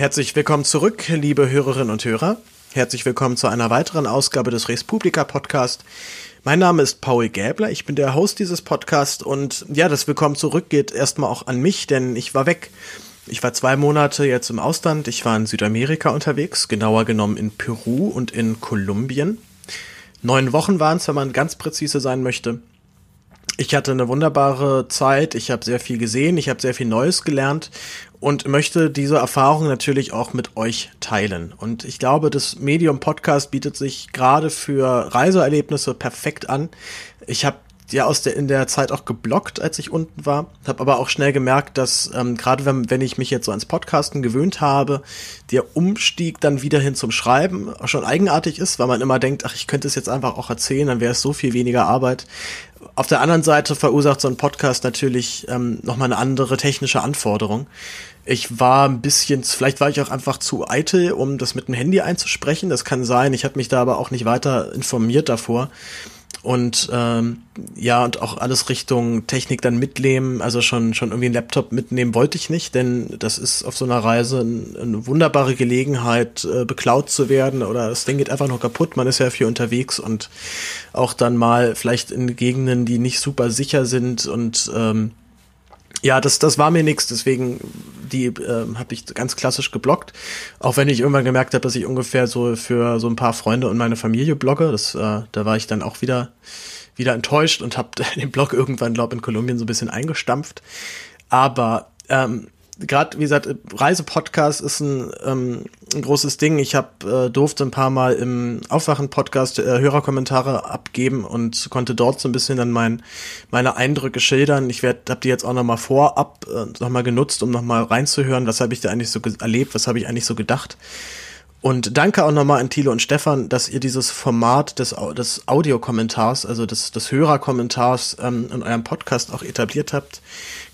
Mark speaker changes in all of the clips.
Speaker 1: Herzlich willkommen zurück, liebe Hörerinnen und Hörer. Herzlich willkommen zu einer weiteren Ausgabe des Res Publica Podcast. Mein Name ist Paul Gäbler, ich bin der Host dieses Podcasts und ja, das Willkommen zurück geht erstmal auch an mich, denn ich war weg. Ich war zwei Monate jetzt im Ausland, ich war in Südamerika unterwegs, genauer genommen in Peru und in Kolumbien. Neun Wochen waren es, wenn man ganz präzise sein möchte. Ich hatte eine wunderbare Zeit, ich habe sehr viel gesehen, ich habe sehr viel Neues gelernt und möchte diese Erfahrung natürlich auch mit euch teilen. Und ich glaube, das Medium Podcast bietet sich gerade für Reiseerlebnisse perfekt an. Ich habe ja aus der in der Zeit auch geblockt, als ich unten war, habe aber auch schnell gemerkt, dass ähm, gerade wenn, wenn ich mich jetzt so ans Podcasten gewöhnt habe, der Umstieg dann wieder hin zum Schreiben schon eigenartig ist, weil man immer denkt, ach, ich könnte es jetzt einfach auch erzählen, dann wäre es so viel weniger Arbeit. Auf der anderen Seite verursacht so ein Podcast natürlich ähm, nochmal eine andere technische Anforderung. Ich war ein bisschen, vielleicht war ich auch einfach zu eitel, um das mit dem Handy einzusprechen. Das kann sein. Ich habe mich da aber auch nicht weiter informiert davor. Und ähm, ja, und auch alles Richtung Technik dann mitnehmen, also schon, schon irgendwie einen Laptop mitnehmen wollte ich nicht, denn das ist auf so einer Reise ein, eine wunderbare Gelegenheit, äh, beklaut zu werden oder das Ding geht einfach noch kaputt, man ist ja viel unterwegs und auch dann mal vielleicht in Gegenden, die nicht super sicher sind und ähm, ja, das, das war mir nichts, deswegen die äh, habe ich ganz klassisch geblockt. Auch wenn ich irgendwann gemerkt habe, dass ich ungefähr so für so ein paar Freunde und meine Familie blogge. Das, äh, da war ich dann auch wieder, wieder enttäuscht und habe den Blog irgendwann, glaube in Kolumbien so ein bisschen eingestampft. Aber ähm, gerade, wie gesagt, Reisepodcast ist ein, ähm, ein großes Ding. Ich hab, äh, durfte ein paar Mal im Aufwachen-Podcast äh, Hörerkommentare abgeben und konnte dort so ein bisschen dann mein, meine Eindrücke schildern. Ich werde, hab die jetzt auch nochmal vorab äh, nochmal genutzt, um nochmal reinzuhören, was habe ich da eigentlich so erlebt, was habe ich eigentlich so gedacht. Und danke auch nochmal an Thilo und Stefan, dass ihr dieses Format des, des Audiokommentars, also des, des Hörerkommentars ähm, in eurem Podcast auch etabliert habt.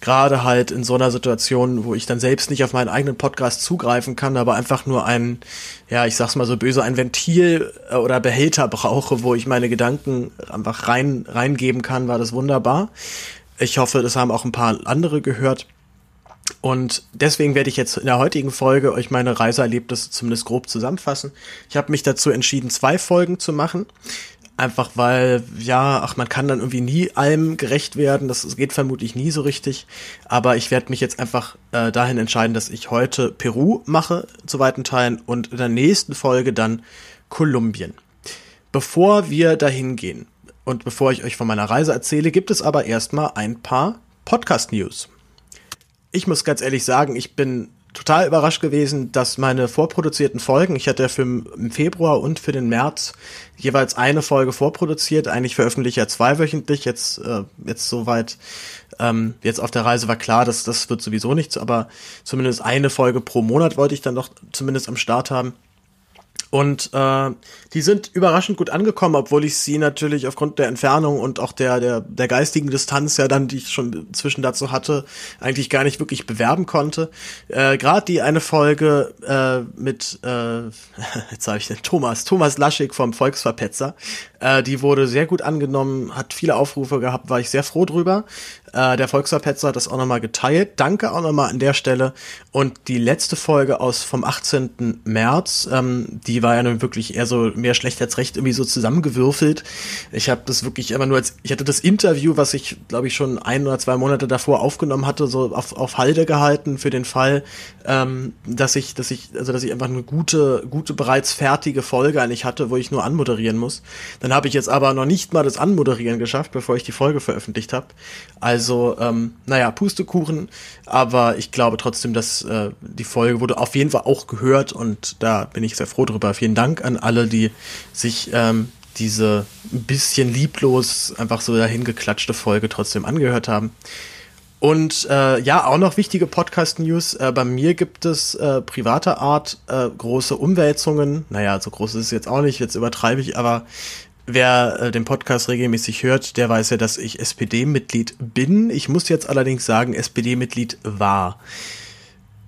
Speaker 1: Gerade halt in so einer Situation, wo ich dann selbst nicht auf meinen eigenen Podcast zugreifen kann, aber einfach nur ein, ja, ich sag's mal so böse, ein Ventil äh, oder Behälter brauche, wo ich meine Gedanken einfach rein, reingeben kann, war das wunderbar. Ich hoffe, das haben auch ein paar andere gehört. Und deswegen werde ich jetzt in der heutigen Folge euch meine Reiseerlebnisse zumindest grob zusammenfassen. Ich habe mich dazu entschieden, zwei Folgen zu machen. Einfach weil, ja, ach, man kann dann irgendwie nie allem gerecht werden. Das geht vermutlich nie so richtig. Aber ich werde mich jetzt einfach äh, dahin entscheiden, dass ich heute Peru mache, zu weiten Teilen, und in der nächsten Folge dann Kolumbien. Bevor wir dahin gehen und bevor ich euch von meiner Reise erzähle, gibt es aber erstmal ein paar Podcast-News ich muss ganz ehrlich sagen, ich bin total überrascht gewesen, dass meine vorproduzierten Folgen, ich hatte ja für im Februar und für den März jeweils eine Folge vorproduziert. Eigentlich veröffentliche ich ja zweiwöchentlich. Jetzt äh, jetzt soweit ähm, jetzt auf der Reise war klar, dass das wird sowieso nichts, aber zumindest eine Folge pro Monat wollte ich dann doch zumindest am Start haben. Und äh, die sind überraschend gut angekommen, obwohl ich sie natürlich aufgrund der Entfernung und auch der, der, der geistigen Distanz ja dann, die ich schon zwischen dazu hatte, eigentlich gar nicht wirklich bewerben konnte. Äh, Gerade die eine Folge äh, mit, äh, jetzt sage ich den Thomas, Thomas Laschig vom Volksverpetzer, äh, die wurde sehr gut angenommen, hat viele Aufrufe gehabt, war ich sehr froh drüber. Äh, der Volksverpetzer hat das auch nochmal geteilt. Danke auch nochmal an der Stelle. Und die letzte Folge aus vom 18. März, ähm, die war ja nun wirklich eher so mehr schlecht als recht irgendwie so zusammengewürfelt. Ich habe das wirklich immer nur als, ich hatte das Interview, was ich glaube ich schon ein oder zwei Monate davor aufgenommen hatte, so auf, auf Halde gehalten für den Fall, ähm, dass ich, dass ich, also dass ich einfach eine gute, gute bereits fertige Folge eigentlich hatte, wo ich nur anmoderieren muss. Dann habe ich jetzt aber noch nicht mal das Anmoderieren geschafft, bevor ich die Folge veröffentlicht habe. Also, ähm, naja, Pustekuchen, aber ich glaube trotzdem, dass äh, die Folge wurde auf jeden Fall auch gehört und da bin ich sehr froh drüber. Vielen Dank an alle, die sich ähm, diese ein bisschen lieblos einfach so dahingeklatschte Folge trotzdem angehört haben. Und äh, ja, auch noch wichtige Podcast-News. Äh, bei mir gibt es äh, privater Art äh, große Umwälzungen. Naja, so groß ist es jetzt auch nicht, jetzt übertreibe ich, aber wer äh, den Podcast regelmäßig hört, der weiß ja, dass ich SPD-Mitglied bin. Ich muss jetzt allerdings sagen, SPD-Mitglied war.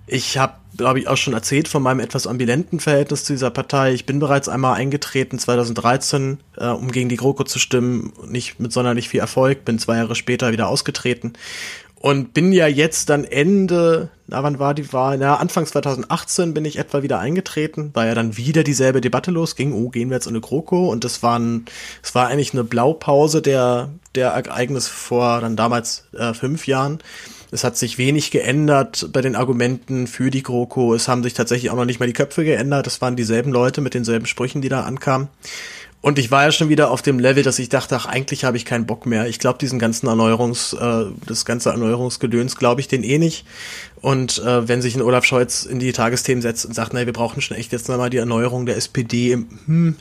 Speaker 1: Ich habe, glaube ich, auch schon erzählt von meinem etwas ambivalenten Verhältnis zu dieser Partei. Ich bin bereits einmal eingetreten, 2013, äh, um gegen die GroKo zu stimmen. Nicht mit sonderlich viel Erfolg, bin zwei Jahre später wieder ausgetreten und bin ja jetzt dann Ende Na, wann war die Wahl? Na, Anfang 2018 bin ich etwa wieder eingetreten, weil ja dann wieder dieselbe Debatte losging. Oh, gehen wir jetzt eine GroKo? Und das waren, es war eigentlich eine Blaupause der, der Ereignis vor dann damals äh, fünf Jahren. Es hat sich wenig geändert bei den Argumenten für die GroKo. Es haben sich tatsächlich auch noch nicht mal die Köpfe geändert. Es waren dieselben Leute mit denselben Sprüchen, die da ankamen. Und ich war ja schon wieder auf dem Level, dass ich dachte, ach, eigentlich habe ich keinen Bock mehr. Ich glaube, diesen ganzen Erneuerungs, äh, das ganze Erneuerungsgedöns glaube ich den eh nicht. Und äh, wenn sich ein Olaf Scholz in die Tagesthemen setzt und sagt, naja, wir brauchen schon echt jetzt nochmal die Erneuerung der SPD, hm,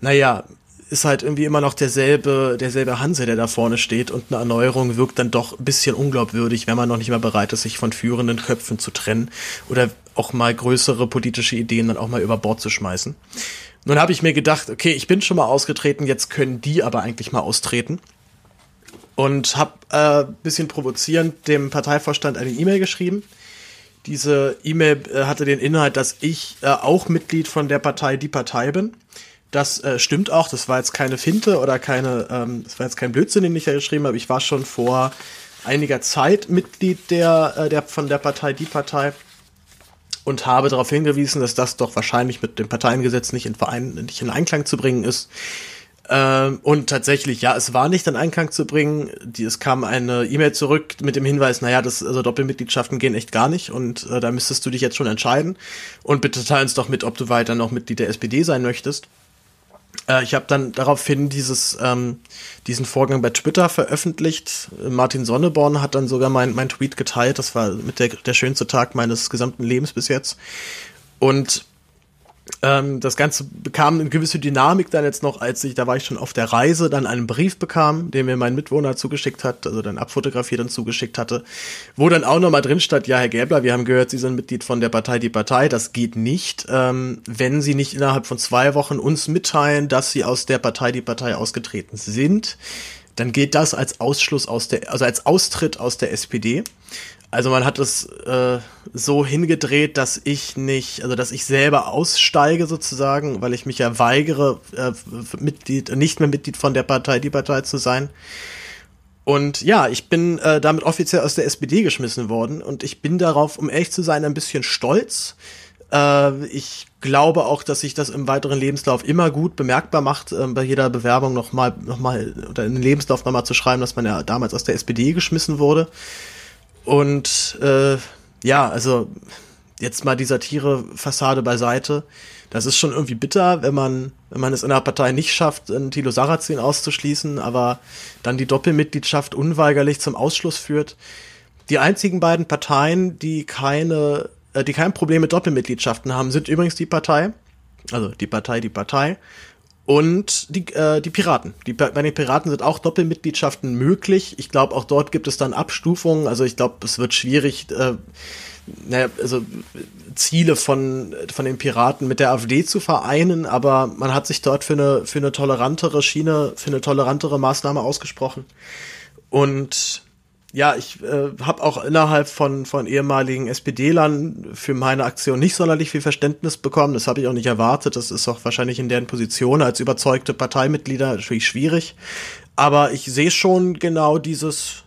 Speaker 1: naja, ist halt irgendwie immer noch derselbe, derselbe Hanse, der da vorne steht und eine Erneuerung wirkt dann doch ein bisschen unglaubwürdig, wenn man noch nicht mal bereit ist, sich von führenden Köpfen zu trennen oder auch mal größere politische Ideen dann auch mal über Bord zu schmeißen. Nun habe ich mir gedacht, okay, ich bin schon mal ausgetreten, jetzt können die aber eigentlich mal austreten. Und habe äh, bisschen provozierend dem Parteivorstand eine E-Mail geschrieben. Diese E-Mail äh, hatte den Inhalt, dass ich äh, auch Mitglied von der Partei Die Partei bin. Das äh, stimmt auch, das war jetzt keine Finte oder keine, ähm, das war jetzt kein Blödsinn, den ich da geschrieben habe. Ich war schon vor einiger Zeit Mitglied der, äh, der von der Partei Die Partei und habe darauf hingewiesen, dass das doch wahrscheinlich mit dem Parteiengesetz nicht in, Verein, nicht in Einklang zu bringen ist. Ähm, und tatsächlich, ja, es war nicht in Einklang zu bringen. Die, es kam eine E-Mail zurück mit dem Hinweis, naja, das, also Doppelmitgliedschaften gehen echt gar nicht und äh, da müsstest du dich jetzt schon entscheiden. Und bitte teil uns doch mit, ob du weiter noch Mitglied der SPD sein möchtest. Äh, ich habe dann daraufhin dieses, ähm, diesen Vorgang bei Twitter veröffentlicht. Martin Sonneborn hat dann sogar mein, mein Tweet geteilt. Das war mit der, der schönste Tag meines gesamten Lebens bis jetzt. Und ähm, das Ganze bekam eine gewisse Dynamik dann jetzt noch, als ich, da war ich schon auf der Reise, dann einen Brief bekam, den mir mein Mitwohner zugeschickt hat, also dann abfotografiert und zugeschickt hatte, wo dann auch nochmal drin stand, ja, Herr Gäbler, wir haben gehört, Sie sind Mitglied von der Partei Die Partei, das geht nicht, ähm, wenn Sie nicht innerhalb von zwei Wochen uns mitteilen, dass Sie aus der Partei Die Partei ausgetreten sind, dann geht das als Ausschluss aus der, also als Austritt aus der SPD. Also man hat es äh, so hingedreht, dass ich nicht, also dass ich selber aussteige sozusagen, weil ich mich ja weigere, äh, Mitglied, nicht mehr Mitglied von der Partei, die Partei zu sein. Und ja, ich bin äh, damit offiziell aus der SPD geschmissen worden und ich bin darauf, um ehrlich zu sein, ein bisschen stolz. Äh, ich glaube auch, dass sich das im weiteren Lebenslauf immer gut bemerkbar macht, äh, bei jeder Bewerbung nochmal, noch mal, oder in den Lebenslauf nochmal zu schreiben, dass man ja damals aus der SPD geschmissen wurde. Und äh, ja, also jetzt mal die Satire-Fassade beiseite. Das ist schon irgendwie bitter, wenn man, wenn man es in der Partei nicht schafft, einen Thilo Sarrazin auszuschließen, aber dann die Doppelmitgliedschaft unweigerlich zum Ausschluss führt. Die einzigen beiden Parteien, die keine, äh, die kein Problem mit Doppelmitgliedschaften haben, sind übrigens die Partei, also die Partei, die Partei und die, äh, die Piraten. Die, bei den Piraten sind auch Doppelmitgliedschaften möglich. Ich glaube, auch dort gibt es dann Abstufungen. Also ich glaube, es wird schwierig, äh, naja, also Ziele von, von den Piraten mit der AfD zu vereinen, aber man hat sich dort für eine, für eine tolerantere Schiene, für eine tolerantere Maßnahme ausgesprochen. Und ja, ich äh, habe auch innerhalb von, von ehemaligen SPD-Lern für meine Aktion nicht sonderlich viel Verständnis bekommen. Das habe ich auch nicht erwartet. Das ist auch wahrscheinlich in deren Position als überzeugte Parteimitglieder natürlich schwierig. Aber ich sehe schon genau dieses,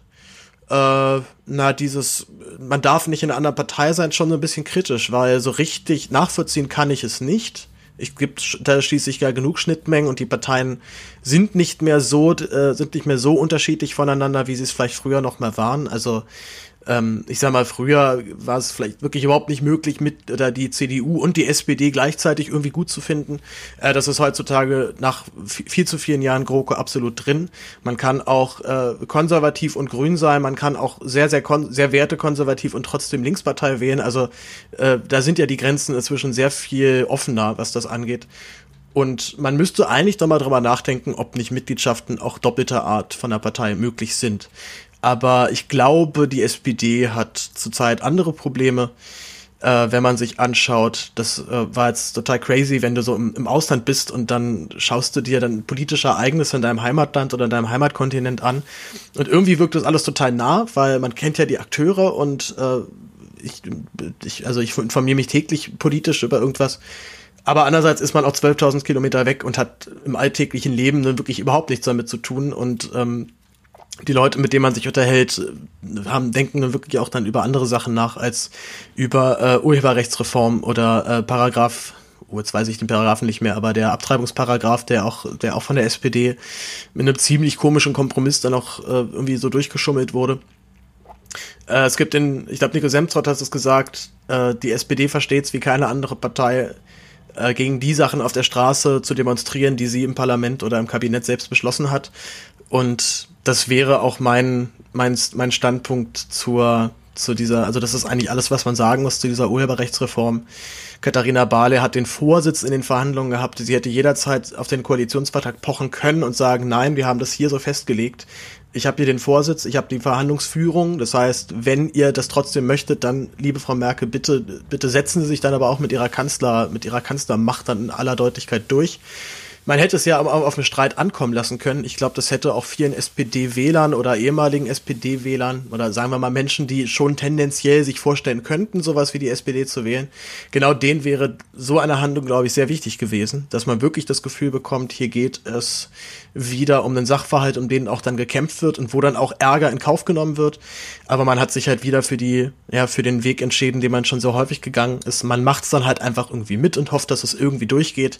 Speaker 1: äh, na, dieses, man darf nicht in einer anderen Partei sein, schon so ein bisschen kritisch, weil so richtig nachvollziehen kann ich es nicht. Ich gibt da schließlich gar genug Schnittmengen und die Parteien sind nicht mehr so äh, sind nicht mehr so unterschiedlich voneinander, wie sie es vielleicht früher noch mal waren. Also ähm, ich sag mal, früher war es vielleicht wirklich überhaupt nicht möglich, mit oder die CDU und die SPD gleichzeitig irgendwie gut zu finden. Äh, das ist heutzutage nach viel zu vielen Jahren GroKo absolut drin. Man kann auch äh, konservativ und grün sein, man kann auch sehr, sehr, sehr wertekonservativ und trotzdem Linkspartei wählen. Also äh, da sind ja die Grenzen inzwischen sehr viel offener, was das angeht. Und man müsste eigentlich doch mal drüber nachdenken, ob nicht Mitgliedschaften auch doppelter Art von der Partei möglich sind. Aber ich glaube, die SPD hat zurzeit andere Probleme. Äh, wenn man sich anschaut, das äh, war jetzt total crazy, wenn du so im, im, Ausland bist und dann schaust du dir dann politische Ereignisse in deinem Heimatland oder in deinem Heimatkontinent an. Und irgendwie wirkt das alles total nah, weil man kennt ja die Akteure und äh, ich, ich, also ich informiere mich täglich politisch über irgendwas. Aber andererseits ist man auch 12.000 Kilometer weg und hat im alltäglichen Leben dann wirklich überhaupt nichts damit zu tun. Und ähm, die Leute, mit denen man sich unterhält, haben denken wirklich auch dann über andere Sachen nach als über äh, Urheberrechtsreform oder äh, Paragraph oh, jetzt weiß ich den Paragraphen nicht mehr, aber der Abtreibungsparagraph, der auch, der auch von der SPD mit einem ziemlich komischen Kompromiss dann auch äh, irgendwie so durchgeschummelt wurde. Äh, es gibt den, ich glaube, Nico Semtrott hat es gesagt, äh, die SPD versteht es wie keine andere Partei, äh, gegen die Sachen auf der Straße zu demonstrieren, die sie im Parlament oder im Kabinett selbst beschlossen hat. Und das wäre auch mein, mein, mein Standpunkt zur, zu dieser, also das ist eigentlich alles, was man sagen muss zu dieser Urheberrechtsreform. Katharina Barley hat den Vorsitz in den Verhandlungen gehabt. Sie hätte jederzeit auf den Koalitionsvertrag pochen können und sagen, nein, wir haben das hier so festgelegt. Ich habe hier den Vorsitz, ich habe die Verhandlungsführung. Das heißt, wenn ihr das trotzdem möchtet, dann, liebe Frau Merkel, bitte, bitte setzen Sie sich dann aber auch mit Ihrer Kanzler, mit Ihrer Kanzlermacht dann in aller Deutlichkeit durch. Man hätte es ja auf einen Streit ankommen lassen können. Ich glaube, das hätte auch vielen SPD-Wählern oder ehemaligen SPD-Wählern oder sagen wir mal Menschen, die schon tendenziell sich vorstellen könnten, sowas wie die SPD zu wählen, genau denen wäre so eine Handlung, glaube ich, sehr wichtig gewesen, dass man wirklich das Gefühl bekommt, hier geht es wieder um einen Sachverhalt, um den auch dann gekämpft wird und wo dann auch Ärger in Kauf genommen wird. Aber man hat sich halt wieder für die, ja, für den Weg entschieden, den man schon so häufig gegangen ist. Man macht es dann halt einfach irgendwie mit und hofft, dass es irgendwie durchgeht.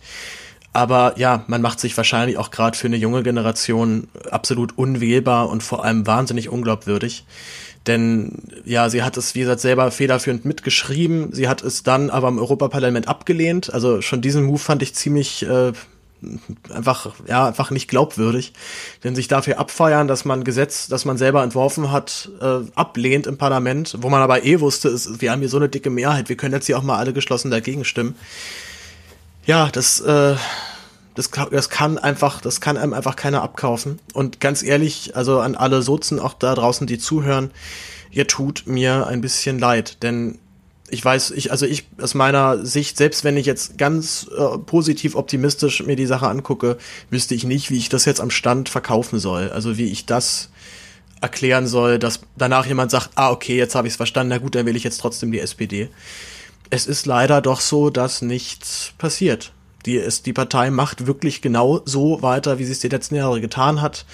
Speaker 1: Aber ja, man macht sich wahrscheinlich auch gerade für eine junge Generation absolut unwählbar und vor allem wahnsinnig unglaubwürdig. Denn ja, sie hat es, wie gesagt, selber federführend mitgeschrieben. Sie hat es dann aber im Europaparlament abgelehnt. Also schon diesen Move fand ich ziemlich äh, einfach, ja, einfach nicht glaubwürdig. Denn sich dafür abfeiern, dass man Gesetz, das man selber entworfen hat, äh, ablehnt im Parlament, wo man aber eh wusste, ist, wir haben hier so eine dicke Mehrheit, wir können jetzt hier auch mal alle geschlossen dagegen stimmen ja, das, äh, das, das kann einfach, das kann einem einfach keiner abkaufen. Und ganz ehrlich, also an alle Sozen auch da draußen, die zuhören, ihr tut mir ein bisschen leid, denn ich weiß, ich, also ich aus meiner Sicht, selbst wenn ich jetzt ganz äh, positiv optimistisch mir die Sache angucke, wüsste ich nicht, wie ich das jetzt am Stand verkaufen soll. Also wie ich das erklären soll, dass danach jemand sagt, ah, okay, jetzt habe ich es verstanden, na gut, dann will ich jetzt trotzdem die SPD es ist leider doch so, dass nichts passiert. Die, ist, die Partei macht wirklich genau so weiter, wie sie es die letzten Jahre getan hat.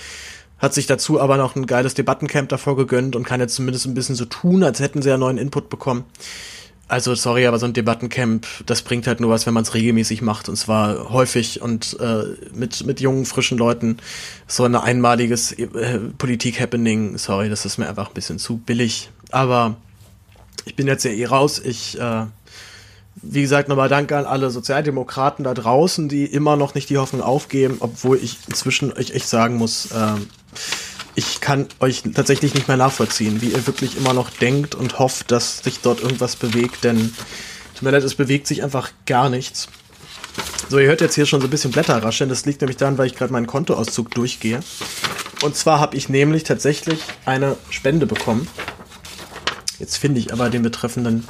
Speaker 1: Hat sich dazu aber noch ein geiles Debattencamp davor gegönnt und kann jetzt zumindest ein bisschen so tun, als hätten sie ja neuen Input bekommen. Also sorry, aber so ein Debattencamp, das bringt halt nur was, wenn man es regelmäßig macht und zwar häufig und äh, mit mit jungen frischen Leuten so ein einmaliges äh, Politik-Happening. Sorry, das ist mir einfach ein bisschen zu billig. Aber ich bin jetzt ja eh raus. Ich äh, wie gesagt, nochmal Danke an alle Sozialdemokraten da draußen, die immer noch nicht die Hoffnung aufgeben, obwohl ich inzwischen euch echt sagen muss, äh, ich kann euch tatsächlich nicht mehr nachvollziehen, wie ihr wirklich immer noch denkt und hofft, dass sich dort irgendwas bewegt, denn tut mir leid, es bewegt sich einfach gar nichts. So, ihr hört jetzt hier schon so ein bisschen Blätter rascheln. Das liegt nämlich daran, weil ich gerade meinen Kontoauszug durchgehe. Und zwar habe ich nämlich tatsächlich eine Spende bekommen. Jetzt finde ich aber den betreffenden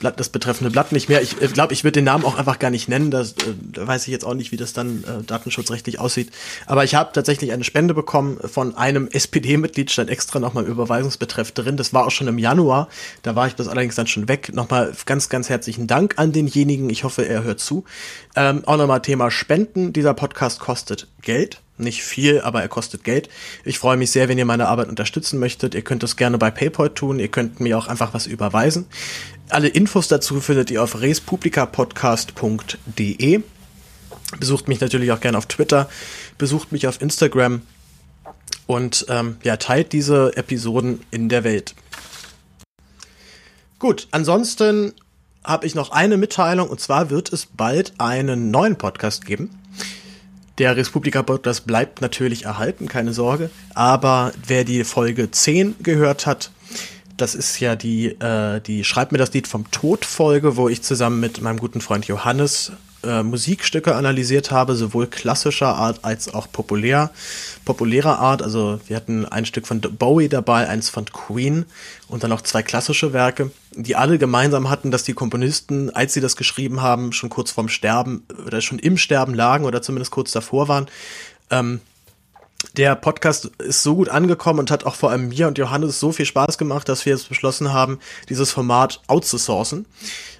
Speaker 1: Blatt, das betreffende Blatt nicht mehr. Ich glaube, ich würde den Namen auch einfach gar nicht nennen. Das, äh, da weiß ich jetzt auch nicht, wie das dann äh, datenschutzrechtlich aussieht. Aber ich habe tatsächlich eine Spende bekommen von einem SPD-Mitglied, stand extra nochmal im Überweisungsbetreff drin. Das war auch schon im Januar. Da war ich das allerdings dann schon weg. Nochmal ganz, ganz herzlichen Dank an denjenigen. Ich hoffe, er hört zu. Ähm, auch nochmal Thema Spenden. Dieser Podcast kostet Geld. Nicht viel, aber er kostet Geld. Ich freue mich sehr, wenn ihr meine Arbeit unterstützen möchtet. Ihr könnt das gerne bei PayPal tun. Ihr könnt mir auch einfach was überweisen. Alle Infos dazu findet ihr auf respublikapodcast.de. Besucht mich natürlich auch gerne auf Twitter. Besucht mich auf Instagram. Und ähm, ja, teilt diese Episoden in der Welt. Gut, ansonsten habe ich noch eine Mitteilung und zwar wird es bald einen neuen Podcast geben. Der Respublika-Podcast bleibt natürlich erhalten, keine Sorge. Aber wer die Folge 10 gehört hat, das ist ja die, äh, die Schreibt mir das Lied vom Tod-Folge, wo ich zusammen mit meinem guten Freund Johannes äh, Musikstücke analysiert habe, sowohl klassischer Art als auch populär, populärer Art. Also wir hatten ein Stück von Bowie dabei, eins von Queen und dann noch zwei klassische Werke, die alle gemeinsam hatten, dass die Komponisten, als sie das geschrieben haben, schon kurz vorm Sterben oder schon im Sterben lagen oder zumindest kurz davor waren. Ähm, der Podcast ist so gut angekommen und hat auch vor allem mir und Johannes so viel Spaß gemacht, dass wir jetzt beschlossen haben, dieses Format outzusourcen.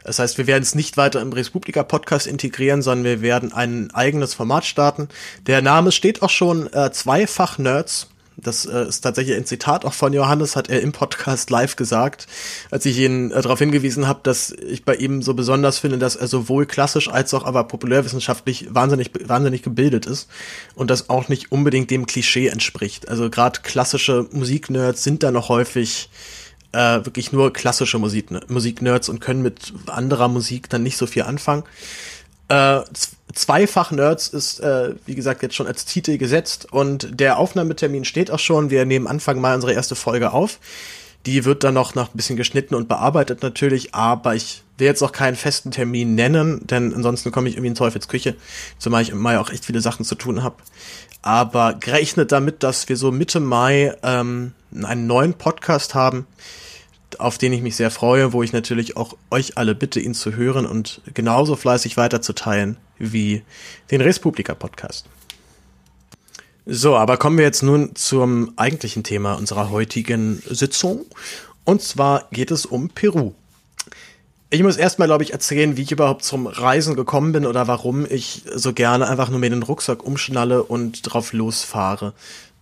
Speaker 1: Das heißt, wir werden es nicht weiter im Respublika Podcast integrieren, sondern wir werden ein eigenes Format starten. Der Name steht auch schon äh, Zweifach Nerds Das äh, ist tatsächlich ein Zitat auch von Johannes, hat er im Podcast live gesagt, als ich ihn äh, darauf hingewiesen habe, dass ich bei ihm so besonders finde, dass er sowohl klassisch als auch aber populärwissenschaftlich wahnsinnig, wahnsinnig gebildet ist und das auch nicht unbedingt dem Klischee entspricht. Also gerade klassische Musiknerds sind da noch häufig äh, wirklich nur klassische Musik, Musiknerds und können mit anderer Musik dann nicht so viel anfangen. Äh, Zweifach Nerds ist, äh, wie gesagt, jetzt schon als Titel gesetzt und der Aufnahmetermin steht auch schon. Wir nehmen Anfang Mai unsere erste Folge auf. Die wird dann noch, noch ein bisschen geschnitten und bearbeitet natürlich, aber ich will jetzt auch keinen festen Termin nennen, denn ansonsten komme ich irgendwie in Teufelsküche, zumal ich im Mai auch echt viele Sachen zu tun habe. Aber gerechnet damit, dass wir so Mitte Mai ähm, einen neuen Podcast haben, auf den ich mich sehr freue, wo ich natürlich auch euch alle bitte, ihn zu hören und genauso fleißig weiterzuteilen wie den Respublika Podcast. So, aber kommen wir jetzt nun zum eigentlichen Thema unserer heutigen Sitzung. Und zwar geht es um Peru. Ich muss erstmal, glaube ich, erzählen, wie ich überhaupt zum Reisen gekommen bin oder warum ich so gerne einfach nur mir den Rucksack umschnalle und drauf losfahre.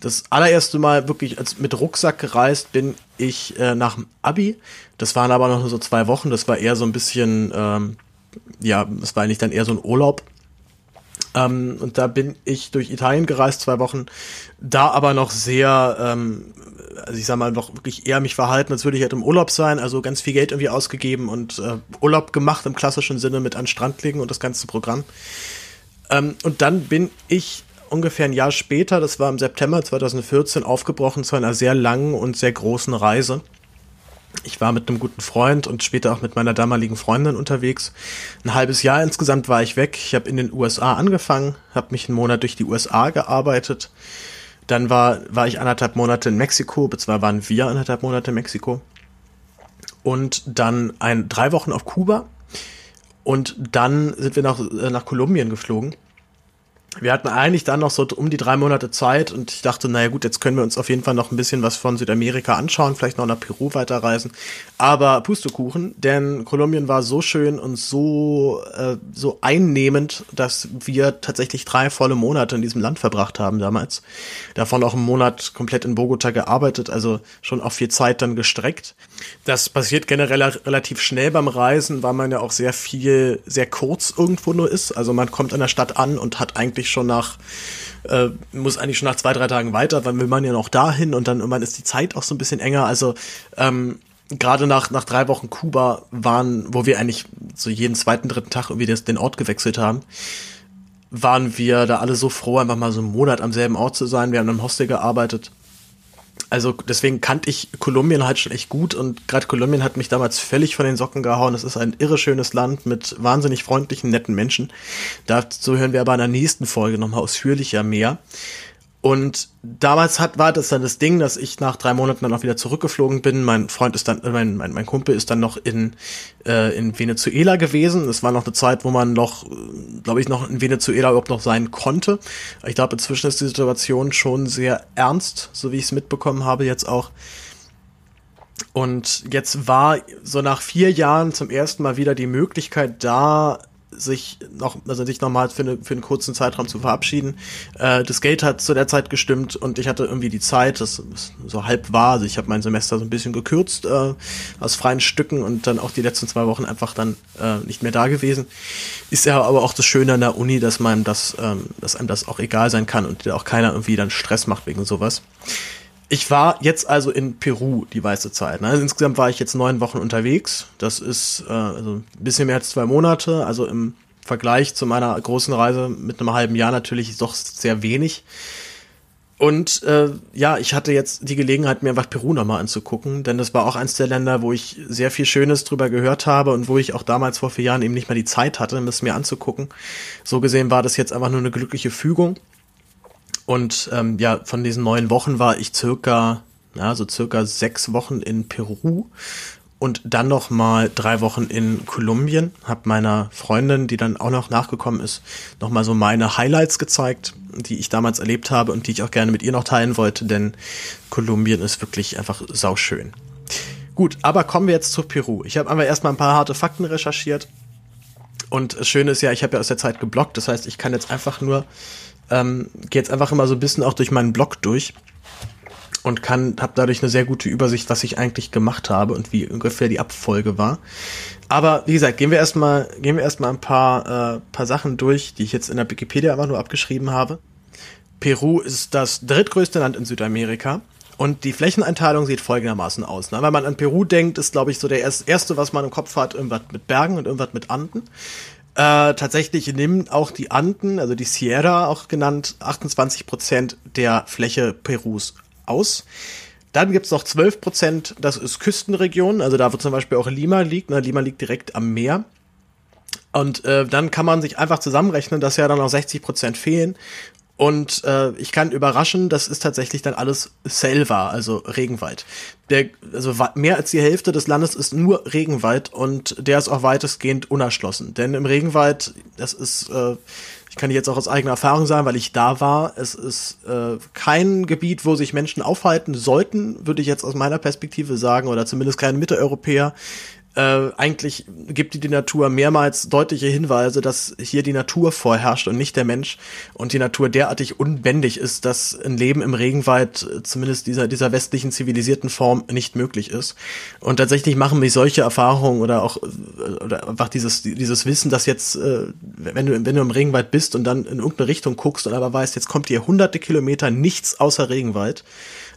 Speaker 1: Das allererste Mal wirklich als mit Rucksack gereist bin ich äh, nach dem Abi. Das waren aber noch nur so zwei Wochen. Das war eher so ein bisschen, ähm, ja, das war eigentlich dann eher so ein Urlaub. Ähm, und da bin ich durch Italien gereist, zwei Wochen. Da aber noch sehr, ähm, also ich sag mal, noch wirklich eher mich verhalten, als würde ich halt im Urlaub sein. Also ganz viel Geld irgendwie ausgegeben und äh, Urlaub gemacht im klassischen Sinne mit an Strand legen und das ganze Programm. Ähm, und dann bin ich ungefähr ein Jahr später, das war im September 2014, aufgebrochen zu einer sehr langen und sehr großen Reise. Ich war mit einem guten Freund und später auch mit meiner damaligen Freundin unterwegs. Ein halbes Jahr insgesamt war ich weg. Ich habe in den USA angefangen, habe mich einen Monat durch die USA gearbeitet. Dann war, war ich anderthalb Monate in Mexiko, beziehungsweise waren wir anderthalb Monate in Mexiko. Und dann ein, drei Wochen auf Kuba. Und dann sind wir nach, äh, nach Kolumbien geflogen wir hatten eigentlich dann noch so um die drei Monate Zeit und ich dachte, naja gut, jetzt können wir uns auf jeden Fall noch ein bisschen was von Südamerika anschauen, vielleicht noch nach Peru weiterreisen. Aber Pustekuchen, denn Kolumbien war so schön und so, äh, so einnehmend, dass wir tatsächlich drei volle Monate in diesem Land verbracht haben damals. Davon auch einen Monat komplett in Bogota gearbeitet, also schon auch viel Zeit dann gestreckt. Das passiert generell relativ schnell beim Reisen, weil man ja auch sehr viel, sehr kurz irgendwo nur ist. Also man kommt in der Stadt an und hat eigentlich schon nach, äh, muss eigentlich schon nach zwei, drei Tagen weiter, weil will man ja noch dahin und dann irgendwann ist die Zeit auch so ein bisschen enger. Also ähm, gerade nach, nach drei Wochen Kuba waren, wo wir eigentlich so jeden zweiten, dritten Tag irgendwie das, den Ort gewechselt haben, waren wir da alle so froh, einfach mal so einen Monat am selben Ort zu sein. Wir haben im Hostel gearbeitet also deswegen kannte ich Kolumbien halt schon echt gut und gerade Kolumbien hat mich damals völlig von den Socken gehauen. Es ist ein irre schönes Land mit wahnsinnig freundlichen, netten Menschen. Dazu hören wir aber in der nächsten Folge nochmal ausführlicher mehr. Und damals hat, war das dann das Ding, dass ich nach drei Monaten dann auch wieder zurückgeflogen bin. Mein Freund ist dann, mein, mein, mein Kumpel ist dann noch in, äh, in Venezuela gewesen. Es war noch eine Zeit, wo man noch, glaube ich, noch in Venezuela überhaupt noch sein konnte. Ich glaube, inzwischen ist die Situation schon sehr ernst, so wie ich es mitbekommen habe jetzt auch. Und jetzt war so nach vier Jahren zum ersten Mal wieder die Möglichkeit da, sich noch, also sich nochmal für, eine, für einen kurzen Zeitraum zu verabschieden. Äh, das Geld hat zu der Zeit gestimmt und ich hatte irgendwie die Zeit, das so halb war. Also ich habe mein Semester so ein bisschen gekürzt äh, aus freien Stücken und dann auch die letzten zwei Wochen einfach dann äh, nicht mehr da gewesen. Ist ja aber auch das Schöne an der Uni, dass man das, ähm, dass einem das auch egal sein kann und auch keiner irgendwie dann Stress macht wegen sowas. Ich war jetzt also in Peru die meiste Zeit. Ne? Also insgesamt war ich jetzt neun Wochen unterwegs. Das ist äh, also ein bisschen mehr als zwei Monate. Also im Vergleich zu meiner großen Reise mit einem halben Jahr natürlich doch sehr wenig. Und äh, ja, ich hatte jetzt die Gelegenheit, mir einfach Peru nochmal anzugucken, denn das war auch eins der Länder, wo ich sehr viel Schönes drüber gehört habe und wo ich auch damals vor vier Jahren eben nicht mehr die Zeit hatte, das mir anzugucken. So gesehen war das jetzt einfach nur eine glückliche Fügung. Und ähm, ja, von diesen neun Wochen war ich circa, ja, so circa sechs Wochen in Peru und dann noch mal drei Wochen in Kolumbien. Hab meiner Freundin, die dann auch noch nachgekommen ist, noch mal so meine Highlights gezeigt, die ich damals erlebt habe und die ich auch gerne mit ihr noch teilen wollte, denn Kolumbien ist wirklich einfach sauschön. Gut, aber kommen wir jetzt zu Peru. Ich habe einfach erstmal ein paar harte Fakten recherchiert. Und das Schöne ist ja, ich habe ja aus der Zeit geblockt, das heißt, ich kann jetzt einfach nur ähm, gehe jetzt einfach immer so ein bisschen auch durch meinen Blog durch. und kann habe dadurch eine sehr gute Übersicht, was ich eigentlich gemacht habe und wie ungefähr die Abfolge war. Aber wie gesagt, gehen wir erstmal gehen wir erstmal ein paar äh, paar Sachen durch, die ich jetzt in der Wikipedia einfach nur abgeschrieben habe. Peru ist das drittgrößte Land in Südamerika. Und die Flächeneinteilung sieht folgendermaßen aus. Ne? Wenn man an Peru denkt, ist, glaube ich, so der erste, was man im Kopf hat, irgendwas mit Bergen und irgendwas mit Anden. Äh, tatsächlich nehmen auch die Anden, also die Sierra auch genannt, 28 Prozent der Fläche Perus aus. Dann gibt's noch 12 Prozent, das ist Küstenregion, also da wo zum Beispiel auch Lima liegt. Ne? Lima liegt direkt am Meer. Und äh, dann kann man sich einfach zusammenrechnen, dass ja dann noch 60 Prozent fehlen. Und äh, ich kann überraschen, das ist tatsächlich dann alles Selva, also Regenwald. Der, also mehr als die Hälfte des Landes ist nur Regenwald und der ist auch weitestgehend unerschlossen. Denn im Regenwald, das ist, äh, ich kann jetzt auch aus eigener Erfahrung sagen, weil ich da war, es ist äh, kein Gebiet, wo sich Menschen aufhalten sollten, würde ich jetzt aus meiner Perspektive sagen, oder zumindest kein Mitteleuropäer äh, eigentlich gibt die, die Natur mehrmals deutliche Hinweise, dass hier die Natur vorherrscht und nicht der Mensch und die Natur derartig unbändig ist, dass ein Leben im Regenwald äh, zumindest dieser, dieser westlichen zivilisierten Form nicht möglich ist. Und tatsächlich machen mich solche Erfahrungen oder auch äh, oder einfach dieses, dieses Wissen, dass jetzt, äh, wenn du, wenn du im Regenwald bist und dann in irgendeine Richtung guckst und aber weißt, jetzt kommt hier hunderte Kilometer nichts außer Regenwald,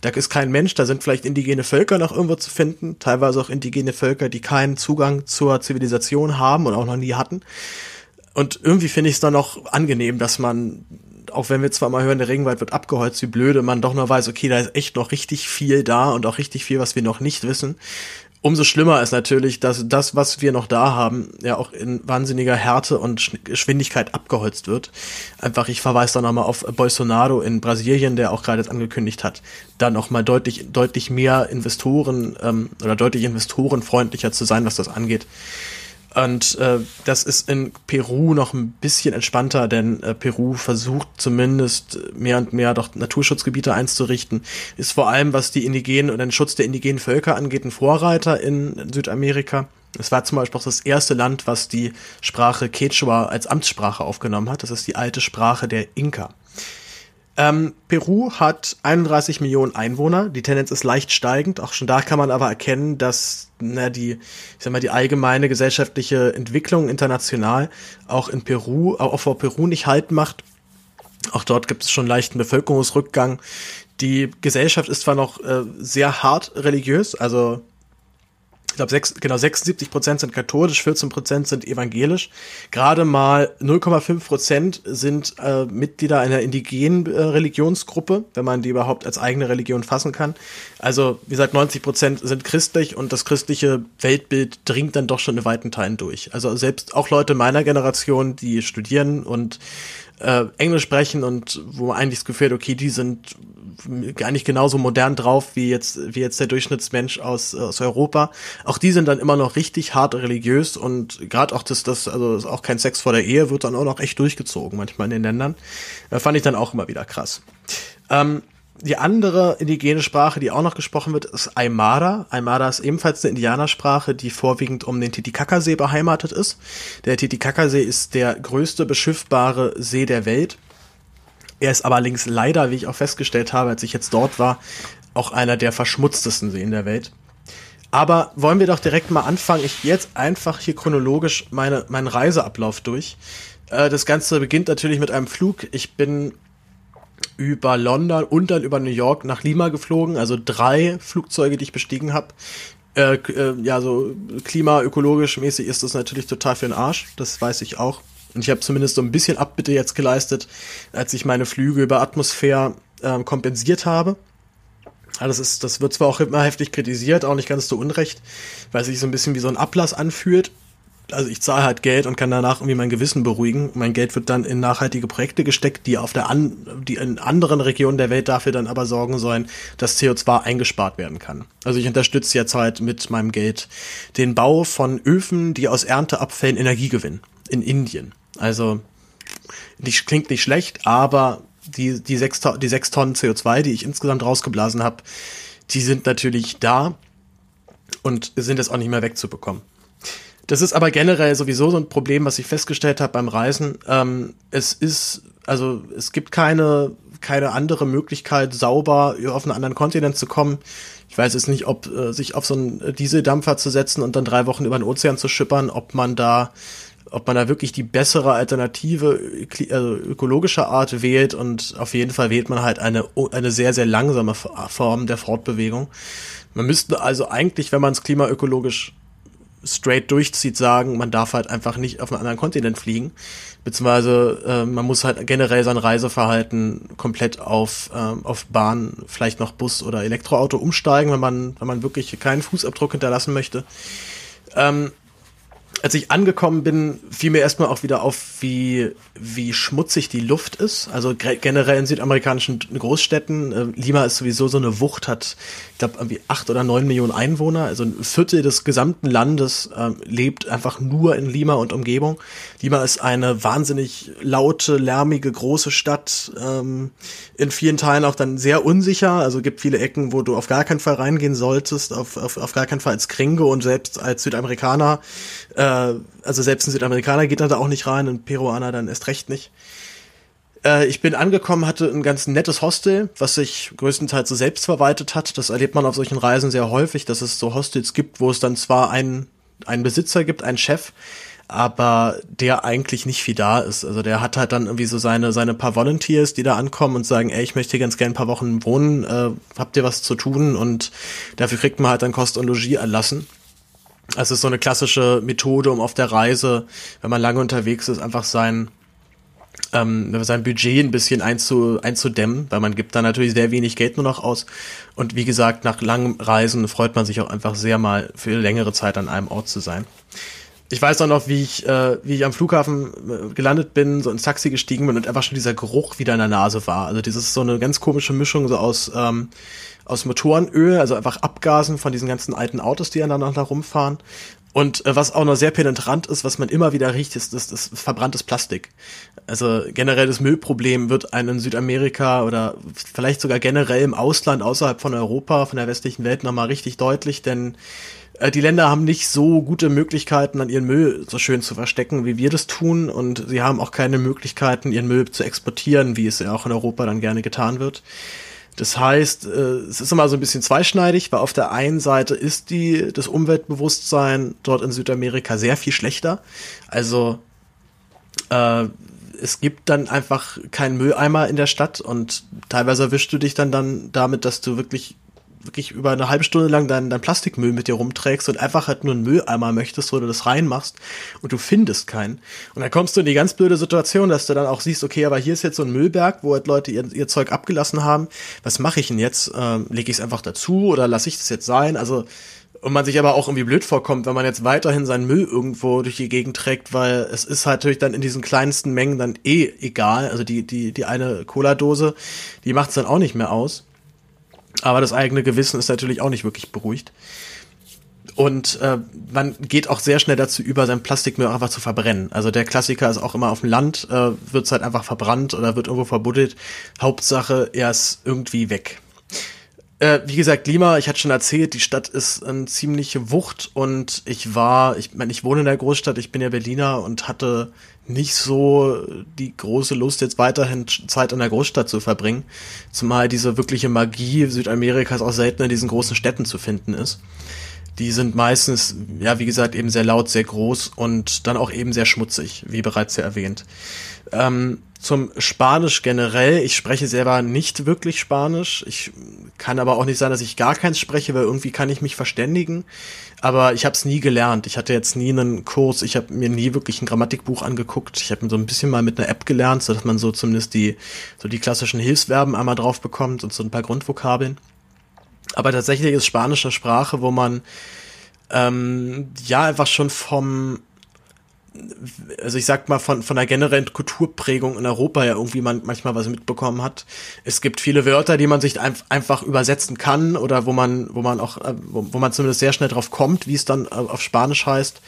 Speaker 1: da ist kein Mensch, da sind vielleicht indigene Völker noch irgendwo zu finden, teilweise auch indigene Völker, die keinen Zugang zur Zivilisation haben und auch noch nie hatten. Und irgendwie finde ich es dann noch angenehm, dass man, auch wenn wir zwar mal hören, der Regenwald wird abgeholzt, wie blöde, man doch noch weiß, okay, da ist echt noch richtig viel da und auch richtig viel, was wir noch nicht wissen. Umso schlimmer ist natürlich, dass das, was wir noch da haben, ja auch in wahnsinniger Härte und Geschwindigkeit abgeholzt wird. Einfach, ich verweise da nochmal auf Bolsonaro in Brasilien, der auch gerade jetzt angekündigt hat, da nochmal deutlich, deutlich mehr Investoren ähm, oder deutlich investorenfreundlicher zu sein, was das angeht. Und äh, das ist in Peru noch ein bisschen entspannter, denn äh, Peru versucht zumindest mehr und mehr doch Naturschutzgebiete einzurichten. Ist vor allem, was die indigenen oder den Schutz der indigenen Völker angeht, ein Vorreiter in Südamerika. Es war zum Beispiel auch das erste Land, was die Sprache Quechua als Amtssprache aufgenommen hat. Das ist die alte Sprache der Inka. Ähm, Peru hat 31 Millionen Einwohner. Die Tendenz ist leicht steigend. Auch schon da kann man aber erkennen, dass na, die, ich sag mal, die allgemeine gesellschaftliche Entwicklung international auch in Peru, auch vor Peru nicht halt macht. Auch dort gibt es schon leichten Bevölkerungsrückgang. Die Gesellschaft ist zwar noch äh, sehr hart religiös, also ich glaube, sechs, genau 76 Prozent sind katholisch, 14 Prozent sind evangelisch. Gerade mal 0,5 Prozent sind äh, Mitglieder einer indigenen äh, Religionsgruppe, wenn man die überhaupt als eigene Religion fassen kann. Also, wie gesagt, 90 Prozent sind christlich und das christliche Weltbild dringt dann doch schon in weiten Teilen durch. Also selbst auch Leute meiner Generation, die studieren und äh, Englisch sprechen und wo man eigentlich das Gefühl hat, okay, die sind gar nicht genauso modern drauf wie jetzt, wie jetzt der Durchschnittsmensch aus, aus Europa. Auch die sind dann immer noch richtig hart religiös und gerade auch das, das, also auch kein Sex vor der Ehe wird dann auch noch echt durchgezogen, manchmal in den Ländern. Äh, fand ich dann auch immer wieder krass. Ähm, die andere indigene Sprache, die auch noch gesprochen wird, ist Aymara. Aymara ist ebenfalls eine Indianersprache, die vorwiegend um den Titicacasee beheimatet ist. Der Titicacasee ist der größte beschiffbare See der Welt. Er ist aber allerdings leider, wie ich auch festgestellt habe, als ich jetzt dort war, auch einer der verschmutztesten Seen der Welt. Aber wollen wir doch direkt mal anfangen. Ich gehe jetzt einfach hier chronologisch meine, meinen Reiseablauf durch. Äh, das Ganze beginnt natürlich mit einem Flug. Ich bin über London und dann über New York nach Lima geflogen, also drei Flugzeuge, die ich bestiegen habe. Äh, äh, ja, so klimaökologisch mäßig ist das natürlich total für den Arsch, das weiß ich auch. Und ich habe zumindest so ein bisschen Abbitte jetzt geleistet, als ich meine Flüge über Atmosphäre äh, kompensiert habe. Das, ist, das wird zwar auch immer heftig kritisiert, auch nicht ganz zu Unrecht, weil sich so ein bisschen wie so ein Ablass anfühlt also ich zahle halt Geld und kann danach irgendwie mein Gewissen beruhigen. Mein Geld wird dann in nachhaltige Projekte gesteckt, die auf der an, die in anderen Regionen der Welt dafür dann aber sorgen sollen, dass CO2 eingespart werden kann. Also ich unterstütze jetzt halt mit meinem Geld den Bau von Öfen, die aus Ernteabfällen Energie gewinnen in Indien. Also nicht, klingt nicht schlecht, aber die, die, sechs, die sechs Tonnen CO2, die ich insgesamt rausgeblasen habe, die sind natürlich da und sind jetzt auch nicht mehr wegzubekommen. Das ist aber generell sowieso so ein Problem, was ich festgestellt habe beim Reisen. Ähm, es ist, also es gibt keine keine andere Möglichkeit, sauber auf einen anderen Kontinent zu kommen. Ich weiß jetzt nicht, ob äh, sich auf so einen Dieseldampfer zu setzen und dann drei Wochen über den Ozean zu schippern, ob man da ob man da wirklich die bessere Alternative also ökologischer Art wählt und auf jeden Fall wählt man halt eine, eine sehr, sehr langsame Form der Fortbewegung. Man müsste also eigentlich, wenn man es klimaökologisch straight durchzieht, sagen, man darf halt einfach nicht auf einen anderen Kontinent fliegen. Beziehungsweise äh, man muss halt generell sein Reiseverhalten komplett auf, äh, auf Bahn, vielleicht noch Bus oder Elektroauto umsteigen, wenn man, wenn man wirklich keinen Fußabdruck hinterlassen möchte. Ähm, als ich angekommen bin, fiel mir erstmal auch wieder auf, wie, wie schmutzig die Luft ist. Also generell in südamerikanischen Großstädten. Äh, Lima ist sowieso so eine Wucht, hat, glaube, irgendwie acht oder neun Millionen Einwohner. Also ein Viertel des gesamten Landes äh, lebt einfach nur in Lima und Umgebung. Lima ist eine wahnsinnig laute, lärmige, große Stadt. Ähm, in vielen Teilen auch dann sehr unsicher. Also gibt viele Ecken, wo du auf gar keinen Fall reingehen solltest, auf, auf, auf gar keinen Fall als Gringo und selbst als Südamerikaner äh, also selbst ein Südamerikaner geht dann da auch nicht rein, ein Peruaner dann erst recht nicht. Äh, ich bin angekommen, hatte ein ganz nettes Hostel, was sich größtenteils so selbst verwaltet hat. Das erlebt man auf solchen Reisen sehr häufig, dass es so Hostels gibt, wo es dann zwar einen, einen Besitzer gibt, einen Chef, aber der eigentlich nicht viel da ist. Also der hat halt dann irgendwie so seine, seine paar Volunteers, die da ankommen und sagen, ey, ich möchte hier ganz gerne ein paar Wochen wohnen, äh, habt ihr was zu tun? Und dafür kriegt man halt dann Kost und Logis erlassen. Es ist so eine klassische Methode, um auf der Reise, wenn man lange unterwegs ist, einfach sein, ähm, sein Budget ein bisschen einzu, einzudämmen, weil man gibt da natürlich sehr wenig Geld nur noch aus. Und wie gesagt, nach langen Reisen freut man sich auch einfach sehr mal für längere Zeit an einem Ort zu sein. Ich weiß auch noch, wie ich, äh, wie ich am Flughafen äh, gelandet bin, so ins Taxi gestiegen bin und einfach schon dieser Geruch wieder in der Nase war. Also dieses so eine ganz komische Mischung so aus ähm, aus Motorenöl, also einfach Abgasen von diesen ganzen alten Autos, die aneinander rumfahren. Und äh, was auch noch sehr penetrant ist, was man immer wieder riecht, ist das, das verbranntes Plastik. Also generell das Müllproblem wird einem in Südamerika oder vielleicht sogar generell im Ausland außerhalb von Europa, von der westlichen Welt nochmal richtig deutlich, denn äh, die Länder haben nicht so gute Möglichkeiten, an ihren Müll so schön zu verstecken, wie wir das tun. Und sie haben auch keine Möglichkeiten, ihren Müll zu exportieren, wie es ja auch in Europa dann gerne getan wird. Das heißt, äh, es ist immer so ein bisschen zweischneidig, weil auf der einen Seite ist die, das Umweltbewusstsein dort in Südamerika sehr viel schlechter. Also äh, es gibt dann einfach keinen Mülleimer in der Stadt und teilweise erwischst du dich dann, dann damit, dass du wirklich wirklich über eine halbe Stunde lang dein, dein Plastikmüll mit dir rumträgst und einfach halt nur einen Mülleimer möchtest, wo du das reinmachst und du findest keinen. Und dann kommst du in die ganz blöde Situation, dass du dann auch siehst, okay, aber hier ist jetzt so ein Müllberg, wo halt Leute ihr, ihr Zeug abgelassen haben. Was mache ich denn jetzt? Ähm, Lege ich es einfach dazu oder lasse ich das jetzt sein? Also und man sich aber auch irgendwie blöd vorkommt, wenn man jetzt weiterhin seinen Müll irgendwo durch die Gegend trägt, weil es ist halt natürlich dann in diesen kleinsten Mengen dann eh egal. Also die, die, die eine Cola-Dose, die macht es dann auch nicht mehr aus. Aber das eigene Gewissen ist natürlich auch nicht wirklich beruhigt. Und äh, man geht auch sehr schnell dazu über, sein Plastikmüll einfach zu verbrennen. Also der Klassiker ist auch immer auf dem Land, äh, wird es halt einfach verbrannt oder wird irgendwo verbuddelt. Hauptsache, er ist irgendwie weg. Äh, wie gesagt, Lima, ich hatte schon erzählt, die Stadt ist eine ziemliche Wucht und ich war, ich meine, ich wohne in der Großstadt, ich bin ja Berliner und hatte nicht so die große Lust, jetzt weiterhin Zeit in der Großstadt zu verbringen. Zumal diese wirkliche Magie Südamerikas auch selten in diesen großen Städten zu finden ist. Die sind meistens, ja, wie gesagt, eben sehr laut, sehr groß und dann auch eben sehr schmutzig, wie bereits ja erwähnt. Ähm, zum Spanisch generell. Ich spreche selber nicht wirklich Spanisch. Ich kann aber auch nicht sein, dass ich gar keins spreche, weil irgendwie kann ich mich verständigen. Aber ich habe es nie gelernt. Ich hatte jetzt nie einen Kurs. Ich habe mir nie wirklich ein Grammatikbuch angeguckt. Ich habe so ein bisschen mal mit einer App gelernt, so dass man so zumindest die so die klassischen Hilfsverben einmal drauf bekommt und so ein paar Grundvokabeln. Aber tatsächlich ist Spanisch eine Sprache, wo man ähm, ja einfach schon vom also ich sag mal, von, von der generellen Kulturprägung in Europa ja irgendwie man manchmal was mitbekommen hat. Es gibt viele Wörter, die man sich ein, einfach übersetzen kann oder wo man, wo man auch, äh, wo, wo man zumindest sehr schnell drauf kommt, wie es dann äh, auf Spanisch heißt.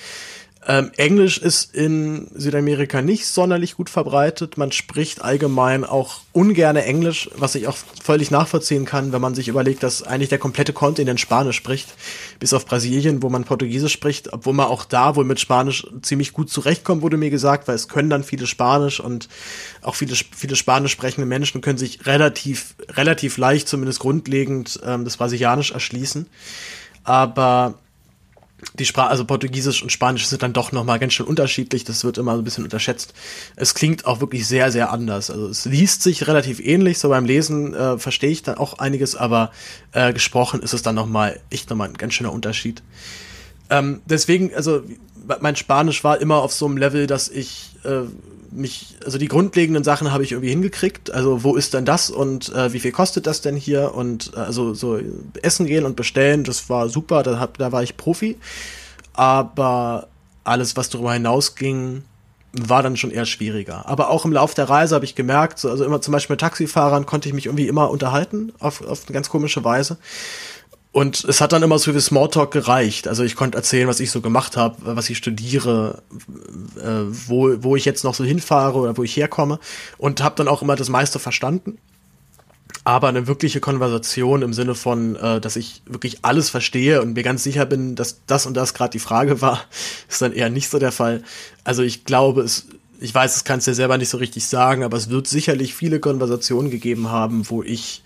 Speaker 1: Ähm, Englisch ist in Südamerika nicht sonderlich gut verbreitet. Man spricht allgemein auch ungerne Englisch, was ich auch völlig nachvollziehen kann, wenn man sich überlegt, dass eigentlich der komplette Kontinent Spanisch spricht, bis auf Brasilien, wo man Portugiesisch spricht, obwohl man auch da wohl mit Spanisch ziemlich gut zurechtkommt, wurde mir gesagt, weil es können dann viele Spanisch und auch viele, viele Spanisch sprechende Menschen können sich relativ, relativ leicht, zumindest grundlegend, ähm, das Brasilianisch erschließen. Aber die Sprache, also Portugiesisch und Spanisch sind dann doch nochmal ganz schön unterschiedlich. Das wird immer so ein bisschen unterschätzt. Es klingt auch wirklich sehr, sehr anders. Also es liest sich relativ ähnlich. So beim Lesen äh, verstehe ich dann auch einiges, aber äh, gesprochen ist es dann nochmal echt nochmal ein ganz schöner Unterschied. Ähm, deswegen, also mein Spanisch war immer auf so einem Level, dass ich äh, mich, also die grundlegenden Sachen habe ich irgendwie hingekriegt. Also wo ist denn das und äh, wie viel kostet das denn hier? Und äh, also so essen gehen und bestellen, das war super, da, hab, da war ich Profi. Aber alles, was darüber hinausging, war dann schon eher schwieriger. Aber auch im Lauf der Reise habe ich gemerkt, so, also immer zum Beispiel mit Taxifahrern konnte ich mich irgendwie immer unterhalten, auf, auf eine ganz komische Weise. Und es hat dann immer so wie Smalltalk gereicht. Also ich konnte erzählen, was ich so gemacht habe, was ich studiere, äh, wo, wo ich jetzt noch so hinfahre oder wo ich herkomme. Und habe dann auch immer das meiste verstanden. Aber eine wirkliche Konversation im Sinne von, äh, dass ich wirklich alles verstehe und mir ganz sicher bin, dass das und das gerade die Frage war, ist dann eher nicht so der Fall. Also ich glaube, es, ich weiß, es kannst du dir selber nicht so richtig sagen, aber es wird sicherlich viele Konversationen gegeben haben, wo ich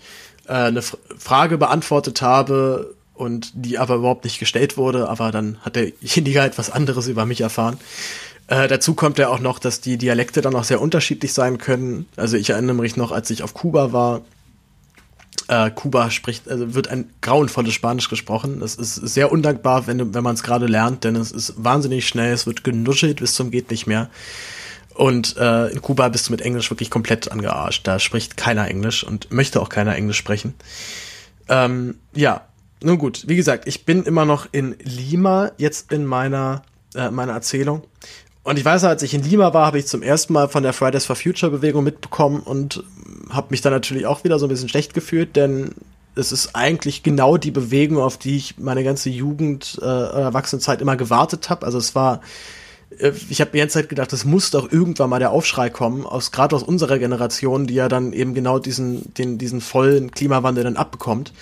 Speaker 1: äh, eine F Frage beantwortet habe und die aber überhaupt nicht gestellt wurde, aber dann hat derjenige halt was anderes über mich erfahren. Äh, dazu kommt ja auch noch, dass die Dialekte dann auch sehr unterschiedlich sein können. Also ich erinnere mich noch, als ich auf Kuba war, äh, Kuba spricht, also wird ein grauenvolles Spanisch gesprochen. Das ist sehr undankbar, wenn, wenn man es gerade lernt, denn es ist wahnsinnig schnell, es wird genuschelt bis zum geht nicht mehr. Und äh, in Kuba bist du mit Englisch wirklich komplett angearscht. Da spricht keiner Englisch und möchte auch keiner Englisch sprechen. Ähm, ja, nun gut. Wie gesagt, ich bin immer noch in Lima jetzt in meiner äh, meiner Erzählung. Und ich weiß, als ich in Lima war, habe ich zum ersten Mal von der Fridays for Future Bewegung mitbekommen und habe mich dann natürlich auch wieder so ein bisschen schlecht gefühlt, denn es ist eigentlich genau die Bewegung, auf die ich meine ganze Jugend äh, Erwachsenenzeit immer gewartet habe. Also es war ich habe mir jetzt halt gedacht, es muss doch irgendwann mal der Aufschrei kommen, aus gerade aus unserer Generation, die ja dann eben genau diesen, den, diesen vollen Klimawandel dann abbekommt.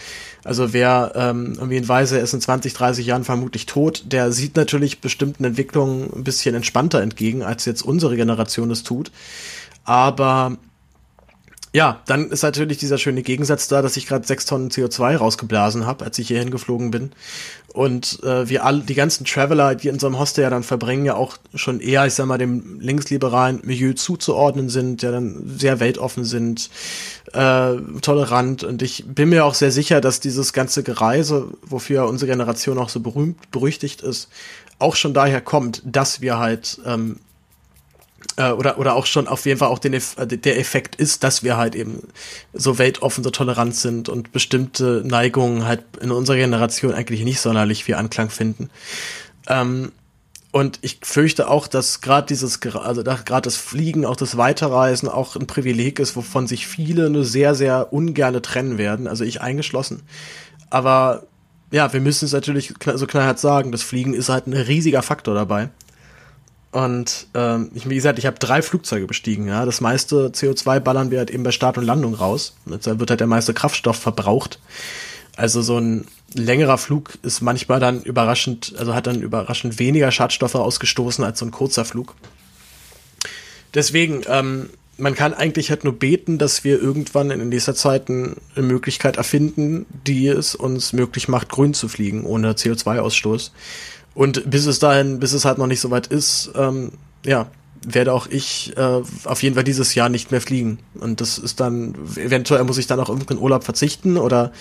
Speaker 1: Also wer ähm, irgendwie in Weise ist in 20, 30 Jahren vermutlich tot, der sieht natürlich bestimmten Entwicklungen ein bisschen entspannter entgegen, als jetzt unsere Generation es tut. Aber ja, dann ist natürlich dieser schöne Gegensatz da, dass ich gerade sechs Tonnen CO2 rausgeblasen habe, als ich hierhin geflogen bin. Und äh, wir alle, die ganzen Traveler, die in so einem Hostel ja dann verbringen, ja auch schon eher, ich sag mal, dem linksliberalen Milieu zuzuordnen sind, ja dann sehr weltoffen sind, äh, tolerant. Und ich bin mir auch sehr sicher, dass dieses ganze Gereise, wofür unsere Generation auch so berühmt, berüchtigt ist, auch schon daher kommt, dass wir halt ähm, äh, oder, oder auch schon auf jeden Fall auch den, Eff äh, der Effekt ist, dass wir halt eben so weltoffen, so tolerant sind und bestimmte Neigungen halt in unserer Generation eigentlich nicht sonderlich viel Anklang finden. Ähm, und ich fürchte auch, dass gerade dieses, also gerade das Fliegen, auch das Weiterreisen auch ein Privileg ist, wovon sich viele nur sehr, sehr ungerne trennen werden, also ich eingeschlossen. Aber ja, wir müssen es natürlich so knallhart sagen, das Fliegen ist halt ein riesiger Faktor dabei. Und ähm, ich, wie gesagt, ich habe drei Flugzeuge bestiegen. Ja, das meiste CO2 ballern wir halt eben bei Start und Landung raus. Da wird halt der meiste Kraftstoff verbraucht. Also so ein längerer Flug ist manchmal dann überraschend, also hat dann überraschend weniger Schadstoffe ausgestoßen als so ein kurzer Flug. Deswegen, ähm, man kann eigentlich halt nur beten, dass wir irgendwann in nächster Zeit eine Möglichkeit erfinden, die es uns möglich macht, grün zu fliegen, ohne CO2-Ausstoß. Und bis es dahin, bis es halt noch nicht so weit ist, ähm, ja, werde auch ich äh, auf jeden Fall dieses Jahr nicht mehr fliegen. Und das ist dann, eventuell muss ich dann auch irgendeinen Urlaub verzichten oder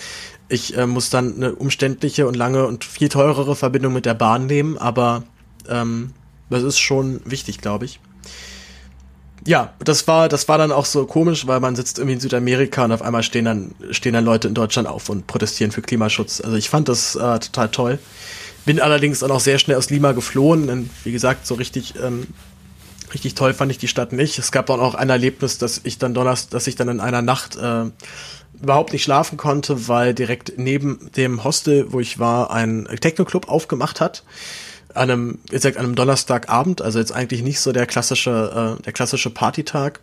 Speaker 1: ich äh, muss dann eine umständliche und lange und viel teurere Verbindung mit der Bahn nehmen, aber ähm, das ist schon wichtig, glaube ich. Ja, das war, das war dann auch so komisch, weil man sitzt irgendwie in Südamerika und auf einmal stehen dann, stehen dann Leute in Deutschland auf und protestieren für Klimaschutz. Also ich fand das äh, total toll. Bin allerdings dann auch sehr schnell aus Lima geflohen. Und wie gesagt, so richtig, ähm, richtig toll fand ich die Stadt nicht. Es gab dann auch ein Erlebnis, dass ich dann Donnerstag, dass ich dann in einer Nacht äh, überhaupt nicht schlafen konnte, weil direkt neben dem Hostel, wo ich war, ein Techno-Club aufgemacht hat. an einem, wie gesagt, an einem Donnerstagabend, also jetzt eigentlich nicht so der klassische, äh, der klassische Partytag.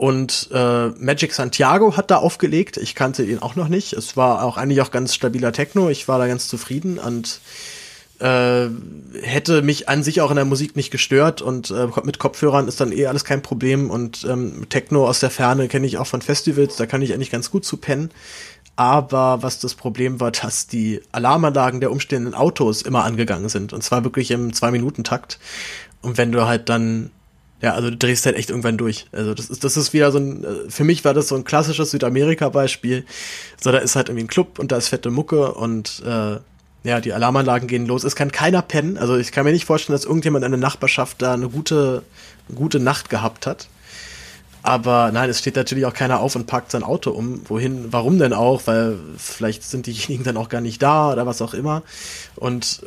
Speaker 1: Und äh, Magic Santiago hat da aufgelegt. Ich kannte ihn auch noch nicht. Es war auch eigentlich auch ganz stabiler Techno. Ich war da ganz zufrieden und äh, hätte mich an sich auch in der Musik nicht gestört und äh, mit Kopfhörern ist dann eh alles kein Problem und ähm, Techno aus der Ferne kenne ich auch von Festivals, da kann ich eigentlich ganz gut zu pennen. Aber was das Problem war, dass die Alarmanlagen der umstehenden Autos immer angegangen sind und zwar wirklich im Zwei-Minuten-Takt. Und wenn du halt dann ja, also du drehst halt echt irgendwann durch. Also das ist, das ist wieder so ein, äh, für mich war das so ein klassisches Südamerika-Beispiel. So, da ist halt irgendwie ein Club und da ist fette Mucke und äh, ja, die Alarmanlagen gehen los. Es kann keiner pennen. Also ich kann mir nicht vorstellen, dass irgendjemand in der Nachbarschaft da eine gute, gute Nacht gehabt hat. Aber nein, es steht natürlich auch keiner auf und parkt sein Auto um. Wohin, warum denn auch? Weil vielleicht sind diejenigen dann auch gar nicht da oder was auch immer. Und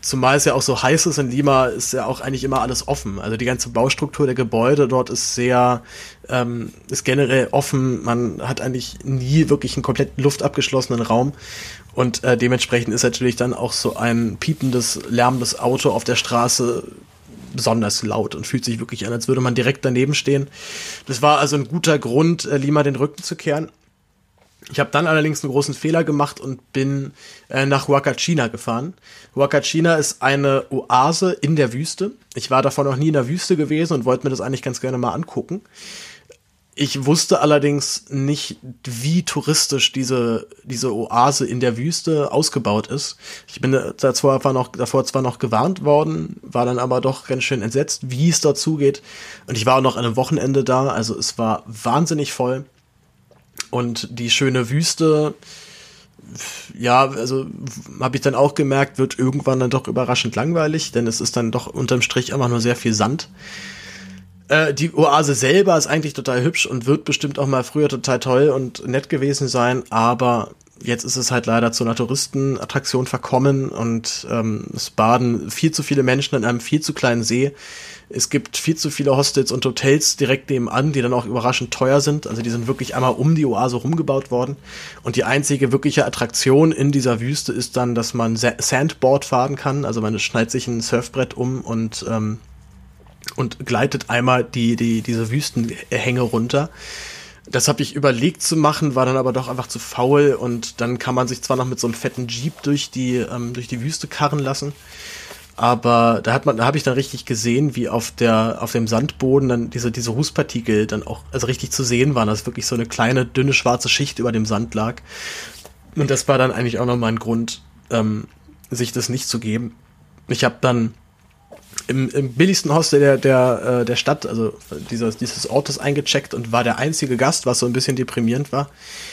Speaker 1: zumal es ja auch so heiß ist in Lima, ist ja auch eigentlich immer alles offen. Also die ganze Baustruktur der Gebäude dort ist sehr, ähm, ist generell offen. Man hat eigentlich nie wirklich einen komplett luftabgeschlossenen Raum. Und äh, dementsprechend ist natürlich dann auch so ein piependes, lärmendes Auto auf der Straße besonders laut und fühlt sich wirklich an, als würde man direkt daneben stehen. Das war also ein guter Grund, äh, Lima den Rücken zu kehren. Ich habe dann allerdings einen großen Fehler gemacht und bin äh, nach Huacachina gefahren. Huacachina ist eine Oase in der Wüste. Ich war davon noch nie in der Wüste gewesen und wollte mir das eigentlich ganz gerne mal angucken. Ich wusste allerdings nicht, wie touristisch diese, diese Oase in der Wüste ausgebaut ist. Ich bin davor, noch, davor zwar noch gewarnt worden, war dann aber doch ganz schön entsetzt, wie es dort zugeht. Und ich war auch noch an einem Wochenende da, also es war wahnsinnig voll. Und die schöne Wüste, ja, also habe ich dann auch gemerkt, wird irgendwann dann doch überraschend langweilig, denn es ist dann doch unterm Strich immer nur sehr viel Sand. Äh, die Oase selber ist eigentlich total hübsch und wird bestimmt auch mal früher total toll und nett gewesen sein, aber jetzt ist es halt leider zu einer Touristenattraktion verkommen und ähm, es baden viel zu viele Menschen in einem viel zu kleinen See. Es gibt viel zu viele Hostels und Hotels direkt nebenan, die dann auch überraschend teuer sind. Also die sind wirklich einmal um die Oase rumgebaut worden. Und die einzige wirkliche Attraktion in dieser Wüste ist dann, dass man Sandboard fahren kann. Also man schneidet sich ein Surfbrett um und ähm, und gleitet einmal die, die, diese Wüstenhänge runter. Das habe ich überlegt zu machen, war dann aber doch einfach zu faul und dann kann man sich zwar noch mit so einem fetten Jeep durch die, ähm, durch die Wüste karren lassen, aber da hat man, da habe ich dann richtig gesehen, wie auf der, auf dem Sandboden dann diese, diese Rußpartikel dann auch, also richtig zu sehen waren, dass wirklich so eine kleine, dünne, schwarze Schicht über dem Sand lag. Und das war dann eigentlich auch nochmal ein Grund, ähm, sich das nicht zu geben. Ich habe dann im, im billigsten Hostel der, der, äh, der Stadt, also dieses, dieses Ortes eingecheckt und war der einzige Gast, was so ein bisschen deprimierend war.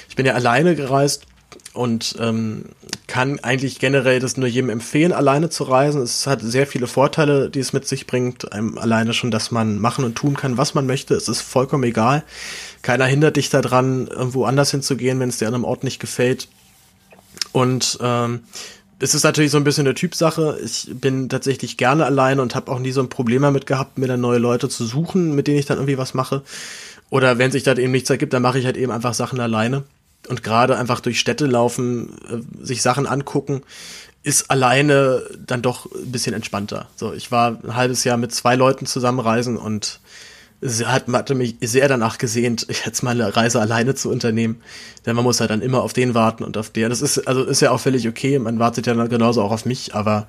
Speaker 1: Ich bin ja alleine gereist und ähm, kann eigentlich generell das nur jedem empfehlen, alleine zu reisen. Es hat sehr viele Vorteile, die es mit sich bringt. Einem alleine schon, dass man machen und tun kann, was man möchte. Es ist vollkommen egal. Keiner hindert dich daran, irgendwo anders hinzugehen, wenn es dir an einem Ort nicht gefällt. Und ähm, es ist natürlich so ein bisschen eine Typsache. Ich bin tatsächlich gerne alleine und habe auch nie so ein Problem damit gehabt, mir dann neue Leute zu suchen, mit denen ich dann irgendwie was mache. Oder wenn sich da eben nichts ergibt, dann mache ich halt eben einfach Sachen alleine. Und gerade einfach durch Städte laufen, äh, sich Sachen angucken, ist alleine dann doch ein bisschen entspannter. So, ich war ein halbes Jahr mit zwei Leuten zusammenreisen und sie hat, hatte mich sehr danach gesehnt, jetzt mal eine Reise alleine zu unternehmen. Denn man muss halt dann immer auf den warten und auf der. Das ist, also ist ja auch völlig okay. Man wartet ja genauso auch auf mich, aber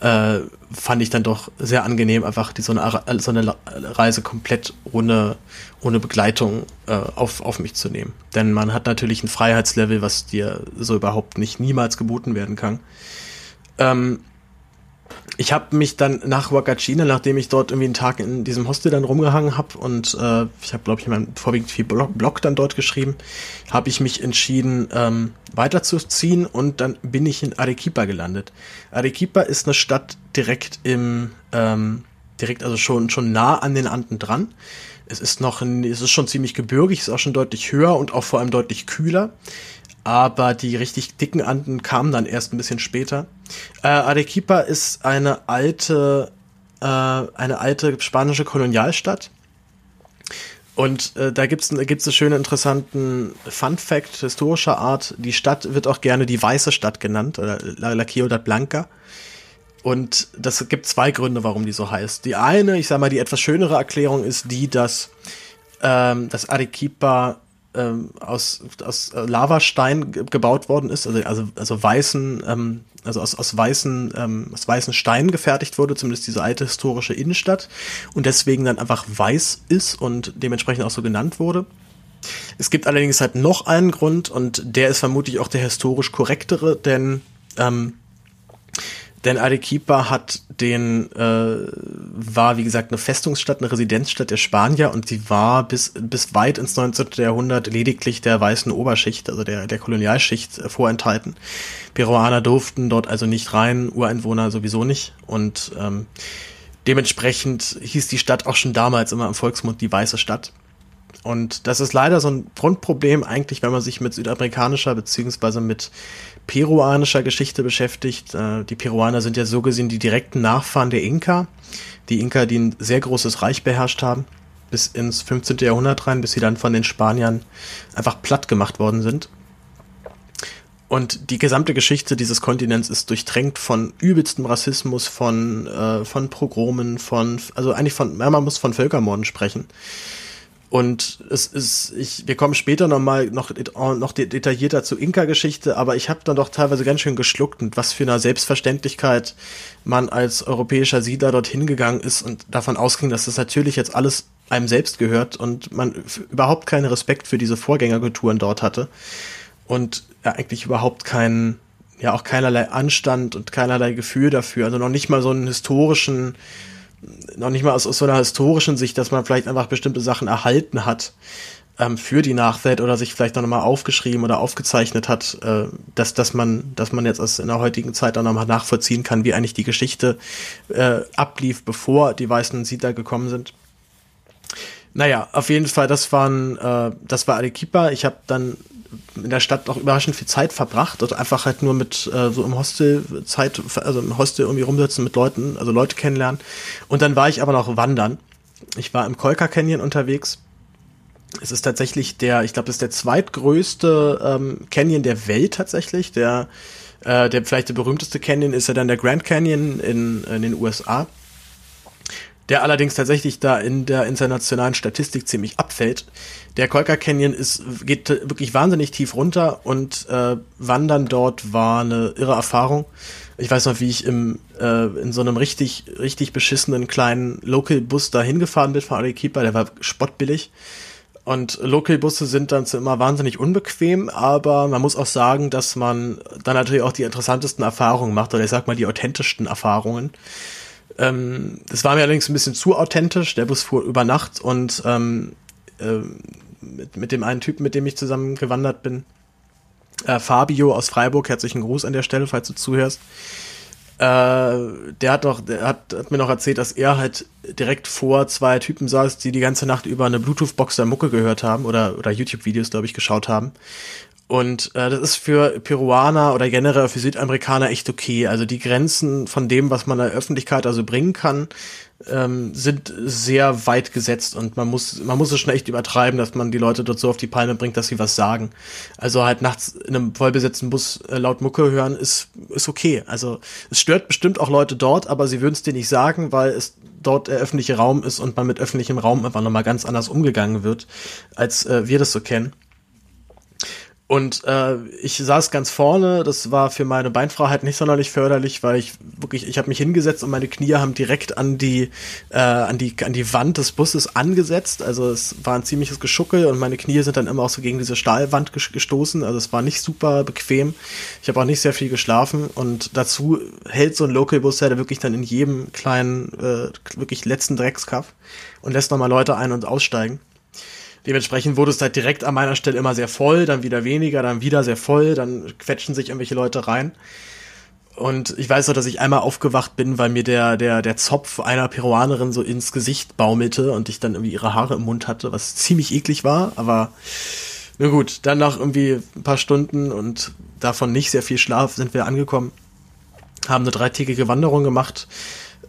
Speaker 1: äh, fand ich dann doch sehr angenehm, einfach die, so, eine, so eine Reise komplett ohne, ohne Begleitung äh, auf, auf mich zu nehmen. Denn man hat natürlich ein Freiheitslevel, was dir so überhaupt nicht niemals geboten werden kann. Ähm, ich habe mich dann nach Wakachina, nachdem ich dort irgendwie einen Tag in diesem Hostel dann rumgehangen habe und äh, ich habe, glaube ich, mein vorwiegend viel Blog, Blog dann dort geschrieben, habe ich mich entschieden, ähm, weiterzuziehen und dann bin ich in Arequipa gelandet. Arequipa ist eine Stadt direkt im, ähm, direkt also schon, schon nah an den Anden dran. Es ist noch, ein, es ist schon ziemlich gebirgig, ist auch schon deutlich höher und auch vor allem deutlich kühler aber die richtig dicken Anden kamen dann erst ein bisschen später. Äh, Arequipa ist eine alte, äh, eine alte spanische Kolonialstadt. Und äh, da gibt's gibt's einen schönen interessanten Fun Fact historischer Art. Die Stadt wird auch gerne die weiße Stadt genannt, oder La, La Ciudad Blanca. Und das gibt zwei Gründe, warum die so heißt. Die eine, ich sag mal, die etwas schönere Erklärung ist die, dass ähm, das Arequipa ähm, aus, aus äh, Lavastein gebaut worden ist, also, also, also weißen, ähm, also aus, aus weißen, ähm, aus weißen Steinen gefertigt wurde, zumindest diese alte historische Innenstadt und deswegen dann einfach weiß ist und dementsprechend auch so genannt wurde. Es gibt allerdings halt noch einen Grund und der ist vermutlich auch der historisch korrektere, denn ähm, denn Arequipa hat den, äh, war wie gesagt eine Festungsstadt, eine Residenzstadt der Spanier und sie war bis, bis weit ins 19. Jahrhundert lediglich der weißen Oberschicht, also der, der Kolonialschicht äh, vorenthalten. Peruaner durften dort also nicht rein, Ureinwohner sowieso nicht und ähm, dementsprechend hieß die Stadt auch schon damals immer im Volksmund die weiße Stadt. Und das ist leider so ein Grundproblem eigentlich, wenn man sich mit südamerikanischer beziehungsweise mit peruanischer Geschichte beschäftigt. Äh, die Peruaner sind ja so gesehen die direkten Nachfahren der Inka. Die Inka, die ein sehr großes Reich beherrscht haben, bis ins 15. Jahrhundert rein, bis sie dann von den Spaniern einfach platt gemacht worden sind. Und die gesamte Geschichte dieses Kontinents ist durchtränkt von übelstem Rassismus, von, äh, von Pogromen, von, also eigentlich von, ja, man muss von Völkermorden sprechen. Und es ist, ich, wir kommen später nochmal noch, noch detaillierter zur Inka-Geschichte, aber ich habe dann doch teilweise ganz schön geschluckt und was für eine Selbstverständlichkeit man als europäischer Siedler dorthin gegangen ist und davon ausging, dass das natürlich jetzt alles einem selbst gehört und man überhaupt keinen Respekt für diese Vorgängerkulturen dort hatte und ja, eigentlich überhaupt keinen, ja auch keinerlei Anstand und keinerlei Gefühl dafür, also noch nicht mal so einen historischen noch nicht mal aus, aus so einer historischen Sicht, dass man vielleicht einfach bestimmte Sachen erhalten hat ähm, für die Nachwelt oder sich vielleicht noch mal aufgeschrieben oder aufgezeichnet hat, äh, dass, dass man, dass man jetzt aus in der heutigen Zeit auch noch mal nachvollziehen kann, wie eigentlich die Geschichte äh, ablief, bevor die weißen Siedler gekommen sind. Naja, auf jeden Fall, das waren, äh, das war Arequipa. Ich habe dann in der Stadt auch überraschend viel Zeit verbracht und einfach halt nur mit äh, so im Hostel Zeit, also im Hostel irgendwie rumsitzen mit Leuten, also Leute kennenlernen. Und dann war ich aber noch wandern. Ich war im Kolka Canyon unterwegs. Es ist tatsächlich der, ich glaube, das ist der zweitgrößte ähm, Canyon der Welt tatsächlich. Der, äh, der vielleicht der berühmteste Canyon ist ja dann der Grand Canyon in, in den USA der allerdings tatsächlich da in der internationalen Statistik ziemlich abfällt. Der Kolka Canyon ist, geht wirklich wahnsinnig tief runter und äh, Wandern dort war eine irre Erfahrung. Ich weiß noch, wie ich im, äh, in so einem richtig, richtig beschissenen kleinen Local-Bus da hingefahren bin von Arequipa, der war spottbillig. Und Local-Busse sind dann immer wahnsinnig unbequem, aber man muss auch sagen, dass man dann natürlich auch die interessantesten Erfahrungen macht, oder ich sag mal die authentischsten Erfahrungen. Ähm, das war mir allerdings ein bisschen zu authentisch. Der Bus fuhr über Nacht und ähm, äh, mit, mit dem einen Typen, mit dem ich zusammen gewandert bin, äh, Fabio aus Freiburg, herzlichen Gruß an der Stelle, falls du zuhörst. Äh, der hat doch, der hat, hat mir noch erzählt, dass er halt direkt vor zwei Typen saß, die die ganze Nacht über eine Bluetooth-Box der Mucke gehört haben oder, oder YouTube-Videos, glaube ich, geschaut haben. Und äh, das ist für Peruaner oder generell für Südamerikaner echt okay. Also die Grenzen von dem, was man der Öffentlichkeit also bringen kann, ähm, sind sehr weit gesetzt und man muss, man muss es schon echt übertreiben, dass man die Leute dort so auf die Palme bringt, dass sie was sagen. Also halt nachts in einem vollbesetzten Bus äh, laut Mucke hören ist, ist okay. Also es stört bestimmt auch Leute dort, aber sie würden es dir nicht sagen, weil es dort der öffentliche Raum ist und man mit öffentlichem Raum einfach nochmal ganz anders umgegangen wird, als äh, wir das so kennen. Und äh, ich saß ganz vorne, das war für meine Beinfreiheit nicht sonderlich förderlich, weil ich wirklich, ich habe mich hingesetzt und meine Knie haben direkt an die, äh, an die, an die Wand des Busses angesetzt. Also es war ein ziemliches Geschuckel und meine Knie sind dann immer auch so gegen diese Stahlwand gestoßen. Also es war nicht super bequem. Ich habe auch nicht sehr viel geschlafen und dazu hält so ein Local-Bus ja wirklich dann in jedem kleinen, äh, wirklich letzten Dreckskaff und lässt nochmal Leute ein- und aussteigen. Dementsprechend wurde es halt direkt an meiner Stelle immer sehr voll, dann wieder weniger, dann wieder sehr voll, dann quetschen sich irgendwelche Leute rein. Und ich weiß noch, dass ich einmal aufgewacht bin, weil mir der, der, der Zopf einer Peruanerin so ins Gesicht baumelte und ich dann irgendwie ihre Haare im Mund hatte, was ziemlich eklig war, aber na gut, dann nach irgendwie ein paar Stunden und davon nicht sehr viel Schlaf sind wir angekommen, haben eine dreitägige Wanderung gemacht,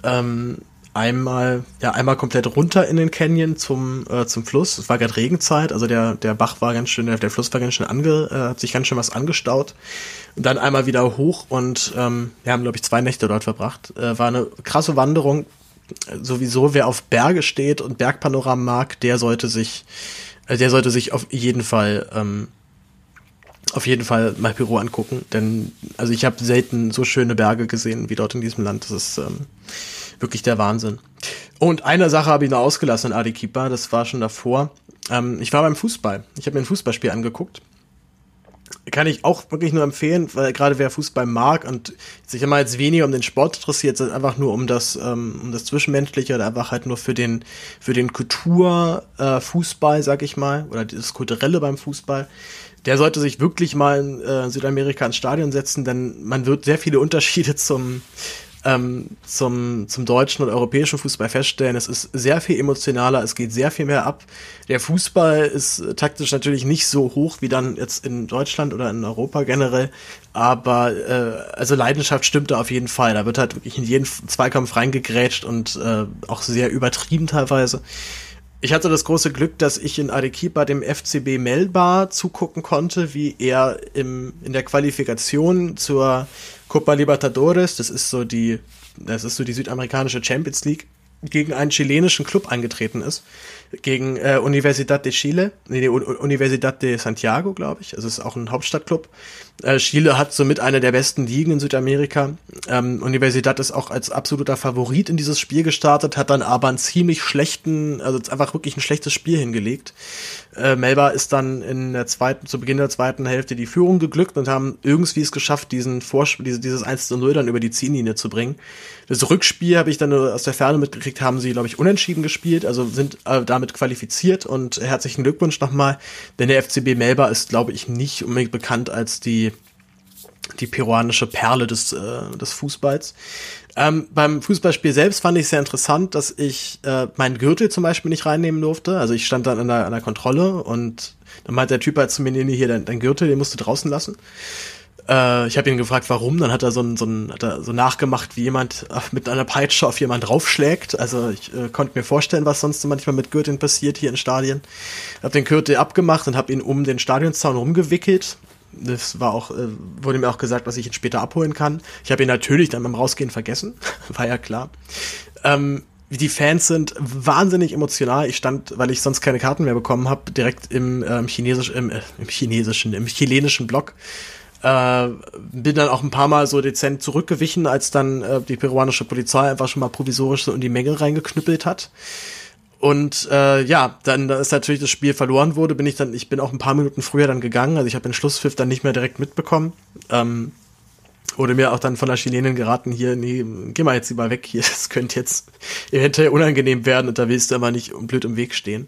Speaker 1: ähm, einmal, ja, einmal komplett runter in den Canyon zum, äh, zum Fluss. Es war gerade Regenzeit, also der, der Bach war ganz schön, der, Fluss war ganz schön ange, äh, hat sich ganz schön was angestaut. Und dann einmal wieder hoch und ähm, wir haben, glaube ich, zwei Nächte dort verbracht. Äh, war eine krasse Wanderung. Sowieso, wer auf Berge steht und Bergpanoramen mag, der sollte sich, äh, der sollte sich auf jeden Fall ähm, auf jeden Fall mal Peru angucken, denn also ich habe selten so schöne Berge gesehen wie dort in diesem Land. Das ist ähm, wirklich der Wahnsinn. Und eine Sache habe ich noch ausgelassen in Arequipa, das war schon davor. Ähm, ich war beim Fußball. Ich habe mir ein Fußballspiel angeguckt. Kann ich auch wirklich nur empfehlen, weil gerade wer Fußball mag und sich immer jetzt weniger um den Sport interessiert, sondern einfach nur um das, ähm, um das Zwischenmenschliche oder einfach halt nur für den, für den Kulturfußball, äh, sag ich mal, oder das Kulturelle beim Fußball der sollte sich wirklich mal in äh, Südamerika ins Stadion setzen, denn man wird sehr viele Unterschiede zum, ähm, zum, zum deutschen und europäischen Fußball feststellen. Es ist sehr viel emotionaler, es geht sehr viel mehr ab. Der Fußball ist taktisch natürlich nicht so hoch wie dann jetzt in Deutschland oder in Europa generell, aber äh, also Leidenschaft stimmt da auf jeden Fall. Da wird halt wirklich in jeden Zweikampf reingegrätscht und äh, auch sehr übertrieben teilweise. Ich hatte das große Glück, dass ich in Arequipa dem FCB Melba zugucken konnte, wie er im, in der Qualifikation zur Copa Libertadores, das ist so die, das ist so die südamerikanische Champions League, gegen einen chilenischen Club angetreten ist. Gegen äh, Universidad de Chile, nee, Universidad de Santiago, glaube ich. Also es ist auch ein Hauptstadtclub. Äh, Chile hat somit eine der besten Ligen in Südamerika. Ähm, Universidad ist auch als absoluter Favorit in dieses Spiel gestartet, hat dann aber einen ziemlich schlechten, also einfach wirklich ein schlechtes Spiel hingelegt. Äh, Melba ist dann in der zweiten, zu Beginn der zweiten Hälfte die Führung geglückt und haben irgendwie es geschafft, diesen Vorspiel, diese, dieses 1 zu 0 dann über die Ziellinie zu bringen. Das Rückspiel habe ich dann aus der Ferne mitgekriegt, haben sie, glaube ich, unentschieden gespielt, also sind äh, damit qualifiziert und herzlichen Glückwunsch nochmal, denn der FCB Melba ist, glaube ich, nicht unbedingt bekannt als die die peruanische Perle des, äh, des Fußballs. Ähm, beim Fußballspiel selbst fand ich sehr interessant, dass ich äh, meinen Gürtel zum Beispiel nicht reinnehmen durfte. Also ich stand dann an der, an der Kontrolle und dann meinte der Typ halt zu mir, nee, hier, dein, dein Gürtel, den musst du draußen lassen. Äh, ich habe ihn gefragt, warum. Dann hat er so, ein, so, ein, hat er so nachgemacht, wie jemand mit einer Peitsche auf jemand draufschlägt. Also ich äh, konnte mir vorstellen, was sonst manchmal mit Gürteln passiert hier in Stadien. Hab den Gürtel abgemacht und habe ihn um den Stadionzaun rumgewickelt das war auch, äh, wurde mir auch gesagt, was ich ihn später abholen kann. Ich habe ihn natürlich dann beim Rausgehen vergessen, war ja klar. Ähm, die Fans sind wahnsinnig emotional. Ich stand, weil ich sonst keine Karten mehr bekommen habe, direkt im, ähm, Chinesisch, im, äh, im chinesischen, im chilenischen Block. Äh, bin dann auch ein paar Mal so dezent zurückgewichen, als dann äh, die peruanische Polizei einfach schon mal provisorisch so in die Menge reingeknüppelt hat. Und äh, ja, dann da ist natürlich das Spiel verloren wurde, bin ich dann, ich bin auch ein paar Minuten früher dann gegangen, also ich habe den Schlusspfiff dann nicht mehr direkt mitbekommen. Ähm, wurde mir auch dann von der Chilenin geraten, hier, nee, geh mal jetzt lieber weg hier, das könnte jetzt eventuell unangenehm werden und da willst du immer nicht blöd im Weg stehen.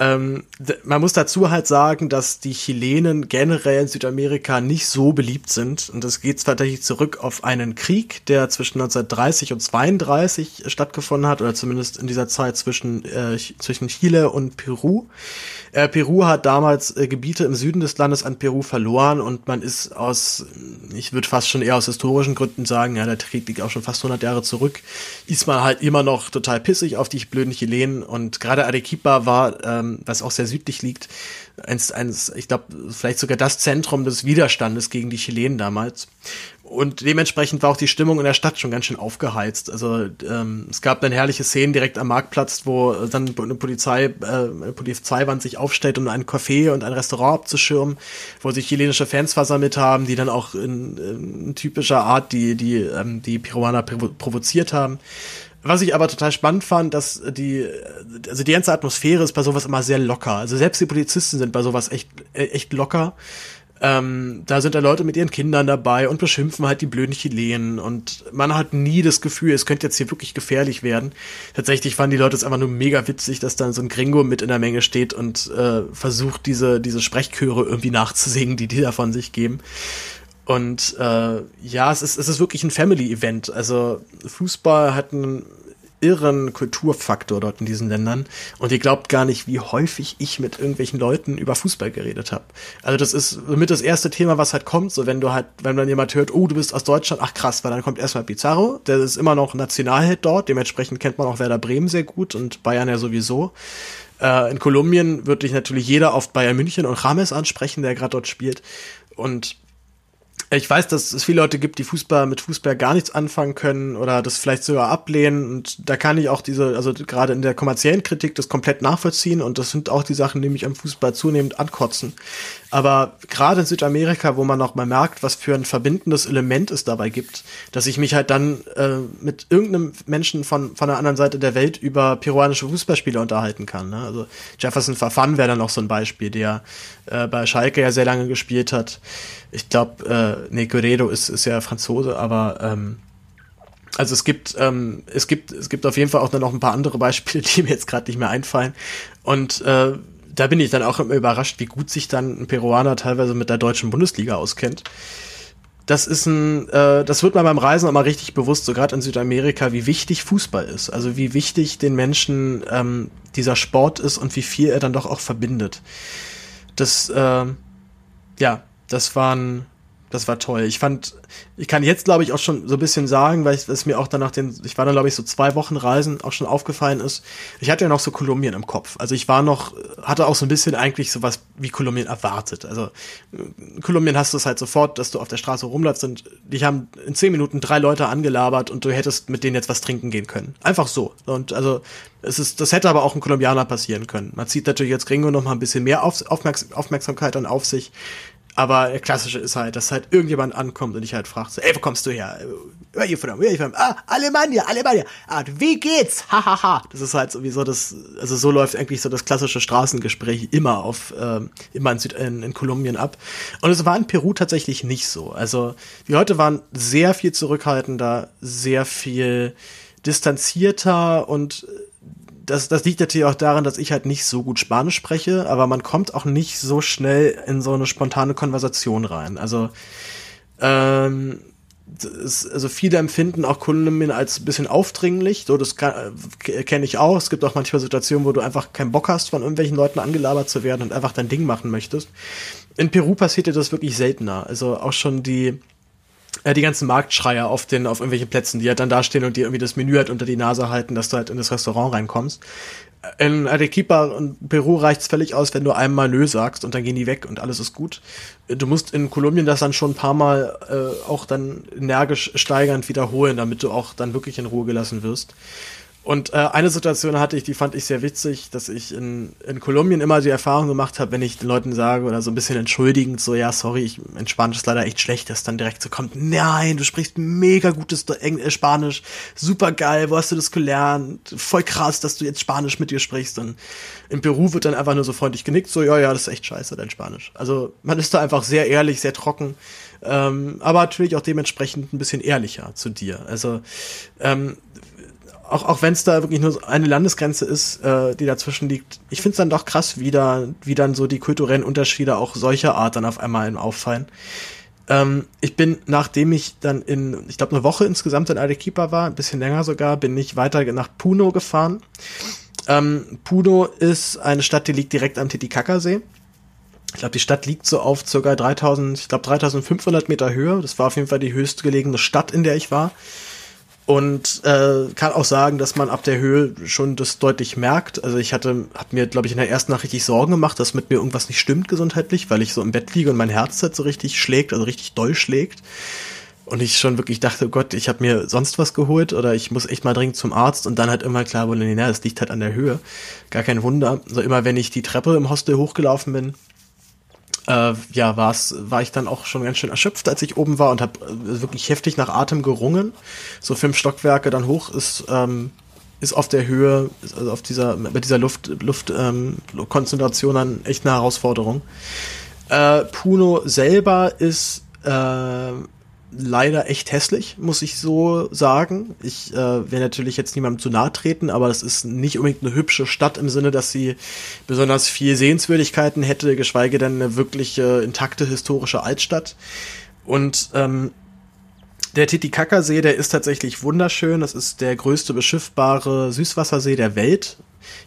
Speaker 1: Ähm, man muss dazu halt sagen, dass die Chilenen generell in Südamerika nicht so beliebt sind. Und das geht tatsächlich zurück auf einen Krieg, der zwischen 1930 und 32 stattgefunden hat, oder zumindest in dieser Zeit zwischen, äh, zwischen Chile und Peru. Äh, Peru hat damals äh, Gebiete im Süden des Landes an Peru verloren und man ist aus, ich würde fast schon eher aus historischen Gründen sagen, ja, der Krieg liegt auch schon fast 100 Jahre zurück, ist man halt immer noch total pissig auf die blöden Chilenen und gerade Arequipa war, ähm, was auch sehr südlich liegt, eins, eins ich glaube, vielleicht sogar das Zentrum des Widerstandes gegen die Chilenen damals. Und dementsprechend war auch die Stimmung in der Stadt schon ganz schön aufgeheizt. Also ähm, es gab dann herrliche Szenen direkt am Marktplatz, wo dann eine Polizei, äh, eine Polizeiwand sich aufstellt, um ein Café und ein Restaurant abzuschirmen, wo sich chilenische Fans versammelt haben, die dann auch in, in typischer Art die, die, ähm, die Peruaner provoziert haben. Was ich aber total spannend fand, dass die, also die ganze Atmosphäre ist bei sowas immer sehr locker. Also selbst die Polizisten sind bei sowas echt, echt locker. Ähm, da sind da Leute mit ihren Kindern dabei und beschimpfen halt die blöden Chilenen und man hat nie das Gefühl, es könnte jetzt hier wirklich gefährlich werden. Tatsächlich fanden die Leute es einfach nur mega witzig, dass dann so ein Gringo mit in der Menge steht und äh, versucht, diese, diese Sprechchöre irgendwie nachzusingen, die die da von sich geben. Und äh, ja, es ist, es ist wirklich ein Family-Event. Also Fußball hat ein irren Kulturfaktor dort in diesen Ländern. Und ihr glaubt gar nicht, wie häufig ich mit irgendwelchen Leuten über Fußball geredet habe. Also das ist mit das erste Thema, was halt kommt, so wenn du halt, wenn dann jemand hört, oh, du bist aus Deutschland, ach krass, weil dann kommt erstmal Pizarro, der ist immer noch Nationalheld dort, dementsprechend kennt man auch Werder Bremen sehr gut und Bayern ja sowieso. Äh, in Kolumbien würde dich natürlich jeder auf Bayern München und Rames ansprechen, der gerade dort spielt. Und ich weiß, dass es viele Leute gibt, die Fußball mit Fußball gar nichts anfangen können oder das vielleicht sogar ablehnen. Und da kann ich auch diese, also gerade in der kommerziellen Kritik das komplett nachvollziehen. Und das sind auch die Sachen, die mich am Fußball zunehmend ankotzen. Aber gerade in Südamerika, wo man noch mal merkt, was für ein verbindendes Element es dabei gibt, dass ich mich halt dann äh, mit irgendeinem Menschen von, von der anderen Seite der Welt über peruanische Fußballspiele unterhalten kann. Ne? Also Jefferson Verfan wäre dann noch so ein Beispiel, der äh, bei Schalke ja sehr lange gespielt hat. Ich glaube, äh, nee, Guerrero ist, ist ja Franzose, aber ähm, also es gibt, ähm, es gibt, es gibt auf jeden Fall auch dann noch ein paar andere Beispiele, die mir jetzt gerade nicht mehr einfallen. Und äh, da bin ich dann auch immer überrascht, wie gut sich dann ein Peruaner teilweise mit der deutschen Bundesliga auskennt. Das ist ein, äh, das wird mir beim Reisen immer richtig bewusst, so gerade in Südamerika, wie wichtig Fußball ist. Also wie wichtig den Menschen ähm, dieser Sport ist und wie viel er dann doch auch verbindet. Das, äh, ja, das waren, das war toll. Ich fand, ich kann jetzt glaube ich auch schon so ein bisschen sagen, weil es mir auch danach den, ich war dann glaube ich so zwei Wochen Reisen auch schon aufgefallen ist. Ich hatte ja noch so Kolumbien im Kopf. Also ich war noch, hatte auch so ein bisschen eigentlich sowas wie Kolumbien erwartet. Also in Kolumbien hast du es halt sofort, dass du auf der Straße rumläufst und dich haben in zehn Minuten drei Leute angelabert und du hättest mit denen jetzt was trinken gehen können. Einfach so. Und also es ist, das hätte aber auch ein Kolumbianer passieren können. Man zieht natürlich jetzt Gringo noch mal ein bisschen mehr auf, Aufmerks Aufmerksamkeit dann auf sich. Aber der klassische ist halt, dass halt irgendjemand ankommt und ich halt fragt, so, ey, wo kommst du her? Where you from? Where you? Ah, Alemannia, Alemannia. Ah, wie geht's? Hahaha. Ha, ha. Das ist halt sowieso das, also so läuft eigentlich so das klassische Straßengespräch immer auf, ähm, immer in, Süd in, in Kolumbien ab. Und es war in Peru tatsächlich nicht so. Also die Leute waren sehr viel zurückhaltender, sehr viel distanzierter und das, das liegt natürlich auch daran, dass ich halt nicht so gut Spanisch spreche, aber man kommt auch nicht so schnell in so eine spontane Konversation rein. Also, ähm, das, also viele empfinden auch Kolumbien als ein bisschen aufdringlich, so das äh, kenne ich auch. Es gibt auch manchmal Situationen, wo du einfach keinen Bock hast, von irgendwelchen Leuten angelabert zu werden und einfach dein Ding machen möchtest. In Peru passiert dir das wirklich seltener. Also auch schon die äh, die ganzen Marktschreier auf den, auf irgendwelchen Plätzen, die halt dann da stehen und dir irgendwie das Menü halt unter die Nase halten, dass du halt in das Restaurant reinkommst. In Arequipa und Peru reicht's völlig aus, wenn du einmal Nö sagst und dann gehen die weg und alles ist gut. Du musst in Kolumbien das dann schon ein paar Mal äh, auch dann energisch steigernd wiederholen, damit du auch dann wirklich in Ruhe gelassen wirst. Und äh, eine Situation hatte ich, die fand ich sehr witzig, dass ich in, in Kolumbien immer die Erfahrung gemacht habe, wenn ich den Leuten sage oder so ein bisschen entschuldigend, so ja, sorry, ich, mein Spanisch ist leider echt schlecht, dass dann direkt so kommt, nein, du sprichst mega gutes äh, Spanisch, super geil, wo hast du das gelernt? Voll krass, dass du jetzt Spanisch mit dir sprichst. Und in Peru wird dann einfach nur so freundlich genickt, so ja, ja, das ist echt scheiße, dein Spanisch. Also man ist da einfach sehr ehrlich, sehr trocken. Ähm, aber natürlich auch dementsprechend ein bisschen ehrlicher zu dir. Also ähm, auch, auch wenn es da wirklich nur eine Landesgrenze ist, äh, die dazwischen liegt, ich finde es dann doch krass, wie, da, wie dann so die kulturellen Unterschiede auch solcher Art dann auf einmal auffallen. Ähm, ich bin, nachdem ich dann in, ich glaube, eine Woche insgesamt in Arequipa war, ein bisschen länger sogar, bin ich weiter nach Puno gefahren. Ähm, Puno ist eine Stadt, die liegt direkt am Titicacasee. Ich glaube, die Stadt liegt so auf circa 3000, ich glaube 3500 Meter Höhe. Das war auf jeden Fall die höchstgelegene Stadt, in der ich war. Und äh, kann auch sagen, dass man ab der Höhe schon das deutlich merkt. Also ich hatte, hab mir, glaube ich, in der ersten Nacht richtig Sorgen gemacht, dass mit mir irgendwas nicht stimmt gesundheitlich, weil ich so im Bett liege und mein Herz halt so richtig schlägt, also richtig doll schlägt. Und ich schon wirklich dachte, oh Gott, ich habe mir sonst was geholt oder ich muss echt mal dringend zum Arzt und dann halt immer klar wurde, nee, das liegt halt an der Höhe. Gar kein Wunder. Also immer wenn ich die Treppe im Hostel hochgelaufen bin, äh, ja, war's, war ich dann auch schon ganz schön erschöpft, als ich oben war und habe äh, wirklich heftig nach Atem gerungen. So fünf Stockwerke dann hoch ist, ähm, ist auf der Höhe, also auf dieser, mit dieser Luft, Luftkonzentration ähm, dann echt eine Herausforderung. Äh, Puno selber ist äh, leider echt hässlich, muss ich so sagen. Ich äh, will natürlich jetzt niemandem zu nahe treten, aber das ist nicht unbedingt eine hübsche Stadt im Sinne, dass sie besonders viel Sehenswürdigkeiten hätte, geschweige denn eine wirklich äh, intakte historische Altstadt. Und ähm, Der Titicacasee, der ist tatsächlich wunderschön. Das ist der größte beschiffbare Süßwassersee der Welt.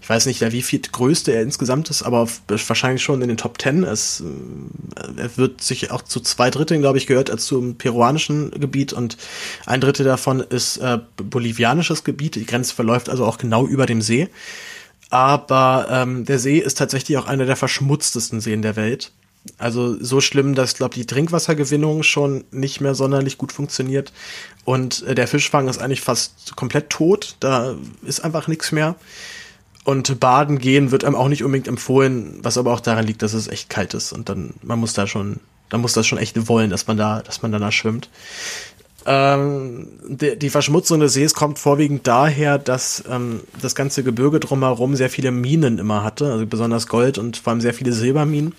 Speaker 1: Ich weiß nicht, wie viel größte er insgesamt ist, aber wahrscheinlich schon in den Top Ten. Es, äh, er wird sich auch zu zwei Dritteln, glaube ich, gehört als zum peruanischen Gebiet und ein Drittel davon ist äh, bolivianisches Gebiet. Die Grenze verläuft also auch genau über dem See. Aber ähm, der See ist tatsächlich auch einer der verschmutztesten Seen der Welt. Also so schlimm, dass, glaube die Trinkwassergewinnung schon nicht mehr sonderlich gut funktioniert. Und äh, der Fischfang ist eigentlich fast komplett tot. Da ist einfach nichts mehr. Und baden gehen wird einem auch nicht unbedingt empfohlen, was aber auch daran liegt, dass es echt kalt ist. Und dann, man muss da schon, da muss das schon echt wollen, dass man da, dass man danach schwimmt. Ähm, die, die Verschmutzung des Sees kommt vorwiegend daher, dass ähm, das ganze Gebirge drumherum sehr viele Minen immer hatte, also besonders Gold und vor allem sehr viele Silberminen.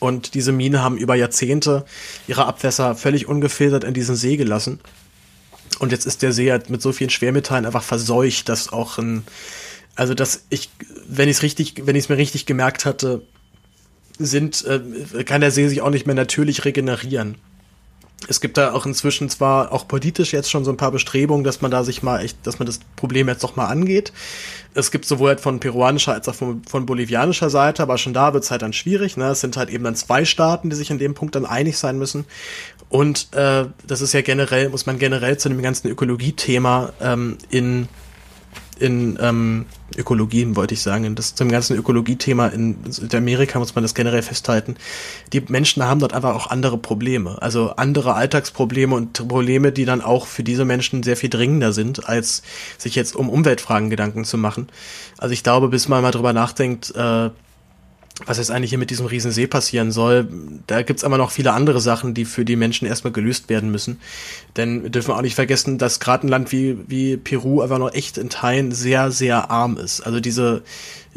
Speaker 1: Und diese Minen haben über Jahrzehnte ihre Abwässer völlig ungefiltert in diesen See gelassen. Und jetzt ist der See halt mit so vielen Schwermetallen einfach verseucht, dass auch ein, also dass ich, wenn ich es richtig, wenn ich es mir richtig gemerkt hatte, sind, äh, kann der See sich auch nicht mehr natürlich regenerieren es gibt da auch inzwischen zwar auch politisch jetzt schon so ein paar Bestrebungen, dass man da sich mal echt, dass man das Problem jetzt doch mal angeht. Es gibt sowohl halt von peruanischer als auch von, von bolivianischer Seite, aber schon da wird es halt dann schwierig. Ne? Es sind halt eben dann zwei Staaten, die sich in dem Punkt dann einig sein müssen. Und äh, das ist ja generell, muss man generell zu dem ganzen Ökologie-Thema ähm, in in ähm, Ökologien, wollte ich sagen, das zum ganzen Ökologie-Thema in Südamerika muss man das generell festhalten. Die Menschen haben dort einfach auch andere Probleme, also andere Alltagsprobleme und Probleme, die dann auch für diese Menschen sehr viel dringender sind, als sich jetzt um Umweltfragen Gedanken zu machen. Also ich glaube, bis man mal drüber nachdenkt, äh, was jetzt eigentlich hier mit diesem Riesensee passieren soll, da gibt's aber noch viele andere Sachen, die für die Menschen erstmal gelöst werden müssen. Denn wir dürfen auch nicht vergessen, dass gerade ein Land wie, wie Peru einfach noch echt in Teilen sehr, sehr arm ist. Also diese,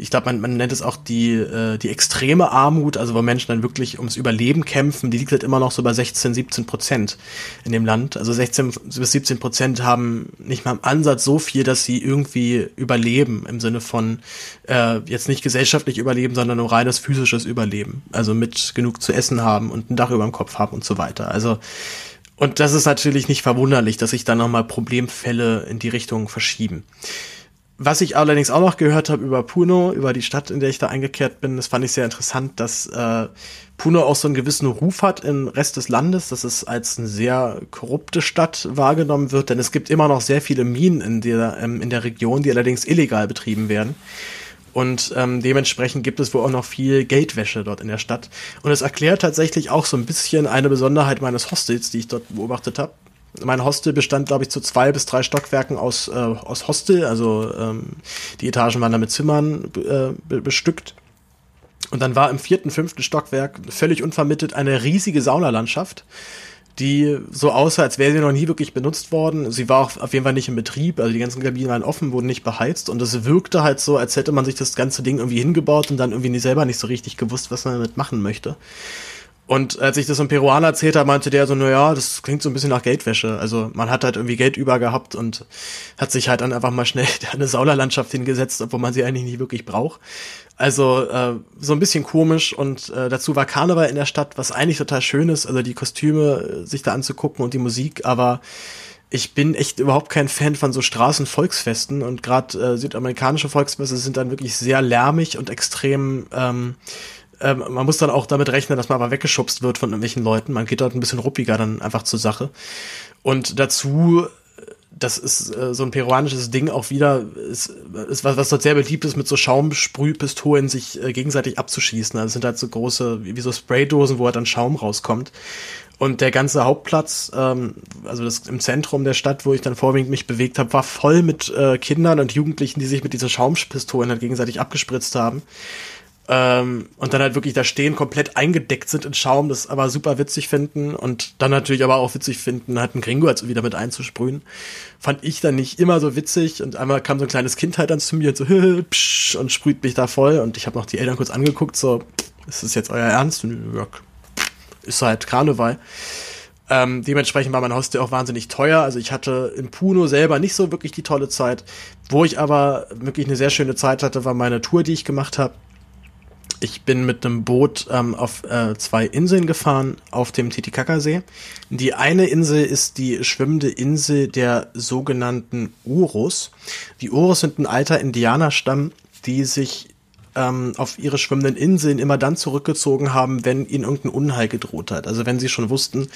Speaker 1: ich glaube, man, man nennt es auch die, äh, die extreme Armut, also wo Menschen dann wirklich ums Überleben kämpfen, die liegt halt immer noch so bei 16, 17 Prozent in dem Land. Also 16 bis 17 Prozent haben nicht mal im Ansatz so viel, dass sie irgendwie überleben, im Sinne von äh, jetzt nicht gesellschaftlich überleben, sondern nur reines physisches Überleben. Also mit genug zu essen haben und ein Dach über dem Kopf haben und so weiter. Also und das ist natürlich nicht verwunderlich, dass sich dann nochmal Problemfälle in die Richtung verschieben. Was ich allerdings auch noch gehört habe über Puno, über die Stadt, in der ich da eingekehrt bin, das fand ich sehr interessant, dass äh, Puno auch so einen gewissen Ruf hat im Rest des Landes, dass es als eine sehr korrupte Stadt wahrgenommen wird, denn es gibt immer noch sehr viele Minen in der, ähm, in der Region, die allerdings illegal betrieben werden. Und ähm, dementsprechend gibt es wohl auch noch viel Geldwäsche dort in der Stadt. Und es erklärt tatsächlich auch so ein bisschen eine Besonderheit meines Hostels, die ich dort beobachtet habe mein Hostel bestand, glaube ich, zu zwei bis drei Stockwerken aus, äh, aus Hostel. Also ähm, die Etagen waren da mit Zimmern äh, bestückt. Und dann war im vierten, fünften Stockwerk völlig unvermittelt eine riesige Saunalandschaft, die so aussah, als wäre sie noch nie wirklich benutzt worden. Sie war auch auf jeden Fall nicht in Betrieb, also die ganzen Kabinen waren offen, wurden nicht beheizt und es wirkte halt so, als hätte man sich das ganze Ding irgendwie hingebaut und dann irgendwie selber nicht so richtig gewusst, was man damit machen möchte. Und als ich das einem Peruaner erzählt habe, meinte der so, na ja, das klingt so ein bisschen nach Geldwäsche. Also man hat halt irgendwie Geld über gehabt und hat sich halt dann einfach mal schnell eine Saulerlandschaft hingesetzt, obwohl man sie eigentlich nicht wirklich braucht. Also äh, so ein bisschen komisch und äh, dazu war Karneval in der Stadt, was eigentlich total schön ist, also die Kostüme äh, sich da anzugucken und die Musik, aber ich bin echt überhaupt kein Fan von so Straßenvolksfesten und gerade äh, südamerikanische Volksfeste sind dann wirklich sehr lärmig und extrem ähm, ähm, man muss dann auch damit rechnen, dass man aber weggeschubst wird von irgendwelchen Leuten. Man geht dort ein bisschen ruppiger dann einfach zur Sache. Und dazu das ist äh, so ein peruanisches Ding auch wieder, ist, ist was, was dort sehr beliebt ist, mit so Schaumsprühpistolen sich äh, gegenseitig abzuschießen. Also sind halt so große, wie, wie so Spraydosen, wo halt dann Schaum rauskommt. Und der ganze Hauptplatz, ähm, also das im Zentrum der Stadt, wo ich dann vorwiegend mich bewegt habe, war voll mit äh, Kindern und Jugendlichen, die sich mit diesen Schaumpistolen halt gegenseitig abgespritzt haben. Ähm, und dann halt wirklich da stehen, komplett eingedeckt sind in Schaum, das aber super witzig finden und dann natürlich aber auch witzig finden, halt einen Gringo jetzt wieder mit einzusprühen. Fand ich dann nicht immer so witzig und einmal kam so ein kleines Kind halt dann zu mir und so psch, und sprüht mich da voll und ich habe noch die Eltern kurz angeguckt, so, ist das jetzt euer Ernst? Und, ist halt Karneval. Ähm, dementsprechend war mein Hostel auch wahnsinnig teuer. Also ich hatte in Puno selber nicht so wirklich die tolle Zeit. Wo ich aber wirklich eine sehr schöne Zeit hatte, war meine Tour, die ich gemacht habe Ich bin mit einem Boot ähm, auf äh, zwei Inseln gefahren auf dem Titicacasee. Die eine Insel ist die schwimmende Insel der sogenannten Urus. Die Urus sind ein alter Indianerstamm, die sich ähm, auf ihre schwimmenden Inseln immer dann zurückgezogen haben, wenn ihnen irgendein Unheil gedroht hat. Also wenn sie schon wussten,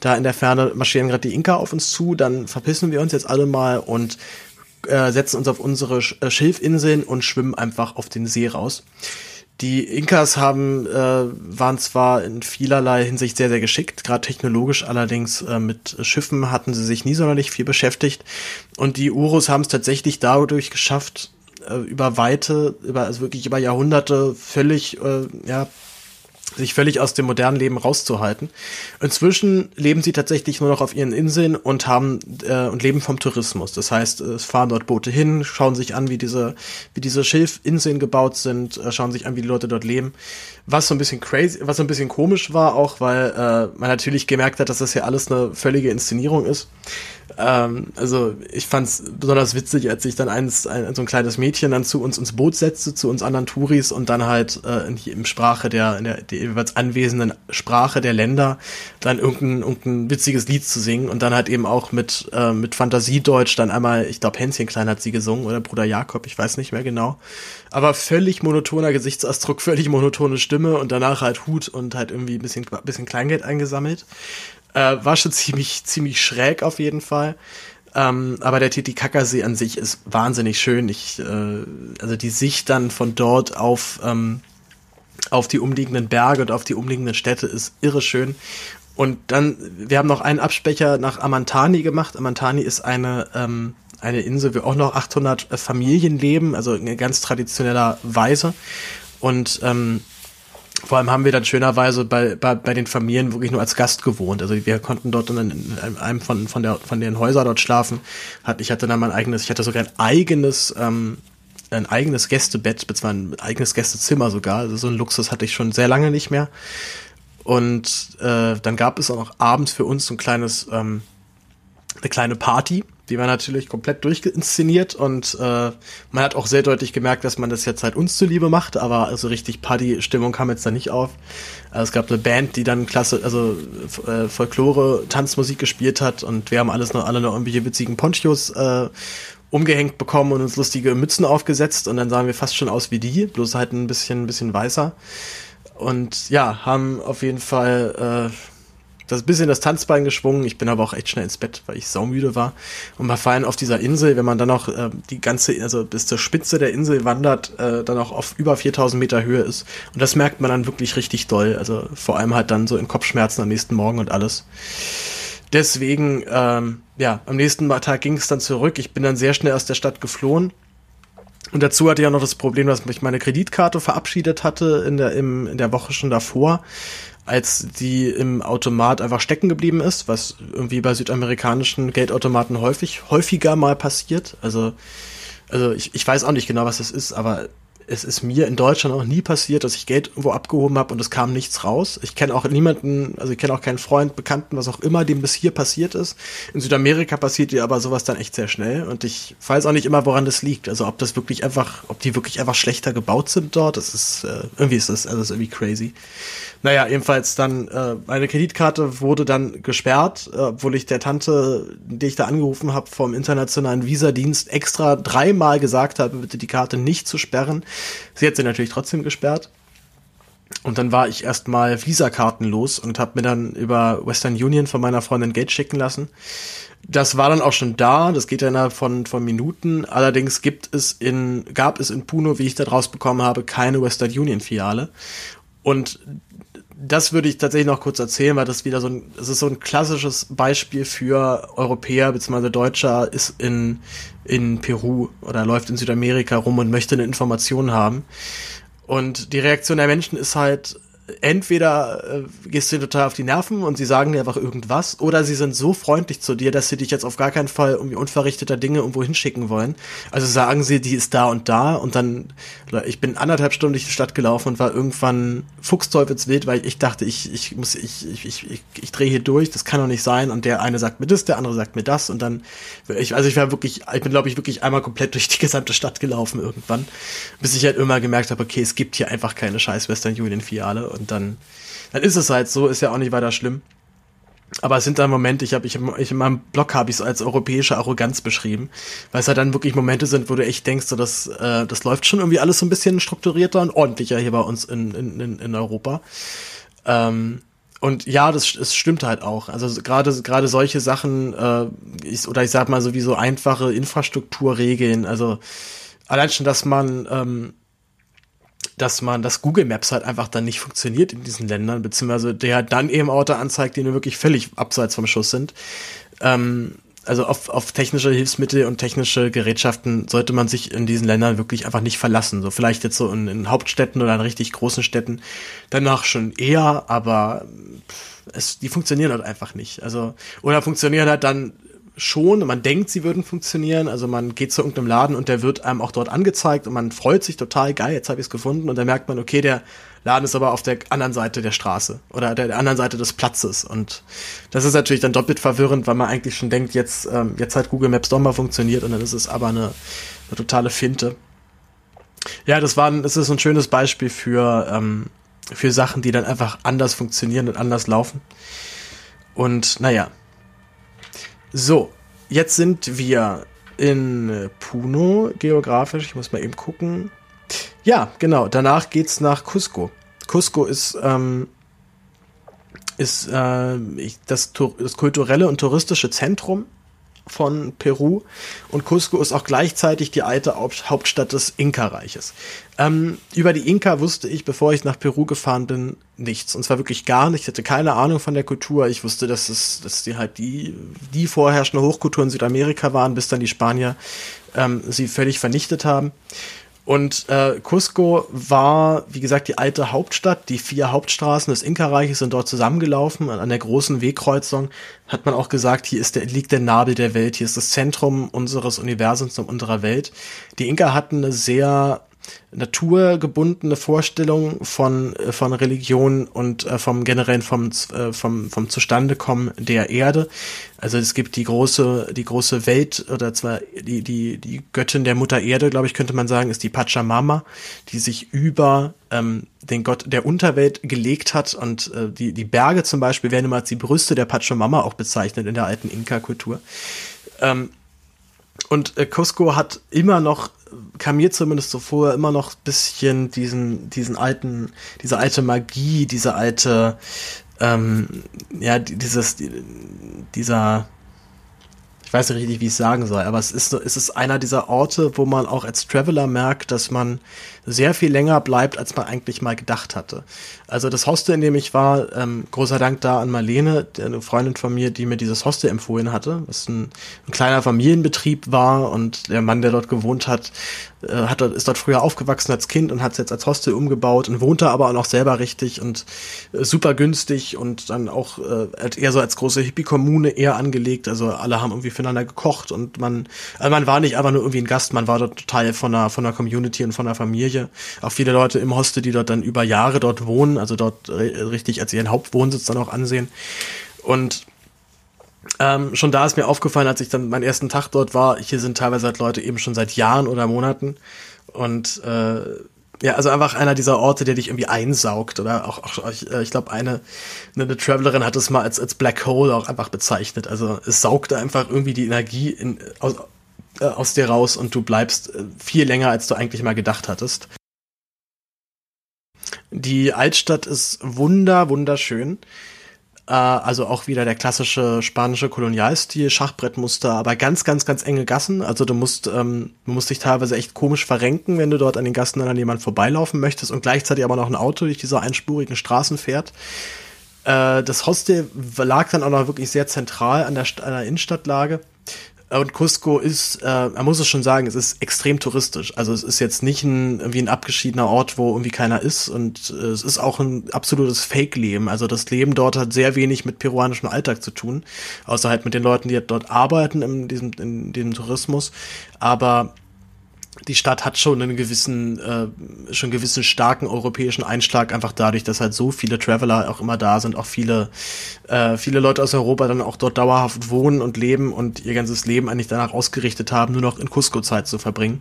Speaker 1: da in der Ferne marschieren gerade die Inka auf uns zu, dann verpissen wir uns jetzt alle mal und äh, setzen uns auf unsere äh, Schilfinseln und schwimmen einfach auf den See raus. Die Inkas haben, äh, waren zwar in vielerlei Hinsicht sehr, sehr geschickt, gerade technologisch allerdings äh, mit Schiffen hatten sie sich nie sonderlich viel beschäftigt. Und die Urus haben es tatsächlich dadurch geschafft, äh, über weite, über, also wirklich über Jahrhunderte völlig, äh, ja, sich völlig aus dem modernen Leben rauszuhalten. Inzwischen leben sie tatsächlich nur noch auf ihren Inseln und haben äh, und leben vom Tourismus. Das heißt, es fahren dort Boote hin, schauen sich an, wie diese wie diese Schilfinseln gebaut sind, äh, schauen sich an, wie die Leute dort leben. Was so ein bisschen crazy, was so ein bisschen komisch war, auch weil äh, man natürlich gemerkt hat, dass das ja alles eine völlige Inszenierung ist. Ähm, also ich fand es besonders witzig, als sich dann eins, ein, so ein kleines Mädchen dann zu uns ins Boot setzte, zu uns anderen Touris und dann halt äh, in, in Sprache der, in der, der jeweils anwesenden Sprache der Länder dann irgendein, irgendein witziges Lied zu singen und dann halt eben auch mit, äh, mit Fantasiedeutsch dann einmal, ich glaube Hänschen Klein hat sie gesungen oder Bruder Jakob, ich weiß nicht mehr genau. Aber völlig monotoner Gesichtsausdruck, völlig monotone Stimme und danach halt Hut und halt irgendwie ein bisschen, bisschen Kleingeld eingesammelt. Äh, war schon ziemlich, ziemlich schräg auf jeden Fall. Ähm, aber der Titicacasee an sich ist wahnsinnig schön. Ich, äh, also die Sicht dann von dort auf, ähm, auf die umliegenden Berge und auf die umliegenden Städte ist irre schön. Und dann, wir haben noch einen Abspecher nach Amantani gemacht. Amantani ist eine, ähm, eine Insel, wo auch noch 800 Familien leben, also in ganz traditioneller Weise. Und ähm, vor allem haben wir dann schönerweise bei, bei, bei den Familien wirklich nur als Gast gewohnt. Also wir konnten dort in einem von, von, der, von den Häusern dort schlafen. Hat, ich hatte dann mein eigenes, ich hatte sogar ein eigenes, ähm, ein eigenes Gästebett, beziehungsweise ein eigenes Gästezimmer sogar. Also so ein Luxus hatte ich schon sehr lange nicht mehr. Und äh, dann gab es auch noch abends für uns so ein kleines, ähm, eine kleine Party die war natürlich komplett durchinszeniert und äh, man hat auch sehr deutlich gemerkt, dass man das jetzt halt uns zuliebe macht, aber also richtig Party-Stimmung kam jetzt da nicht auf. Also es gab eine Band, die dann klasse, also äh, Folklore, Tanzmusik gespielt hat und wir haben alles noch alle noch irgendwelche witzigen Ponchos äh, umgehängt bekommen und uns lustige Mützen aufgesetzt und dann sahen wir fast schon aus wie die, bloß halt ein bisschen, ein bisschen weißer. Und ja, haben auf jeden Fall äh, das bisschen das Tanzbein geschwungen. Ich bin aber auch echt schnell ins Bett, weil ich saumüde war. Und wir fallen auf dieser Insel, wenn man dann auch äh, die ganze, also bis zur Spitze der Insel wandert, äh, dann auch auf über 4000 Meter Höhe ist. Und das merkt man dann wirklich richtig doll. Also vor allem halt dann so in Kopfschmerzen am nächsten Morgen und alles. Deswegen, ähm, ja, am nächsten Tag ging es dann zurück. Ich bin dann sehr schnell aus der Stadt geflohen. Und dazu hatte ich auch noch das Problem, dass ich meine Kreditkarte verabschiedet hatte in der, im, in der Woche schon davor als die im Automat einfach stecken geblieben ist, was irgendwie bei südamerikanischen Geldautomaten häufig, häufiger mal passiert. Also, also ich, ich weiß auch nicht genau, was das ist, aber es ist mir in Deutschland auch nie passiert, dass ich Geld irgendwo abgehoben habe und es kam nichts raus. Ich kenne auch niemanden, also ich kenne auch keinen Freund, Bekannten, was auch immer, dem bis hier passiert ist. In Südamerika passiert dir aber sowas dann echt sehr schnell und ich weiß auch nicht immer, woran das liegt. Also ob das wirklich einfach, ob die wirklich einfach schlechter gebaut sind dort, das ist, äh, irgendwie ist das, also das ist irgendwie crazy. Naja, jedenfalls dann, äh, meine Kreditkarte wurde dann gesperrt, äh, obwohl ich der Tante, die ich da angerufen habe, vom internationalen Visadienst extra dreimal gesagt habe, bitte die Karte nicht zu sperren. Sie hat sie natürlich trotzdem gesperrt. Und dann war ich erstmal Visakarten los und habe mir dann über Western Union von meiner Freundin Geld schicken lassen. Das war dann auch schon da, das geht ja innerhalb von, von Minuten. Allerdings gibt es in, gab es in Puno, wie ich da rausbekommen habe, keine Western Union Filiale. Und das würde ich tatsächlich noch kurz erzählen, weil das wieder so ein, das ist so ein klassisches Beispiel für Europäer bzw. Deutscher ist in, in Peru oder läuft in Südamerika rum und möchte eine Information haben. Und die Reaktion der Menschen ist halt entweder äh, gehst du total auf die Nerven und sie sagen dir einfach irgendwas, oder sie sind so freundlich zu dir, dass sie dich jetzt auf gar keinen Fall irgendwie unverrichteter Dinge irgendwo hinschicken wollen. Also sagen sie, die ist da und da und dann, ich bin anderthalb Stunden durch die Stadt gelaufen und war irgendwann fuchsteufelswild, weil ich dachte, ich, ich muss, ich, ich, ich, ich, ich drehe hier durch, das kann doch nicht sein und der eine sagt mir das, der andere sagt mir das und dann, ich, also ich war wirklich, ich bin glaube ich wirklich einmal komplett durch die gesamte Stadt gelaufen irgendwann, bis ich halt immer gemerkt habe, okay, es gibt hier einfach keine scheiß Western Union Filiale und dann, dann ist es halt so, ist ja auch nicht weiter schlimm. Aber es sind dann Momente, ich habe ich, ich in meinem Blog habe ich es als europäische Arroganz beschrieben, weil es halt dann wirklich Momente sind, wo du echt denkst, so, das, äh, das läuft schon irgendwie alles so ein bisschen strukturierter und ordentlicher hier bei uns in, in, in Europa. Ähm, und ja, das, das stimmt halt auch. Also gerade gerade solche Sachen, äh, ich, oder ich sag mal so wie so einfache Infrastrukturregeln, also allein schon, dass man ähm, dass man, dass Google Maps halt einfach dann nicht funktioniert in diesen Ländern, beziehungsweise der dann eben Orte anzeigt, die nur wirklich völlig abseits vom Schuss sind. Ähm, also auf, auf technische Hilfsmittel und technische Gerätschaften sollte man sich in diesen Ländern wirklich einfach nicht verlassen. So vielleicht jetzt so in, in Hauptstädten oder in richtig großen Städten danach schon eher, aber es, die funktionieren halt einfach nicht. Also, oder funktionieren halt dann schon, man denkt, sie würden funktionieren. Also man geht zu irgendeinem Laden und der wird einem auch dort angezeigt und man freut sich total, geil, jetzt habe ich es gefunden. Und dann merkt man, okay, der Laden ist aber auf der anderen Seite der Straße oder der, der anderen Seite des Platzes. Und das ist natürlich dann doppelt verwirrend, weil man eigentlich schon denkt, jetzt, ähm, jetzt hat Google Maps doch mal funktioniert und dann ist es aber eine, eine totale Finte. Ja, das war, das ist ein schönes Beispiel für, ähm, für Sachen, die dann einfach anders funktionieren und anders laufen. Und naja, so, jetzt sind wir in Puno geografisch. Ich muss mal eben gucken. Ja, genau. Danach geht's nach Cusco. Cusco ist ähm, ist äh, das, das kulturelle und touristische Zentrum von Peru und Cusco ist auch gleichzeitig die alte Hauptstadt des Inka-Reiches. Ähm, über die Inka wusste ich, bevor ich nach Peru gefahren bin, nichts. Und zwar wirklich gar nichts. Ich hatte keine Ahnung von der Kultur. Ich wusste, dass es, dass die halt die, die vorherrschende Hochkultur in Südamerika waren, bis dann die Spanier ähm, sie völlig vernichtet haben. Und äh, Cusco war, wie gesagt, die alte Hauptstadt. Die vier Hauptstraßen des Inka-Reiches sind dort zusammengelaufen. An der großen Wegkreuzung hat man auch gesagt, hier ist der, liegt der Nabel der Welt, hier ist das Zentrum unseres Universums und unserer Welt. Die Inka hatten eine sehr naturgebundene Vorstellung von, äh, von Religion und äh, vom generellen vom, äh, vom, vom Zustandekommen der Erde. Also es gibt die große, die große Welt oder zwar die, die, die Göttin der Mutter Erde, glaube ich, könnte man sagen, ist die Pachamama, die sich über ähm, den Gott der Unterwelt gelegt hat und äh, die, die Berge zum Beispiel werden immer als die Brüste der Pachamama auch bezeichnet in der alten Inka-Kultur. Ähm, und äh, Cusco hat immer noch kam mir zumindest so vor, immer noch ein bisschen diesen, diesen alten, diese alte Magie, diese alte, ähm, ja, dieses, dieser, weiß nicht richtig, wie ich es sagen soll, aber es ist, es ist einer dieser Orte, wo man auch als Traveler merkt, dass man sehr viel länger bleibt, als man eigentlich mal gedacht hatte. Also das Hostel, in dem ich war, ähm, großer Dank da an Marlene, eine Freundin von mir, die mir dieses Hostel empfohlen hatte, was ein, ein kleiner Familienbetrieb war und der Mann, der dort gewohnt hat, äh, hat ist dort früher aufgewachsen als Kind und hat es jetzt als Hostel umgebaut und wohnt da aber auch noch selber richtig und äh, super günstig und dann auch äh, eher so als große Hippie-Kommune eher angelegt. Also alle haben irgendwie füreinander gekocht und man, also man war nicht einfach nur irgendwie ein Gast, man war dort Teil von einer, von einer Community und von einer Familie. Auch viele Leute im Hostel, die dort dann über Jahre dort wohnen, also dort richtig als ihren Hauptwohnsitz dann auch ansehen. Und ähm, schon da ist mir aufgefallen, als ich dann meinen ersten Tag dort war, hier sind teilweise halt Leute eben schon seit Jahren oder Monaten. Und äh, ja, also einfach einer dieser Orte, der dich irgendwie einsaugt. Oder auch, auch ich, äh, ich glaube, eine, eine Travelerin hat es mal als, als Black Hole auch einfach bezeichnet. Also es saugt einfach irgendwie die Energie in, aus, äh, aus dir raus und du bleibst äh, viel länger, als du eigentlich mal gedacht hattest. Die Altstadt ist wunder, wunderschön. Äh, also auch wieder der klassische spanische Kolonialstil, Schachbrettmuster, aber ganz, ganz, ganz enge Gassen. Also du musst, ähm, du musst dich teilweise echt komisch verrenken, wenn du dort an den Gassen an jemand vorbeilaufen möchtest und gleichzeitig aber noch ein Auto durch diese einspurigen Straßen fährt. Äh, das Hostel lag dann auch noch wirklich sehr zentral an der, an der Innenstadtlage Und Cusco ist, äh, man muss es schon sagen, es ist extrem touristisch. Also es ist jetzt nicht ein, irgendwie ein abgeschiedener Ort, wo irgendwie keiner ist. Und äh, es ist auch ein absolutes Fake-Leben. Also das Leben dort hat sehr wenig mit peruanischem Alltag zu tun. Außer halt mit den Leuten, die dort arbeiten in diesem, in diesem Tourismus. Aber die Stadt hat schon einen gewissen, äh, schon gewissen starken europäischen Einschlag, einfach dadurch, dass halt so viele Traveler auch immer da sind, auch viele, äh, viele Leute aus Europa dann auch dort dauerhaft wohnen und leben und ihr ganzes Leben eigentlich danach ausgerichtet haben, nur noch in Cusco Zeit zu verbringen.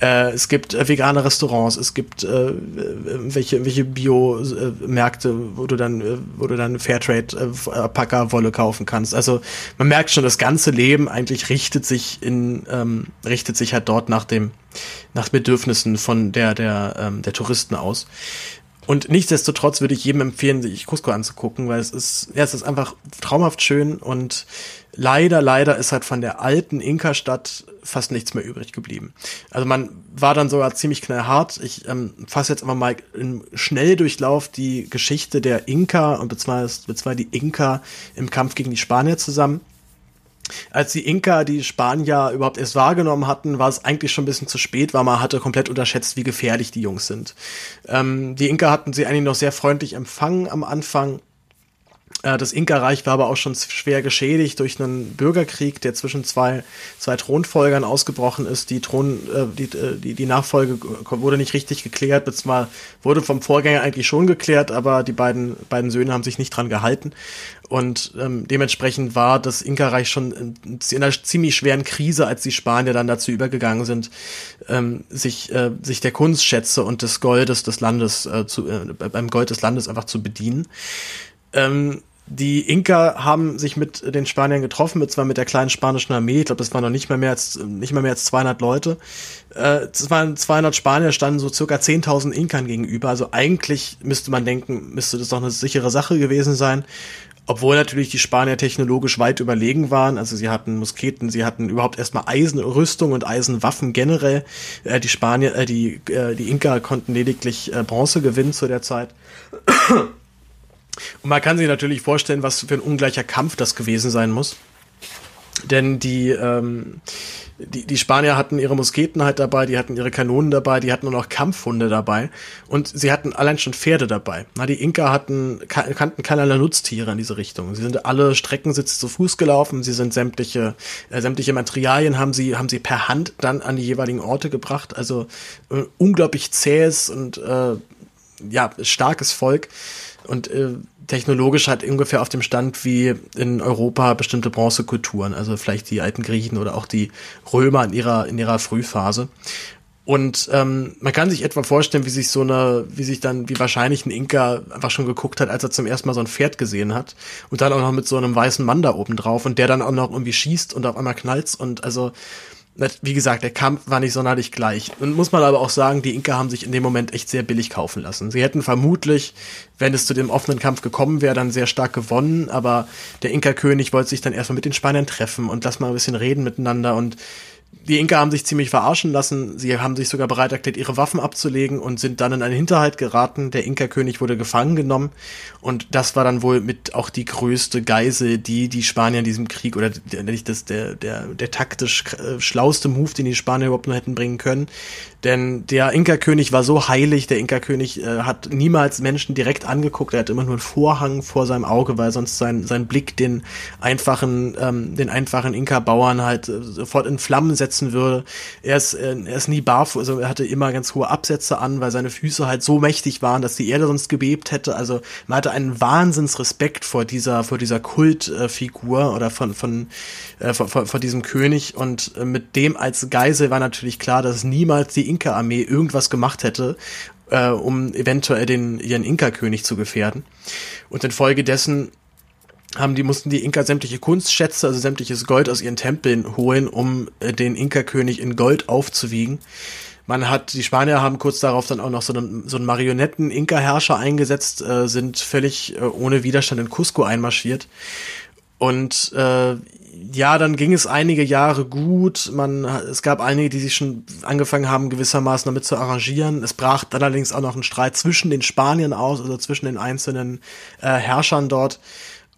Speaker 1: Äh, es gibt äh, vegane Restaurants, es gibt äh, welche, welche Bio-Märkte, wo du dann, äh, wo du dann Fairtrade-Packer-Wolle kaufen kannst. Also man merkt schon, das ganze Leben eigentlich richtet sich in, ähm, richtet sich halt dort nach dem nach Bedürfnissen von der, der, ähm, der Touristen aus. Und nichtsdestotrotz würde ich jedem empfehlen, sich Cusco anzugucken, weil es ist, ja, es ist einfach traumhaft schön und leider, leider ist halt von der alten Inka-Stadt fast nichts mehr übrig geblieben. Also man war dann sogar ziemlich knallhart. Ich ähm, fasse jetzt einfach mal im Schnelldurchlauf die Geschichte der Inka und beziehungsweise die Inka im Kampf gegen die Spanier zusammen als die Inka die Spanier überhaupt erst wahrgenommen hatten, war es eigentlich schon ein bisschen zu spät, weil man hatte komplett unterschätzt, wie gefährlich die Jungs sind. Ähm, die Inka hatten sie eigentlich noch sehr freundlich empfangen am Anfang. Äh, das Inka-Reich war aber auch schon schwer geschädigt durch einen Bürgerkrieg, der zwischen zwei, zwei Thronfolgern ausgebrochen ist. Die, Thron, äh, die, äh, die, die Nachfolge wurde nicht richtig geklärt, beziehungsweise wurde vom Vorgänger eigentlich schon geklärt, aber die beiden, beiden Söhne haben sich nicht dran gehalten. Und ähm, dementsprechend war das Inka-Reich schon in, in, einer ziemlich schweren Krise, als die Spanier dann dazu übergegangen sind, ähm, sich, äh, sich der Kunstschätze und des Goldes des Landes äh, zu, äh, beim Gold des Landes einfach zu bedienen. Ähm, die Inka haben sich mit den Spaniern getroffen, mit zwar mit der kleinen spanischen Armee. Ich glaube, das waren noch nicht mal mehr als nicht mal mehr als 200 Leute. Äh, es waren 200 Spanier standen so circa 10.000 Inkern gegenüber. Also eigentlich müsste man denken, müsste das doch eine sichere Sache gewesen sein. Obwohl natürlich die Spanier technologisch weit überlegen waren. Also sie hatten Musketen, sie hatten überhaupt erstmal Eisenrüstung und Eisenwaffen generell. Äh, die Spanier, äh, die, äh, die Inka konnten lediglich äh, Bronze gewinnen zu der Zeit. Und man kann sich natürlich vorstellen, was für ein ungleicher Kampf das gewesen sein muss. Denn die, ähm, die, die Spanier hatten ihre Musketen halt dabei, die hatten ihre Kanonen dabei, die hatten nur noch Kampfhunde dabei und sie hatten allein schon Pferde dabei. Na, die Inka hatten, kannten keinerlei Nutztiere in diese Richtung. Sie sind alle Streckensitz zu Fuß gelaufen, sie sind sämtliche, äh, sämtliche Materialien haben sie, haben sie per Hand dann an die jeweiligen Orte gebracht. Also äh, unglaublich zähes und äh, ja, starkes Volk und äh, technologisch halt ungefähr auf dem Stand wie in Europa bestimmte Bronzekulturen, also vielleicht die alten Griechen oder auch die Römer in ihrer in ihrer Frühphase. Und ähm, man kann sich etwa vorstellen, wie sich so eine, wie sich dann, wie wahrscheinlich ein Inka einfach schon geguckt hat, als er zum ersten Mal so ein Pferd gesehen hat. Und dann auch noch mit so einem weißen Mann da oben drauf und der dann auch noch irgendwie schießt und auf einmal knallt's und also wie gesagt, der Kampf war nicht sonderlich gleich. Und muss man aber auch sagen, die Inka haben sich in dem Moment echt sehr billig kaufen lassen. Sie hätten vermutlich, wenn es zu dem offenen Kampf gekommen wäre, dann sehr stark gewonnen, aber der Inka-König wollte sich dann erstmal mit den Spaniern treffen und lass mal ein bisschen reden miteinander und die Inka haben sich ziemlich verarschen lassen. Sie haben sich sogar bereit erklärt, ihre Waffen abzulegen und sind dann in einen Hinterhalt geraten. Der Inka-König wurde gefangen genommen. Und das war dann wohl mit auch die größte Geisel, die die Spanier in diesem Krieg oder nicht das, der, der, der taktisch äh, schlauste Move, den die Spanier überhaupt nur hätten bringen können. Denn der Inka-König war so heilig, der Inka-König äh, hat niemals Menschen direkt angeguckt, er hat immer nur einen Vorhang vor seinem Auge, weil sonst sein, sein Blick den einfachen, ähm, den einfachen Inka-Bauern halt äh, sofort in Flammen setzen würde. Er ist, äh, er ist nie barfuß, also er hatte immer ganz hohe Absätze an, weil seine Füße halt so mächtig waren, dass die Erde sonst gebebt hätte. Also man hatte einen Wahnsinnsrespekt vor dieser, vor dieser Kultfigur oder von, von, äh, vor, vor, vor diesem König und äh, mit dem als Geisel war natürlich klar, dass niemals die Inka-Armee irgendwas gemacht hätte, äh, um eventuell den, ihren Inka-König zu gefährden. Und infolgedessen haben die, mussten die Inka sämtliche Kunstschätze, also sämtliches Gold aus ihren Tempeln holen, um äh, den Inka-König in Gold aufzuwiegen. Man hat, die Spanier haben kurz darauf dann auch noch so einen, so einen Marionetten-Inka-Herrscher eingesetzt, äh, sind völlig äh, ohne Widerstand in Cusco einmarschiert. Und äh, ja, dann ging es einige Jahre gut. Man, es gab einige, die sich schon angefangen haben, gewissermaßen damit zu arrangieren. Es brach dann allerdings auch noch ein Streit zwischen den Spaniern aus, also zwischen den einzelnen äh, Herrschern dort.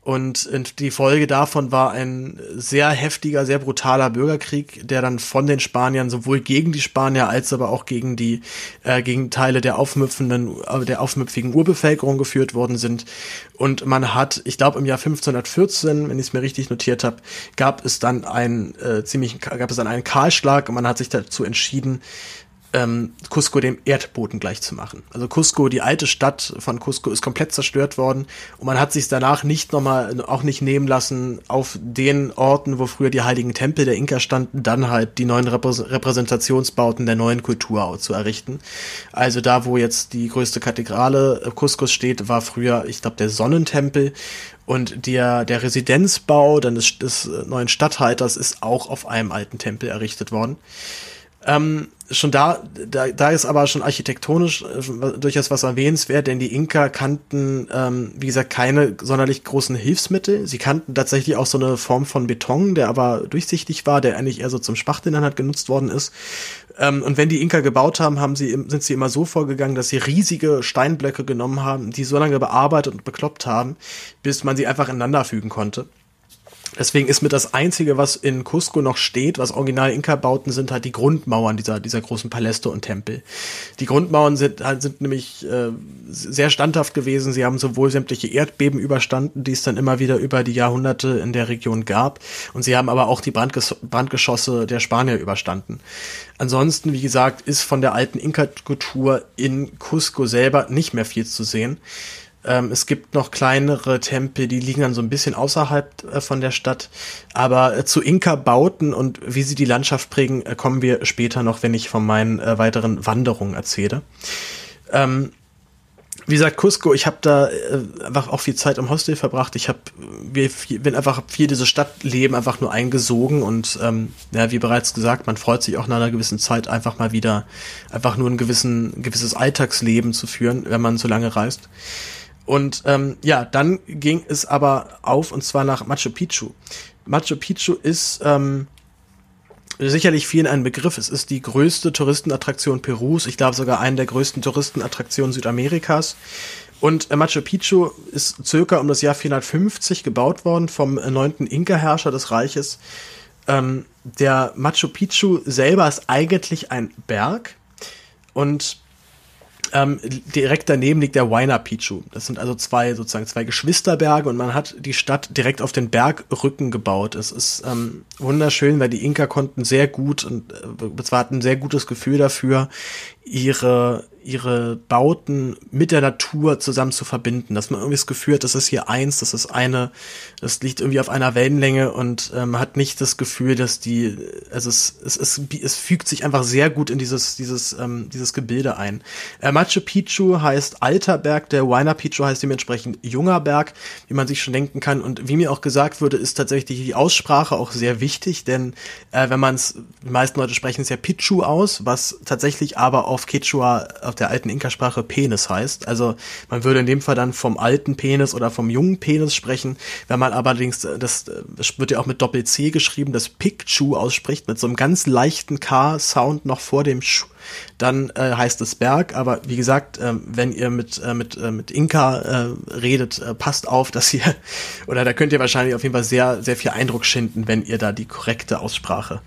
Speaker 1: Und die Folge davon war ein sehr heftiger, sehr brutaler Bürgerkrieg, der dann von den Spaniern sowohl gegen die Spanier als aber auch gegen die äh, gegen Teile der aufmüpfenden, äh, der aufmüpfigen Urbevölkerung geführt worden sind. Und man hat, ich glaube im Jahr 1514, wenn ich es mir richtig notiert habe, gab es dann einen äh, ziemlich gab es dann einen Kahlschlag und man hat sich dazu entschieden, ähm, Cusco dem Erdboden gleichzumachen. Also Cusco, die alte Stadt von Cusco, ist komplett zerstört worden und man hat sich danach nicht nochmal, auch nicht nehmen lassen, auf den Orten, wo früher die heiligen Tempel der Inka standen, dann halt die neuen Repräsentationsbauten der neuen Kultur zu errichten. Also da, wo jetzt die größte Kathedrale äh, Cuscos steht, war früher, ich glaube, der Sonnentempel und der, der Residenzbau dann des, des neuen Stadthalters ist auch auf einem alten Tempel errichtet worden. Ähm, schon da, da, da ist aber schon architektonisch äh, durchaus was erwähnenswert, denn die Inka kannten, ähm, wie gesagt, keine sonderlich großen Hilfsmittel. Sie kannten tatsächlich auch so eine Form von Beton, der aber durchsichtig war, der eigentlich eher so zum Spachteln halt genutzt worden ist. Ähm, und wenn die Inka gebaut haben, haben sie, sind sie immer so vorgegangen, dass sie riesige Steinblöcke genommen haben, die so lange bearbeitet und bekloppt haben, bis man sie einfach ineinander fügen konnte. Deswegen ist mir das Einzige, was in Cusco noch steht, was original Inka-Bauten sind, halt die Grundmauern dieser, dieser großen Paläste und Tempel. Die Grundmauern sind, halt, sind nämlich äh, sehr standhaft gewesen. Sie haben sowohl sämtliche Erdbeben überstanden, die es dann immer wieder über die Jahrhunderte in der Region gab. Und sie haben aber auch die Brandges Brandgeschosse der Spanier überstanden. Ansonsten, wie gesagt, ist von der alten Inka-Kultur in Cusco selber nicht mehr viel zu sehen. Ähm, es gibt noch kleinere Tempel, die liegen dann so ein bisschen außerhalb äh, von der Stadt. Aber äh, zu Inka-Bauten und wie sie die Landschaft prägen, äh, kommen wir später noch, wenn ich von meinen äh, weiteren Wanderungen erzähle. Ähm, wie gesagt, Cusco, ich habe da äh, einfach auch viel Zeit im Hostel verbracht. Ich habe bin einfach viel dieses Stadtleben einfach nur eingesogen und ähm, ja, wie bereits gesagt, man freut sich auch nach einer gewissen Zeit einfach mal wieder einfach nur ein gewissen gewisses Alltagsleben zu führen, wenn man so lange reist. Und ähm, ja, dann ging es aber auf und zwar nach Machu Picchu. Machu Picchu ist ähm, sicherlich vielen ein Begriff. Es ist die größte Touristenattraktion Perus. Ich glaube sogar eine der größten Touristenattraktionen Südamerikas. Und äh, Machu Picchu ist circa um das Jahr 450 gebaut worden vom äh, neunten Inka-Herrscher des Reiches. Ähm, der Machu Picchu selber ist eigentlich ein Berg und ähm, direkt daneben liegt der Huayna Picchu. Das sind also zwei sozusagen zwei Geschwisterberge und man hat die Stadt direkt auf den Bergrücken gebaut. Es ist ähm, wunderschön, weil die Inka konnten sehr gut und äh, zwar hatten ein sehr gutes Gefühl dafür, ihre ihre Bauten mit der Natur zusammen zu verbinden, dass man irgendwie das Gefühl hat, das ist hier eins, das ist eine, das liegt irgendwie auf einer Wellenlänge und ähm, hat nicht das Gefühl, dass die, also es, es, es, es fügt sich einfach sehr gut in dieses, dieses, ähm, dieses Gebilde ein. Äh, Machu Picchu heißt alter Berg, der Huayna Picchu heißt dementsprechend junger Berg, wie man sich schon denken kann und wie mir auch gesagt wurde, ist tatsächlich die Aussprache auch sehr wichtig, denn äh, wenn man es, die meisten Leute sprechen es ja Pichu aus, was tatsächlich aber auf Quechua auf der alten Inka-Sprache Penis heißt. Also man würde in dem Fall dann vom alten Penis oder vom jungen Penis sprechen. Wenn man allerdings, das, das wird ja auch mit Doppel-C geschrieben, das Picchu ausspricht, mit so einem ganz leichten K-Sound noch vor dem Sch dann äh, heißt es Berg. Aber wie gesagt, äh, wenn ihr mit, äh, mit, äh, mit Inka äh, redet, äh, passt auf, dass ihr, oder da könnt ihr wahrscheinlich auf jeden Fall sehr, sehr viel Eindruck schinden, wenn ihr da die korrekte Aussprache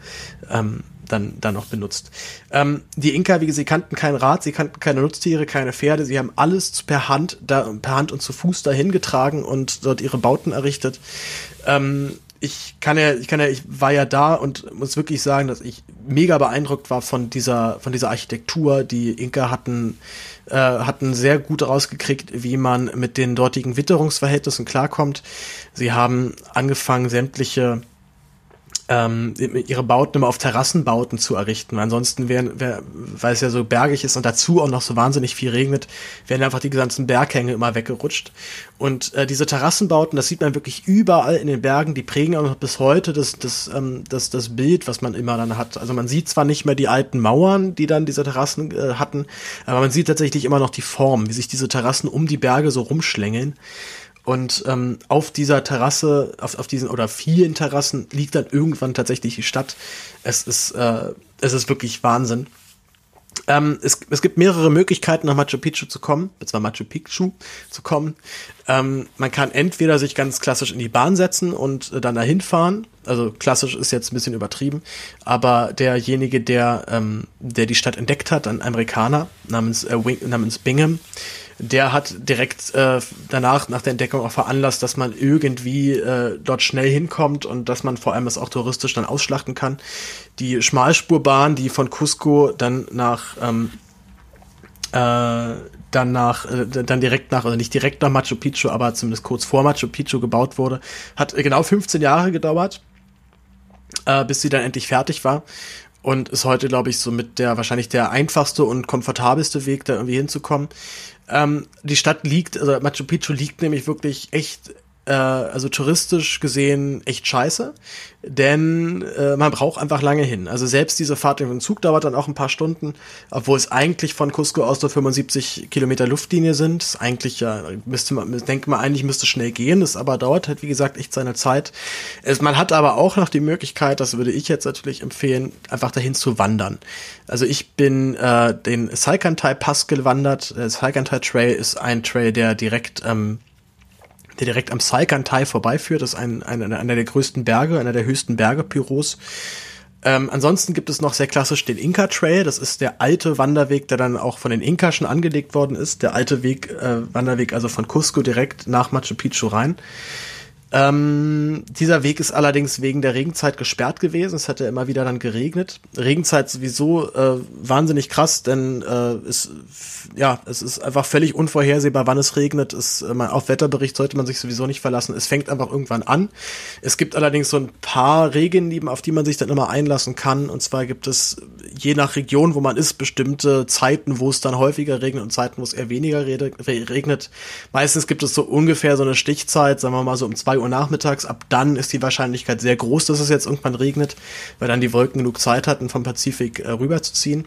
Speaker 1: ähm, dann, dann noch benutzt. Ähm, die Inka, wie gesagt, sie kannten kein Rad, sie kannten keine Nutztiere, keine Pferde, sie haben alles per Hand, da, per Hand und zu Fuß dahin getragen und dort ihre Bauten errichtet. Ähm, ich kann ja, ich kann ja, ich war ja da und muss wirklich sagen, dass ich mega beeindruckt war von dieser, von dieser Architektur. Die Inka hatten, äh, hatten sehr gut rausgekriegt, wie man mit den dortigen Witterungsverhältnissen klarkommt. Sie haben angefangen, sämtliche ähm, ihre Bauten immer auf Terrassenbauten zu errichten. Ansonsten wären, wär, weil es ja so bergig ist und dazu auch noch so wahnsinnig viel regnet, werden einfach die ganzen Berghänge immer weggerutscht. Und äh, diese Terrassenbauten, das sieht man wirklich überall in den Bergen, die prägen auch noch bis heute das, das, ähm, das, das Bild, was man immer dann hat. Also man sieht zwar nicht mehr die alten Mauern, die dann diese Terrassen äh, hatten, aber man sieht tatsächlich immer noch die Form, wie sich diese Terrassen um die Berge so rumschlängeln. Und ähm, auf dieser Terrasse, auf, auf diesen oder vielen Terrassen liegt dann irgendwann tatsächlich die Stadt. Es ist, äh, es ist wirklich Wahnsinn. Ähm, es, es gibt mehrere Möglichkeiten, nach Machu Picchu zu kommen, zwar Machu Picchu zu kommen. Ähm, man kann entweder sich ganz klassisch in die Bahn setzen und äh, dann dahin fahren. Also klassisch ist jetzt ein bisschen übertrieben, aber derjenige, der, ähm, der die Stadt entdeckt hat, ein Amerikaner namens, äh, namens Bingham, der hat direkt äh, danach, nach der Entdeckung auch veranlasst, dass man irgendwie äh, dort schnell hinkommt und dass man vor allem es auch touristisch dann ausschlachten kann. Die Schmalspurbahn, die von Cusco dann nach ähm, äh, dann nach, äh, dann direkt nach, also nicht direkt nach Machu Picchu, aber zumindest kurz vor Machu Picchu gebaut wurde, hat genau 15 Jahre gedauert, äh, bis sie dann endlich fertig war. Und ist heute, glaube ich, so mit der wahrscheinlich der einfachste und komfortabelste Weg, da irgendwie hinzukommen. Ähm, die Stadt liegt, also Machu Picchu liegt nämlich wirklich echt äh, also touristisch gesehen echt scheiße, denn äh, man braucht einfach lange hin. Also selbst diese Fahrt im Zug dauert dann auch ein paar Stunden, obwohl es eigentlich von Cusco aus nur 75 Kilometer Luftlinie sind. Das eigentlich ja, müsste man, denkt man eigentlich müsste schnell gehen, das aber dauert halt wie gesagt echt seine Zeit. Es, man hat aber auch noch die Möglichkeit, das würde ich jetzt natürlich empfehlen, einfach dahin zu wandern. Also ich bin äh, den Saikantai Pass gewandert. Der Saikantai Trail ist ein Trail, der direkt ähm, der direkt am Saikantai vorbeiführt. Das ist ein, ein, einer der größten Berge, einer der höchsten Berge Pyrus. Ähm, ansonsten gibt es noch sehr klassisch den Inka Trail. Das ist der alte Wanderweg, der dann auch von den Inka schon angelegt worden ist. Der alte Weg, äh, Wanderweg also von Cusco direkt nach Machu Picchu rein. Ähm, dieser Weg ist allerdings wegen der Regenzeit gesperrt gewesen. Es hatte immer wieder dann geregnet. Regenzeit sowieso äh, wahnsinnig krass, denn äh, es, ja, es ist einfach völlig unvorhersehbar, wann es regnet. Es, äh, auf Wetterbericht sollte man sich sowieso nicht verlassen. Es fängt einfach irgendwann an. Es gibt allerdings so ein paar Regeln, auf die man sich dann immer einlassen kann. Und zwar gibt es je nach Region, wo man ist, bestimmte Zeiten, wo es dann häufiger regnet und Zeiten, wo es eher weniger regnet. Meistens gibt es so ungefähr so eine Stichzeit, sagen wir mal so um zwei Uhr nachmittags. Ab dann ist die Wahrscheinlichkeit sehr groß, dass es jetzt irgendwann regnet, weil dann die Wolken genug Zeit hatten, vom Pazifik äh, rüberzuziehen.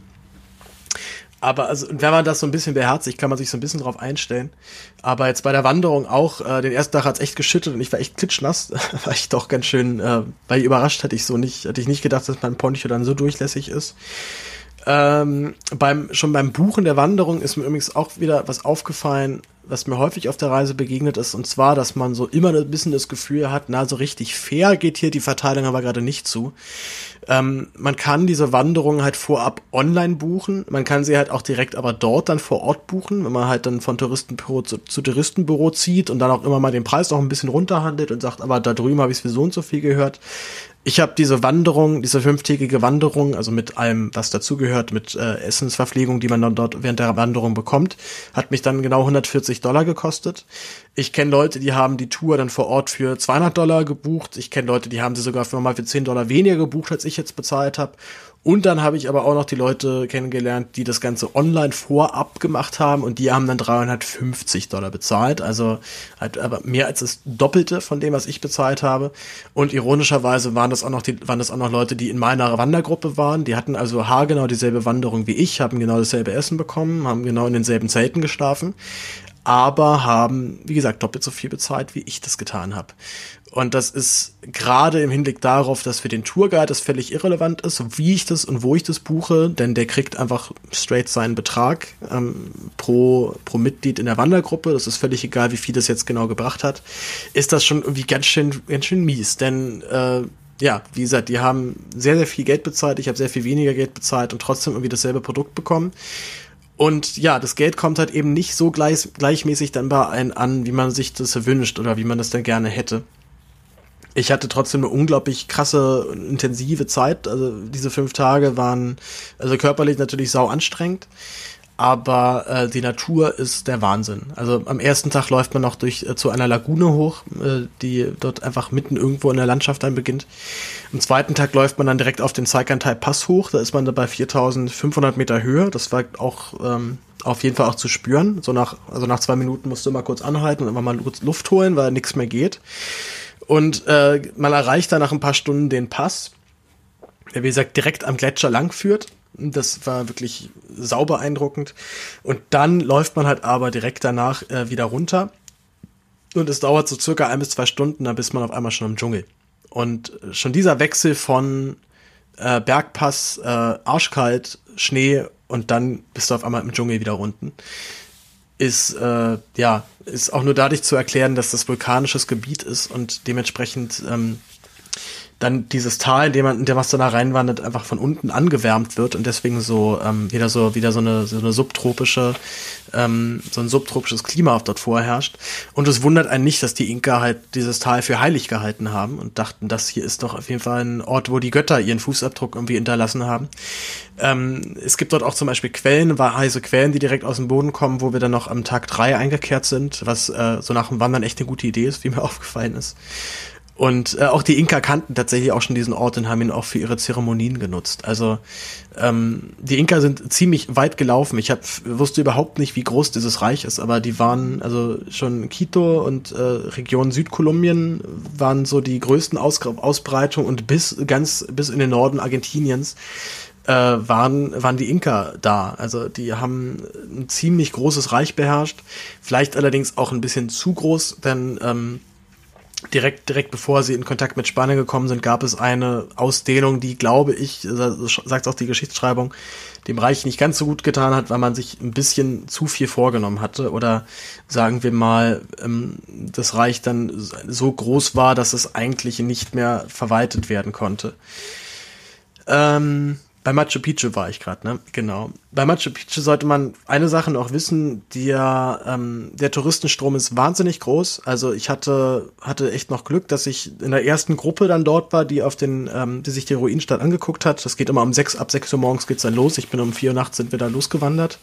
Speaker 1: Aber also, wenn man das so ein bisschen beherzigt, kann man sich so ein bisschen drauf einstellen. Aber jetzt bei der Wanderung auch, äh, den ersten Tag hat's echt geschüttet und ich war echt klitschnass. war ich doch ganz schön, äh, weil überrascht hätte ich so nicht, hätte ich nicht gedacht, dass mein Poncho dann so durchlässig ist. Ähm, beim, schon beim Buchen der Wanderung ist mir übrigens auch wieder was aufgefallen, was mir häufig auf der Reise begegnet ist, und zwar, dass man so immer ein bisschen das Gefühl hat, na, so richtig fair geht hier die Verteilung aber gerade nicht zu. Ähm, man kann diese Wanderung halt vorab online buchen, man kann sie halt auch direkt aber dort dann vor Ort buchen, wenn man halt dann von Touristenbüro zu, zu Touristenbüro zieht und dann auch immer mal den Preis noch ein bisschen runterhandelt und sagt, aber da drüben habe ich für so und so viel gehört ich habe diese Wanderung, diese fünftägige Wanderung, also mit allem, was dazugehört, mit äh, Essensverpflegung, die man dann dort während der Wanderung bekommt, hat mich dann genau 140 Dollar gekostet. Ich kenne Leute, die haben die Tour dann vor Ort für 200 Dollar gebucht. Ich kenne Leute, die haben sie sogar für mal für 10 Dollar weniger gebucht, als ich jetzt bezahlt habe. Und dann habe ich aber auch noch die Leute kennengelernt, die das Ganze online vorab gemacht haben und die haben dann 350 Dollar bezahlt. Also halt aber mehr als das Doppelte von dem, was ich bezahlt habe. Und ironischerweise waren das auch noch die, waren das auch noch Leute, die in meiner Wandergruppe waren. Die hatten also haargenau dieselbe Wanderung wie ich, haben genau dasselbe Essen bekommen, haben genau in denselben Zelten geschlafen aber haben, wie gesagt, doppelt so viel bezahlt, wie ich das getan habe. Und das ist gerade im Hinblick darauf, dass für den Tourguide das völlig irrelevant ist, wie ich das und wo ich das buche, denn der kriegt einfach straight seinen Betrag ähm, pro, pro Mitglied in der Wandergruppe. Das ist völlig egal, wie viel das jetzt genau gebracht hat. Ist das schon irgendwie ganz schön, ganz schön mies, denn äh, ja, wie gesagt, die haben sehr, sehr viel Geld bezahlt, ich habe sehr viel weniger Geld bezahlt und trotzdem irgendwie dasselbe Produkt bekommen. Und ja, das Geld kommt halt eben nicht so gleich, gleichmäßig dann bei einem an, wie man sich das wünscht oder wie man das dann gerne hätte ich hatte trotzdem eine unglaublich krasse, intensive Zeit. Also diese fünf Tage waren also körperlich natürlich sau anstrengend. Aber äh, die Natur ist der Wahnsinn. Also am ersten Tag läuft man noch durch äh, zu einer Lagune hoch, äh, die dort einfach mitten irgendwo in der Landschaft dann beginnt. Am zweiten Tag läuft man dann direkt auf den Saikantai Pass hoch. Da ist man da bei 4500 Meter Höhe. Das war auch ähm, auf jeden Fall auch zu spüren. So nach, also nach zwei Minuten musst du mal kurz anhalten und einfach mal Luft holen, weil nichts mehr geht. Und äh, man erreicht dann nach ein paar Stunden den Pass, der wie gesagt direkt am Gletscher lang führt. Das war wirklich sauber beeindruckend. Und dann läuft man halt aber direkt danach äh, wieder runter. Und es dauert so circa ein bis zwei Stunden, dann bist man auf einmal schon im Dschungel. Und schon dieser Wechsel von äh, Bergpass, äh, arschkalt, Schnee und dann bist du auf einmal im Dschungel wieder unten. Ist, äh, ja, ist auch nur dadurch zu erklären, dass das vulkanisches Gebiet ist und dementsprechend ähm, dann dieses Tal, in dem man, in dem was da reinwandert, einfach von unten angewärmt wird und deswegen so ähm, wieder so wieder so eine so eine subtropische ähm, so ein subtropisches Klima dort vorherrscht und es wundert einen nicht, dass die Inka halt dieses Tal für heilig gehalten haben und dachten, das hier ist doch auf jeden Fall ein Ort, wo die Götter ihren Fußabdruck irgendwie hinterlassen haben. Ähm, es gibt dort auch zum Beispiel Quellen, heiße Quellen, die direkt aus dem Boden kommen, wo wir dann noch am Tag drei eingekehrt sind, was äh, so nach dem Wandern echt eine gute Idee ist, wie mir aufgefallen ist. Und äh, auch die Inka kannten tatsächlich auch schon diesen Ort und haben ihn auch für ihre Zeremonien genutzt. Also ähm, die Inka sind ziemlich weit gelaufen. Ich hab, wusste überhaupt nicht, wie groß dieses Reich ist, aber die waren, also schon Quito und äh, Region Südkolumbien waren so die größten Aus Ausbreitungen und bis ganz bis in den Norden Argentiniens äh, waren, waren die Inka da. Also die haben ein ziemlich großes Reich beherrscht. Vielleicht allerdings auch ein bisschen zu groß, denn ähm, direkt, direkt bevor sie in Kontakt mit Spanien gekommen sind, gab es eine Ausdehnung, die, glaube ich, sagt auch die Geschichtsschreibung, dem Reich nicht ganz so gut getan hat, weil man sich ein bisschen zu viel vorgenommen hatte oder sagen wir mal, ähm, das Reich dann so groß war, dass es eigentlich nicht mehr verwaltet werden konnte. Ähm, bei Machu Picchu war ich gerade, ne? Genau. Bei Machu Picchu sollte man eine Sache noch wissen, der, ähm, der Touristenstrom ist wahnsinnig groß. Also ich hatte, hatte echt noch Glück, dass ich in der ersten Gruppe dann dort war, die auf den, ähm, die sich die Ruinenstadt angeguckt hat. Das geht immer um sechs, ab sechs Uhr morgens geht's dann los. Ich bin um vier Uhr nachts sind wir da losgewandert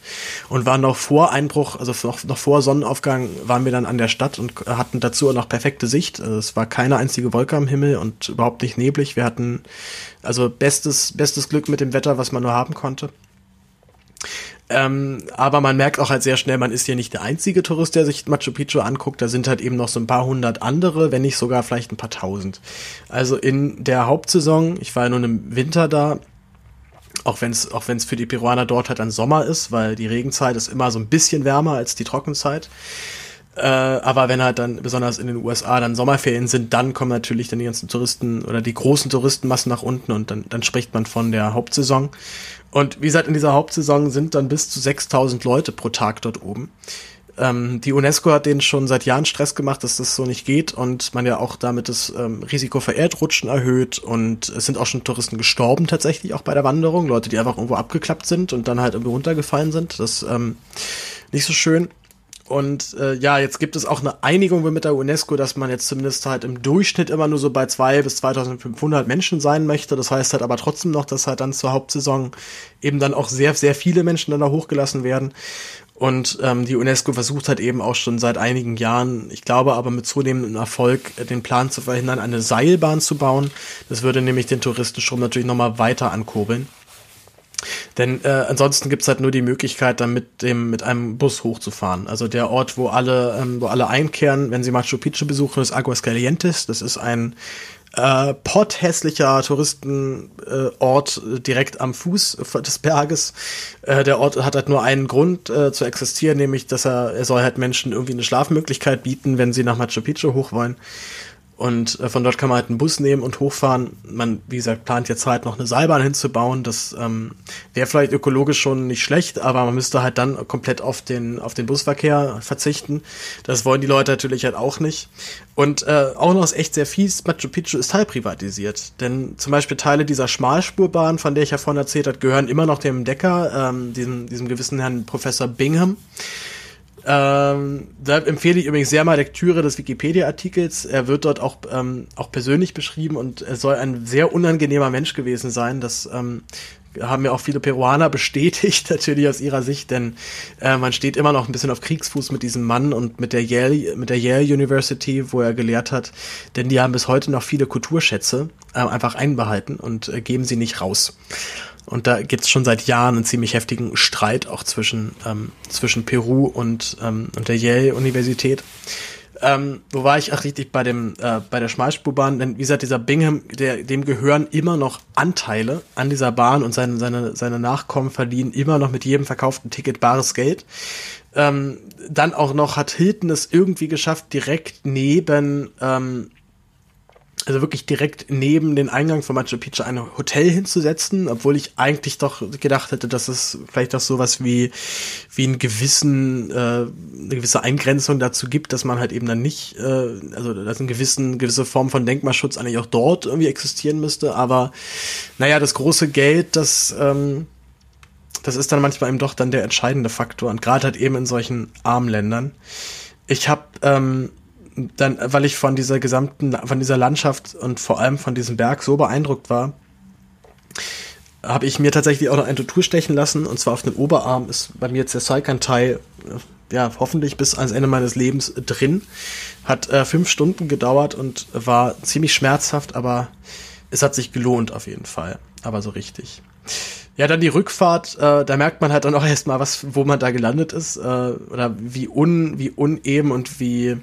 Speaker 1: und waren noch vor Einbruch, also noch, noch vor Sonnenaufgang waren wir dann an der Stadt und hatten dazu noch perfekte Sicht. Also es war keine einzige Wolke am Himmel und überhaupt nicht neblig. Wir hatten also bestes, bestes Glück mit dem Wetter, was man nur haben konnte. Ähm, aber man merkt auch halt sehr schnell, man ist ja nicht der einzige Tourist, der sich Machu Picchu anguckt. Da sind halt eben noch so ein paar hundert andere, wenn nicht sogar vielleicht ein paar tausend. Also in der Hauptsaison, ich war ja nur im Winter da, auch wenn es auch wenn's für die Peruaner dort halt ein Sommer ist, weil die Regenzeit ist immer so ein bisschen wärmer als die Trockenzeit. Äh, aber wenn halt dann besonders in den USA dann Sommerferien sind, dann kommen natürlich dann die ganzen Touristen oder die großen Touristenmassen nach unten und dann, dann spricht man von der Hauptsaison. Und wie gesagt, in dieser Hauptsaison sind dann bis zu 6000 Leute pro Tag dort oben. Ähm, die UNESCO hat denen schon seit Jahren Stress gemacht, dass das so nicht geht und man ja auch damit das ähm, Risiko für Erdrutschen erhöht und es sind auch schon Touristen gestorben tatsächlich auch bei der Wanderung, Leute, die einfach irgendwo abgeklappt sind und dann halt irgendwie runtergefallen sind. Das ähm, nicht so schön. Und äh, ja, jetzt gibt es auch eine Einigung mit der UNESCO, dass man jetzt zumindest halt im Durchschnitt immer nur so bei zwei bis 2500 Menschen sein möchte. Das heißt halt aber trotzdem noch, dass halt dann zur Hauptsaison eben dann auch sehr, sehr viele Menschen dann da hochgelassen werden. Und ähm, die UNESCO versucht halt eben auch schon seit einigen Jahren, ich glaube aber mit zunehmendem Erfolg, äh, den Plan zu verhindern, eine Seilbahn zu bauen. Das würde nämlich den Touristenstrom natürlich nochmal weiter ankurbeln. Denn äh, ansonsten gibt's halt nur die Möglichkeit, dann mit dem mit einem Bus hochzufahren. Also der Ort, wo alle ähm, wo alle einkehren, wenn sie Machu Picchu besuchen, ist Aguascalientes. Das ist ein äh, potthässlicher Touristenort äh, direkt am Fuß des Berges. Äh, der Ort hat halt nur einen Grund äh, zu existieren, nämlich dass er er soll halt Menschen irgendwie eine Schlafmöglichkeit bieten, wenn sie nach Machu Picchu hoch wollen. Und äh, von dort kann man halt einen Bus nehmen und hochfahren. Man, wie gesagt, plant jetzt halt noch eine Seilbahn hinzubauen. Das ähm, wäre vielleicht ökologisch schon nicht schlecht, aber man müsste halt dann komplett auf den, auf den Busverkehr verzichten. Das wollen die Leute natürlich halt auch nicht. Und äh, auch noch ist echt sehr fies, Machu Picchu ist teilprivatisiert. Denn zum Beispiel Teile dieser Schmalspurbahn, von der ich ja vorhin erzählt habe, gehören immer noch dem Decker, ähm, diesem, diesem gewissen Herrn Professor Bingham. Ähm, da empfehle ich übrigens sehr mal Lektüre des Wikipedia-Artikels. Er wird dort auch, ähm, auch persönlich beschrieben und er soll ein sehr unangenehmer Mensch gewesen sein. Das ähm, haben ja auch viele Peruaner bestätigt, natürlich aus ihrer Sicht, denn äh, man steht immer noch ein bisschen auf Kriegsfuß mit diesem Mann und mit der Yale, mit der Yale University, wo er gelehrt hat, denn die haben bis heute noch viele Kulturschätze äh, einfach einbehalten und äh, geben sie nicht raus. Und da gibt es schon seit Jahren einen ziemlich heftigen Streit auch zwischen, ähm, zwischen Peru und, ähm, und der Yale-Universität. Ähm, wo war ich? Ach, richtig, bei dem, äh, bei der Schmalspurbahn, denn wie gesagt, dieser Bingham, der, dem gehören immer noch Anteile an dieser Bahn und seine, seine, seine Nachkommen verdienen immer noch mit jedem verkauften Ticket bares Geld. Ähm, dann auch noch hat Hilton es irgendwie geschafft, direkt neben, ähm, also wirklich direkt neben den Eingang von Machu Picchu ein Hotel hinzusetzen, obwohl ich eigentlich doch gedacht hätte, dass es vielleicht auch sowas wie wie einen gewissen äh, eine gewisse Eingrenzung dazu gibt, dass man halt eben dann nicht, äh, also dass eine gewissen gewisse Form von Denkmalschutz eigentlich auch dort irgendwie existieren müsste. Aber naja, das große Geld, das ähm, das ist dann manchmal eben doch dann der entscheidende Faktor und gerade halt eben in solchen armen Ländern. Ich habe ähm, dann, weil ich von dieser gesamten, von dieser Landschaft und vor allem von diesem Berg so beeindruckt war, habe ich mir tatsächlich auch noch ein Tattoo stechen lassen und zwar auf den Oberarm ist bei mir jetzt der Saikantai ja hoffentlich bis ans Ende meines Lebens drin. Hat äh, fünf Stunden gedauert und war ziemlich schmerzhaft, aber es hat sich gelohnt auf jeden Fall. Aber so richtig. Ja, dann die Rückfahrt, äh, da merkt man halt dann auch erstmal, was, wo man da gelandet ist, äh, oder wie un, wie uneben und wie,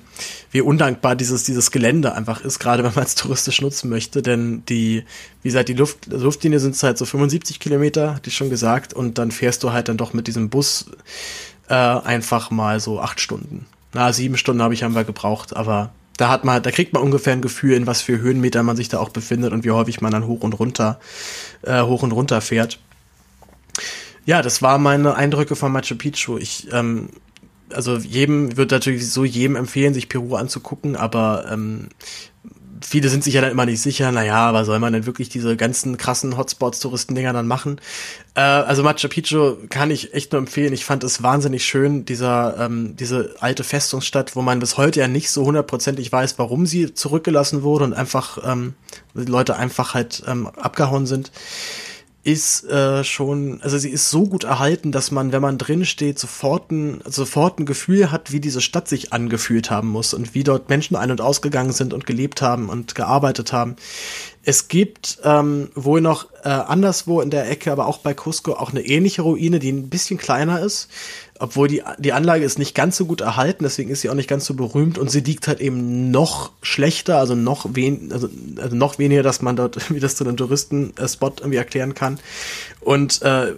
Speaker 1: wie undankbar dieses, dieses Gelände einfach ist, gerade wenn man es touristisch nutzen möchte, denn die, wie gesagt, die Luft, Luftlinie sind halt so 75 Kilometer, hatte ich schon gesagt, und dann fährst du halt dann doch mit diesem Bus äh, einfach mal so acht Stunden. Na, sieben Stunden habe ich einmal gebraucht, aber da hat man, da kriegt man ungefähr ein Gefühl, in was für Höhenmeter man sich da auch befindet und wie häufig man dann hoch und runter, äh, hoch und runter fährt. Ja, das waren meine Eindrücke von Machu Picchu. Ich, ähm, also jedem wird natürlich so jedem empfehlen, sich Peru anzugucken, aber ähm, viele sind sich ja dann immer nicht sicher, naja, aber soll man denn wirklich diese ganzen krassen Hotspots-Touristendinger dann machen? Äh, also Machu Picchu kann ich echt nur empfehlen. Ich fand es wahnsinnig schön, dieser, ähm, diese alte Festungsstadt, wo man bis heute ja nicht so hundertprozentig weiß, warum sie zurückgelassen wurde und einfach ähm, Leute einfach halt ähm, abgehauen sind ist äh, schon, also sie ist so gut erhalten, dass man, wenn man drin steht, sofort ein, sofort ein Gefühl hat, wie diese Stadt sich angefühlt haben muss und wie dort Menschen ein- und ausgegangen sind und gelebt haben und gearbeitet haben. Es gibt ähm, wohl noch äh, anderswo in der Ecke, aber auch bei Cusco auch eine ähnliche Ruine, die ein bisschen kleiner ist, obwohl die, die Anlage ist nicht ganz so gut erhalten, deswegen ist sie auch nicht ganz so berühmt und sie liegt halt eben noch schlechter, also noch wen, also, also noch weniger, dass man dort wie das zu einem Touristenspot irgendwie erklären kann. Und äh,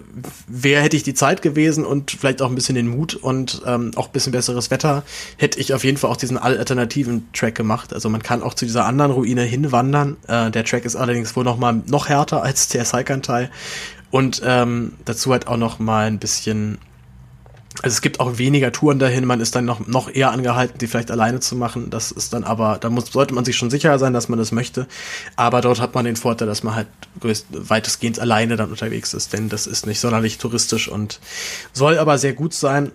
Speaker 1: wer hätte ich die Zeit gewesen und vielleicht auch ein bisschen den Mut und ähm, auch ein bisschen besseres Wetter, hätte ich auf jeden Fall auch diesen alternativen Track gemacht. Also man kann auch zu dieser anderen Ruine hinwandern. Äh, der Track ist allerdings wohl noch mal noch härter als der Saikan-Teil und ähm, dazu halt auch noch mal ein bisschen also es gibt auch weniger Touren dahin, man ist dann noch, noch eher angehalten, die vielleicht alleine zu machen. Das ist dann aber, da muss, sollte man sich schon sicher sein, dass man das möchte. Aber dort hat man den Vorteil, dass man halt größt, weitestgehend alleine dann unterwegs ist, denn das ist nicht sonderlich touristisch und soll aber sehr gut sein.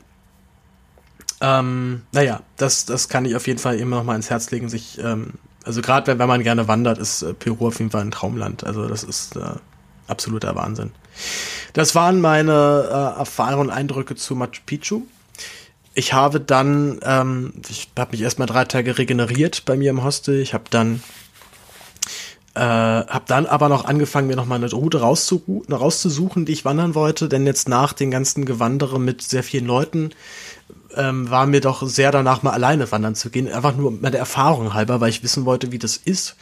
Speaker 1: Ähm, naja, das, das kann ich auf jeden Fall immer noch mal ins Herz legen, sich, ähm, also gerade wenn, wenn man gerne wandert, ist äh, Peru auf jeden Fall ein Traumland. Also das ist äh, absoluter Wahnsinn. Das waren meine äh, Erfahrungen und Eindrücke zu Machu Picchu. Ich habe dann, ähm, ich habe mich erstmal drei Tage regeneriert bei mir im Hostel. Ich habe dann äh, habe dann aber noch angefangen, mir noch mal eine Route rauszusuchen, die ich wandern wollte, denn jetzt nach den ganzen Gewandere mit sehr vielen Leuten ähm, war mir doch sehr danach mal alleine wandern zu gehen, einfach nur meine Erfahrung halber, weil ich wissen wollte, wie das ist.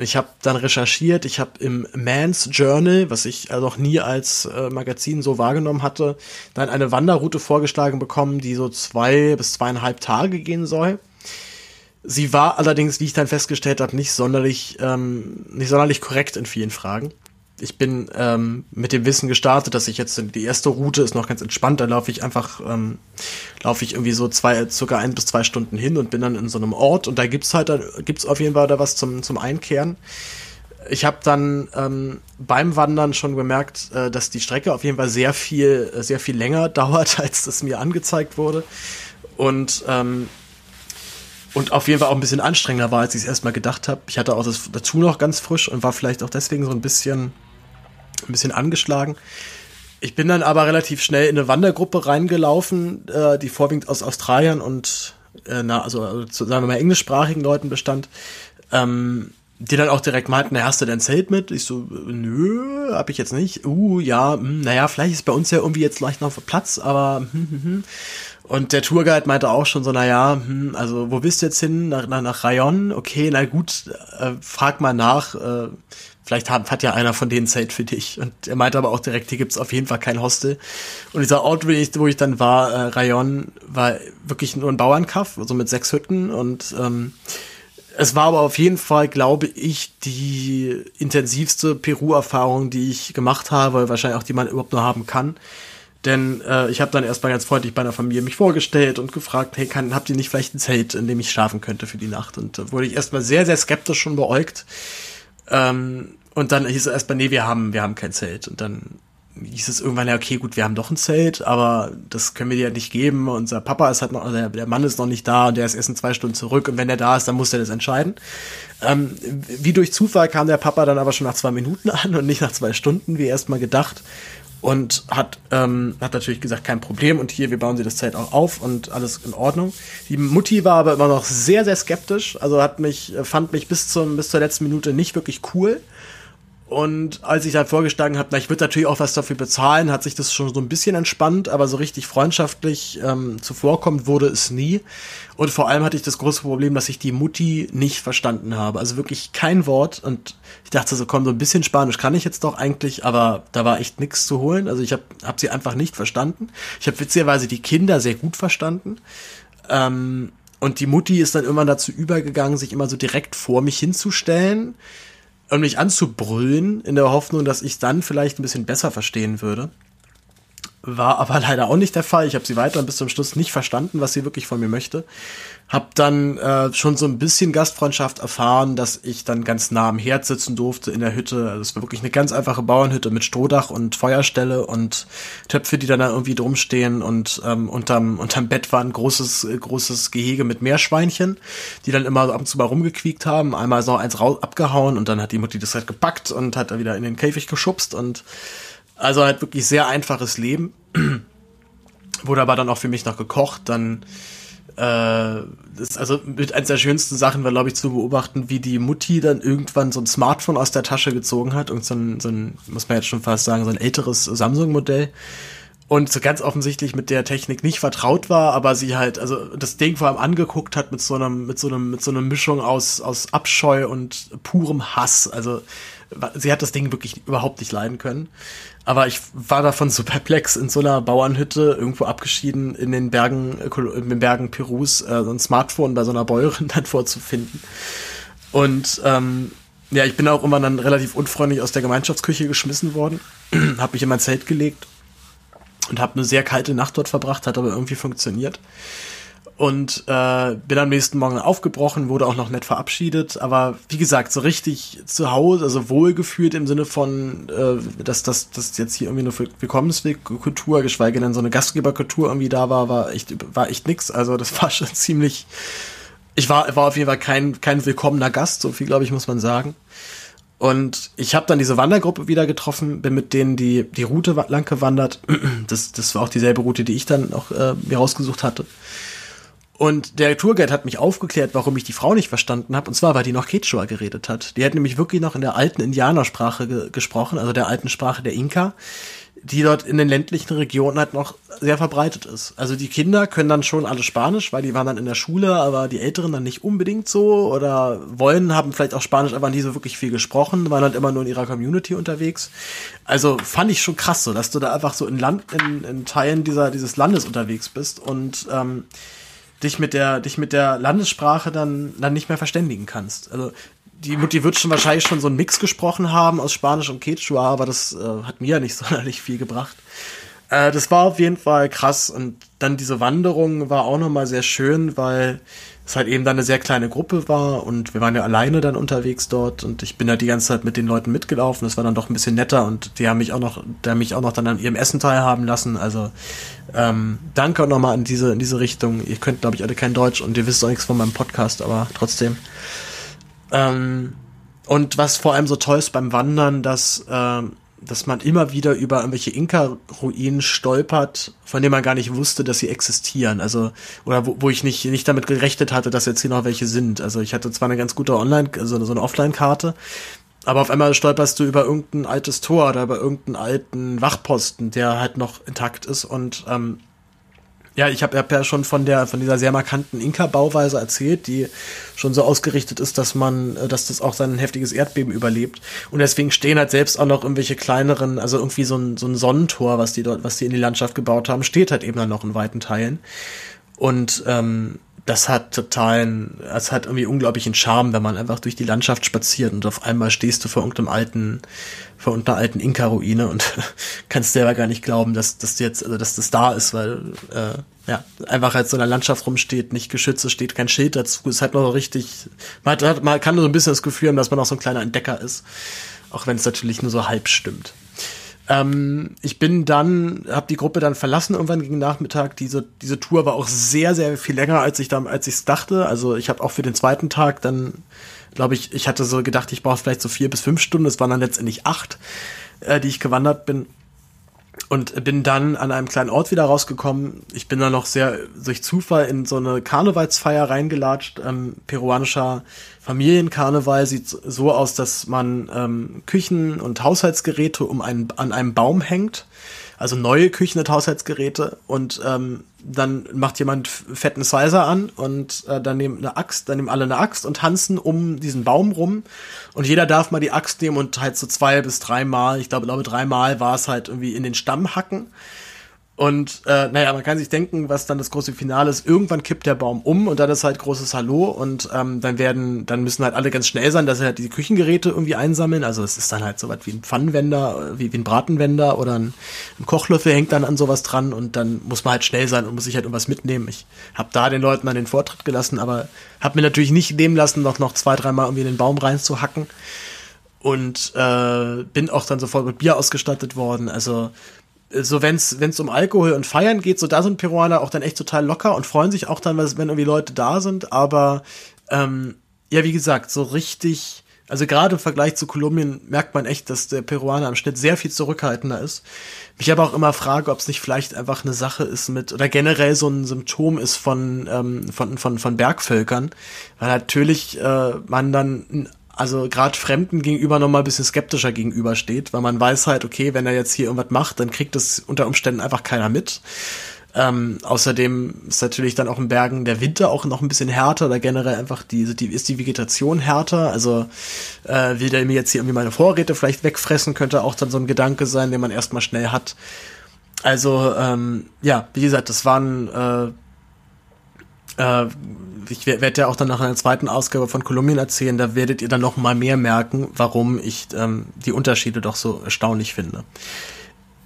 Speaker 1: Ich habe dann recherchiert, ich habe im Man's Journal, was ich noch nie als äh, Magazin so wahrgenommen hatte, dann eine Wanderroute vorgeschlagen bekommen, die so zwei bis zweieinhalb Tage gehen soll. Sie war allerdings, wie ich dann festgestellt habe, nicht sonderlich, ähm, nicht sonderlich korrekt in vielen Fragen ich bin ähm, mit dem Wissen gestartet, dass ich jetzt die erste Route ist noch ganz entspannt. Da laufe ich einfach, ähm, laufe ich irgendwie so zwei, circa ein bis zwei Stunden hin und bin dann in so einem Ort und da gibt's halt, da gibt's auf jeden Fall da was zum zum Einkehren. Ich habe dann ähm, beim Wandern schon gemerkt, äh, dass die Strecke auf jeden Fall sehr viel, sehr viel länger dauert, als das mir angezeigt wurde und ähm, und auf jeden Fall auch ein bisschen anstrengender war, als ich es erstmal gedacht habe. Ich hatte auch das dazu noch ganz frisch und war vielleicht auch deswegen so ein bisschen ein bisschen angeschlagen. Ich bin dann aber relativ schnell in eine Wandergruppe reingelaufen, äh, die vorwiegend aus Australien und äh, also, also sagen wir mal englischsprachigen Leuten bestand. Ähm, die dann auch direkt meinten, na, hast du dein Zelt mit? Ich so, nö, hab ich jetzt nicht. Uh, ja, hm, naja, vielleicht ist bei uns ja irgendwie jetzt leicht noch Platz, aber hm, hm. Und der Tourguide meinte auch schon so, naja, also wo bist du jetzt hin? Nach, nach, nach Rayon? Okay, na gut, äh, frag mal nach. Äh, Vielleicht hat, hat ja einer von denen Zeit für dich. Und er meinte aber auch direkt, hier gibt's auf jeden Fall kein Hostel. Und dieser Ort, wo ich, wo ich dann war, äh, Rayon, war wirklich nur ein Bauernkaff, also mit sechs Hütten und ähm, es war aber auf jeden Fall, glaube ich, die intensivste Peru-Erfahrung, die ich gemacht habe, wahrscheinlich auch die man überhaupt nur haben kann. Denn äh, ich habe dann erstmal ganz freundlich bei einer Familie mich vorgestellt und gefragt, hey, kann, habt ihr nicht vielleicht ein Zelt, in dem ich schlafen könnte für die Nacht? Und da wurde ich erstmal sehr, sehr skeptisch schon beäugt. Ähm, und dann hieß es erstmal, nee, wir haben, wir haben kein Zelt. Und dann hieß es irgendwann, ja, okay, gut, wir haben doch ein Zelt, aber das können wir dir nicht geben. Unser Papa ist halt noch, der, der Mann ist noch nicht da und der ist erst in zwei Stunden zurück und wenn er da ist, dann muss er das entscheiden. Ähm, wie durch Zufall kam der Papa dann aber schon nach zwei Minuten an und nicht nach zwei Stunden, wie erst mal gedacht und hat, ähm, hat natürlich gesagt, kein Problem und hier, wir bauen sie das Zelt auch auf und alles in Ordnung. Die Mutti war aber immer noch sehr, sehr skeptisch, also hat mich, fand mich bis zum, bis zur letzten Minute nicht wirklich cool und als ich dann vorgeschlagen habe, na, ich würde natürlich auch was dafür bezahlen, hat sich das schon so ein bisschen entspannt, aber so richtig freundschaftlich ähm, zuvorkommt wurde es nie. Und vor allem hatte ich das große Problem, dass ich die Mutti nicht verstanden habe. Also wirklich kein Wort. Und ich dachte so, komm, so ein bisschen Spanisch kann ich jetzt doch eigentlich, aber da war echt nichts zu holen. Also ich habe hab sie einfach nicht verstanden. Ich habe witzigerweise die Kinder sehr gut verstanden. Ähm, und die Mutti ist dann immer dazu übergegangen, sich immer so direkt vor mich hinzustellen und mich anzubrüllen, in der Hoffnung, dass ich dann vielleicht ein bisschen besser verstehen würde. War aber leider auch nicht der Fall. Ich habe sie weiter bis zum Schluss nicht verstanden, was sie wirklich von mir möchte. Hab dann äh, schon so ein bisschen Gastfreundschaft erfahren, dass ich dann ganz nah am Herd sitzen durfte in der Hütte. Also es war wirklich eine ganz einfache Bauernhütte mit Strohdach und Feuerstelle und Töpfe, die dann da irgendwie drum stehen und ähm, unterm, unterm Bett war ein großes, großes Gehege mit Meerschweinchen, die dann immer ab und zu mal rumgequiekt haben. Einmal ist noch eins raus, abgehauen und dann hat die Mutti das halt gepackt und hat da wieder in den Käfig geschubst und also halt wirklich sehr einfaches Leben. Wurde aber dann auch für mich noch gekocht. Dann äh, das, also mit eines der schönsten Sachen war, glaube ich, zu beobachten, wie die Mutti dann irgendwann so ein Smartphone aus der Tasche gezogen hat. Und so ein, so ein muss man jetzt schon fast sagen, so ein älteres Samsung-Modell. Und so ganz offensichtlich mit der Technik nicht vertraut war, aber sie halt, also das Ding vor allem angeguckt hat mit so einem, mit so einem, mit so einer Mischung aus, aus Abscheu und purem Hass. Also sie hat das Ding wirklich überhaupt nicht leiden können. Aber ich war davon so perplex, in so einer Bauernhütte, irgendwo abgeschieden in den Bergen, in den Bergen Perus, äh, so ein Smartphone bei so einer Bäuerin dann vorzufinden. Und ähm, ja, ich bin auch immer dann relativ unfreundlich aus der Gemeinschaftsküche geschmissen worden, habe mich in mein Zelt gelegt und habe eine sehr kalte Nacht dort verbracht, hat aber irgendwie funktioniert und äh, bin am nächsten Morgen aufgebrochen, wurde auch noch nett verabschiedet, aber wie gesagt, so richtig zu Hause, also wohlgefühlt im Sinne von, äh, dass das dass jetzt hier irgendwie eine Willkommenskultur, geschweige denn so eine Gastgeberkultur irgendwie da war, war echt war echt nix. Also das war schon ziemlich. Ich war war auf jeden Fall kein kein willkommener Gast, so viel glaube ich muss man sagen. Und ich habe dann diese Wandergruppe wieder getroffen, bin mit denen die die Route lang gewandert. Das das war auch dieselbe Route, die ich dann auch äh, mir rausgesucht hatte. Und der Tourguide hat mich aufgeklärt, warum ich die Frau nicht verstanden habe. Und zwar, weil die noch Quechua geredet hat. Die hat nämlich wirklich noch in der alten Indianersprache ge gesprochen, also der alten Sprache der Inka, die dort in den ländlichen Regionen halt noch sehr verbreitet ist. Also die Kinder können dann schon alle Spanisch, weil die waren dann in der Schule, aber die Älteren dann nicht unbedingt so oder wollen, haben vielleicht auch Spanisch, aber nie so wirklich viel gesprochen, waren halt immer nur in ihrer Community unterwegs. Also fand ich schon krass so, dass du da einfach so in Land, in, in Teilen dieser, dieses Landes unterwegs bist und ähm, dich mit der, dich mit der Landessprache dann, dann nicht mehr verständigen kannst. Also die Mutti wird schon wahrscheinlich schon so einen Mix gesprochen haben aus Spanisch und Quechua, aber das äh, hat mir ja nicht sonderlich viel gebracht. Äh, das war auf jeden Fall krass und dann diese Wanderung war auch nochmal sehr schön, weil es halt eben dann eine sehr kleine Gruppe war und wir waren ja alleine dann unterwegs dort und ich bin da die ganze Zeit mit den Leuten mitgelaufen. Das war dann doch ein bisschen netter und die haben mich auch noch, die mich auch noch dann an ihrem Essen teilhaben lassen. Also ähm, danke nochmal in diese, in diese Richtung. Ihr könnt, glaube ich, alle kein Deutsch und ihr wisst auch nichts von meinem Podcast, aber trotzdem. Ähm, und was vor allem so toll ist beim Wandern, dass ähm, dass man immer wieder über irgendwelche Inka-Ruinen stolpert, von denen man gar nicht wusste, dass sie existieren. Also, oder wo, wo ich nicht, nicht damit gerechnet hatte, dass jetzt hier noch welche sind. Also ich hatte zwar eine ganz gute Online, also so eine Offline-Karte, aber auf einmal stolperst du über irgendein altes Tor oder über irgendeinen alten Wachposten, der halt noch intakt ist und ähm, ja, ich habe hab ja schon von der von dieser sehr markanten Inka-Bauweise erzählt, die schon so ausgerichtet ist, dass man, äh, dass das auch sein heftiges Erdbeben überlebt. Und deswegen stehen halt selbst auch noch irgendwelche kleineren, also irgendwie so ein, so ein Sonnentor, was die dort, was die in die Landschaft gebaut haben, steht halt eben dann noch in weiten Teilen. Und ähm, das hat totalen, es hat irgendwie unglaublichen Charme, wenn man einfach durch die Landschaft spaziert und auf einmal stehst du vor irgendeinem alten, vor irgendeiner alten Inka-Ruine und kannst selber gar nicht glauben, dass, du jetzt, also dass das da ist, weil äh, ja, einfach als so einer Landschaft rumsteht, nicht geschützt, es steht kein Schild dazu, es hat noch so richtig, man, hat, man kann so ein bisschen das Gefühl haben, dass man auch so ein kleiner Entdecker ist, auch wenn es natürlich nur so halb stimmt. Ähm, ich bin dann, habe die Gruppe dann verlassen irgendwann gegen Nachmittag. Diese, diese Tour war auch sehr, sehr viel länger, als ich da, als ich dachte. Also ich habe auch für den zweiten Tag dann, glaube ich, ich hatte so gedacht, ich brauche vielleicht so vier bis fünf Stunden. Es waren dann letztendlich acht, äh, die ich gewandert bin und bin dann an einem kleinen Ort wieder rausgekommen. Ich bin dann noch sehr durch Zufall in so eine Karnevalsfeier reingelatscht. Ähm, peruanischer Familienkarneval sieht so aus, dass man ähm, Küchen und Haushaltsgeräte um einen, an einem Baum hängt also neue Küchen und Haushaltsgeräte und ähm, dann macht jemand fetten Sizer an und äh, dann nehmen eine Axt, dann nehmen alle eine Axt und tanzen um diesen Baum rum. Und jeder darf mal die Axt nehmen und halt so zwei bis dreimal, ich glaube, glaube dreimal war es halt irgendwie in den Stamm hacken und äh, naja, man kann sich denken, was dann das große Finale ist. Irgendwann kippt der Baum um und dann ist halt großes Hallo und ähm, dann werden, dann müssen halt alle ganz schnell sein, dass sie halt die Küchengeräte irgendwie einsammeln. Also es ist dann halt so was wie ein Pfannenwender, wie, wie ein Bratenwender oder ein, ein, Kochlöffel hängt dann an sowas dran und dann muss man halt schnell sein und muss sich halt irgendwas mitnehmen. Ich habe da den Leuten dann den Vortritt gelassen, aber habe mir natürlich nicht nehmen lassen, noch, noch zwei, dreimal irgendwie in den Baum reinzuhacken. Und äh, bin auch dann sofort mit Bier ausgestattet worden. Also so wenn es um Alkohol und Feiern geht, so da sind Peruaner auch dann echt total locker und freuen sich auch dann, wenn irgendwie Leute da sind. Aber ähm, ja, wie gesagt, so richtig, also gerade im Vergleich zu Kolumbien merkt man echt, dass der Peruaner im Schnitt sehr viel zurückhaltender ist. Mich aber auch immer frage, ob es nicht vielleicht einfach eine Sache ist mit, oder generell so ein Symptom ist von, ähm, von, von, von Bergvölkern. Weil natürlich äh, man dann also gerade Fremden gegenüber noch mal ein bisschen skeptischer gegenübersteht, weil man weiß halt, okay, wenn er jetzt hier irgendwas macht, dann kriegt das unter Umständen einfach keiner mit. Ähm, außerdem ist natürlich dann auch in Bergen der Winter auch noch ein bisschen härter oder generell einfach die, die ist die Vegetation härter. Also äh, will der mir jetzt hier irgendwie meine Vorräte vielleicht wegfressen, könnte auch dann so ein Gedanke sein, den man erstmal schnell hat. Also ähm, ja, wie gesagt, das waren äh, äh, ich werde ja auch dann nach einer zweiten Ausgabe von Kolumbien erzählen, da werdet ihr dann noch mal mehr merken, warum ich ähm, die Unterschiede doch so erstaunlich finde.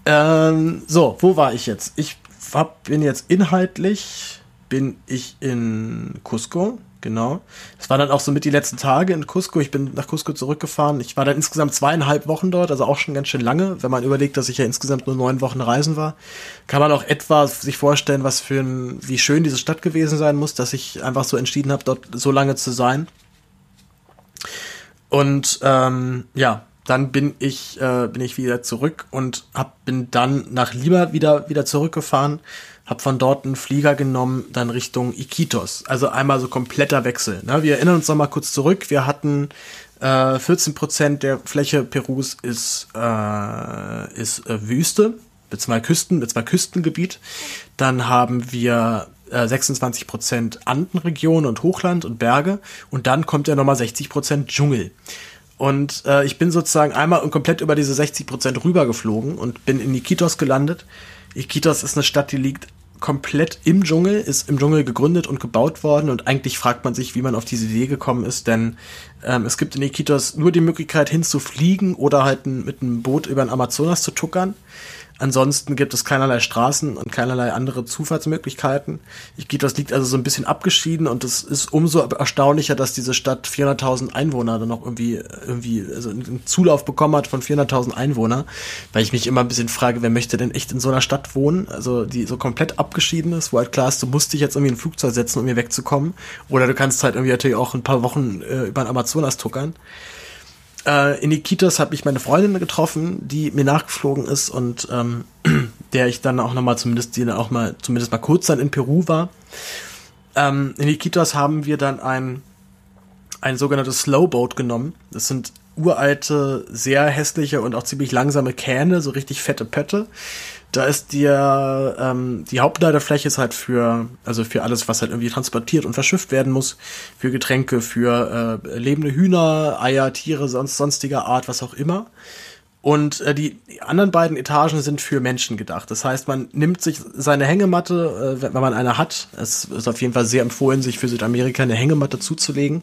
Speaker 1: Ähm, so, wo war ich jetzt? Ich hab, bin jetzt inhaltlich, bin ich in Cusco, Genau. Das war dann auch so mit die letzten Tage in Cusco. Ich bin nach Cusco zurückgefahren. Ich war dann insgesamt zweieinhalb Wochen dort, also auch schon ganz schön lange. Wenn man überlegt, dass ich ja insgesamt nur neun Wochen reisen war, kann man auch etwa sich vorstellen, was für ein, wie schön diese Stadt gewesen sein muss, dass ich einfach so entschieden habe, dort so lange zu sein. Und ähm, ja, dann bin ich äh, bin ich wieder zurück und hab, bin dann nach Lima wieder wieder zurückgefahren habe von dort einen Flieger genommen, dann Richtung Iquitos. Also einmal so kompletter Wechsel. Ne? Wir erinnern uns noch mal kurz zurück. Wir hatten äh, 14 Prozent der Fläche Perus ist, äh, ist äh, Wüste, mit zwei Küsten, mit zwei Küstengebiet. Dann haben wir 26 äh, Prozent Andenregion und Hochland und Berge. Und dann kommt ja nochmal 60 Prozent Dschungel. Und äh, ich bin sozusagen einmal komplett über diese 60 Prozent rübergeflogen und bin in Iquitos gelandet. Iquitos ist eine Stadt, die liegt komplett im Dschungel, ist im Dschungel gegründet und gebaut worden und eigentlich fragt man sich, wie man auf diese Idee gekommen ist, denn ähm, es gibt in Iquitos nur die Möglichkeit hinzufliegen oder halt mit einem Boot über den Amazonas zu tuckern. Ansonsten gibt es keinerlei Straßen und keinerlei andere Zufahrtsmöglichkeiten. Iquitos liegt also so ein bisschen abgeschieden und es ist umso erstaunlicher, dass diese Stadt 400.000 Einwohner dann noch irgendwie, irgendwie, also einen Zulauf bekommen hat von 400.000 Einwohner, weil ich mich immer ein bisschen frage, wer möchte denn echt in so einer Stadt wohnen, also die so komplett abgeschieden ist, wo halt klar ist, du musst dich jetzt irgendwie in ein Flugzeug setzen, um hier wegzukommen. Oder du kannst halt irgendwie natürlich auch ein paar Wochen äh, über den Amazonas tuckern. Äh, in Iquitos habe ich meine Freundin getroffen, die mir nachgeflogen ist und ähm, der ich dann auch nochmal zumindest, die dann auch mal, zumindest mal kurz dann in Peru war. Ähm, in Iquitos haben wir dann ein, ein sogenanntes Slowboat genommen. Das sind uralte, sehr hässliche und auch ziemlich langsame Kähne, so richtig fette Pötte, da ist dir ähm, die Hauptladefläche ist halt für also für alles was halt irgendwie transportiert und verschifft werden muss für Getränke für äh, lebende Hühner Eier Tiere sonst sonstiger Art was auch immer Und äh, die, die anderen beiden Etagen sind für Menschen gedacht. Das heißt, man nimmt sich seine Hängematte, äh, wenn man eine hat. Es ist auf jeden Fall sehr empfohlen, sich für Südamerika eine Hängematte zuzulegen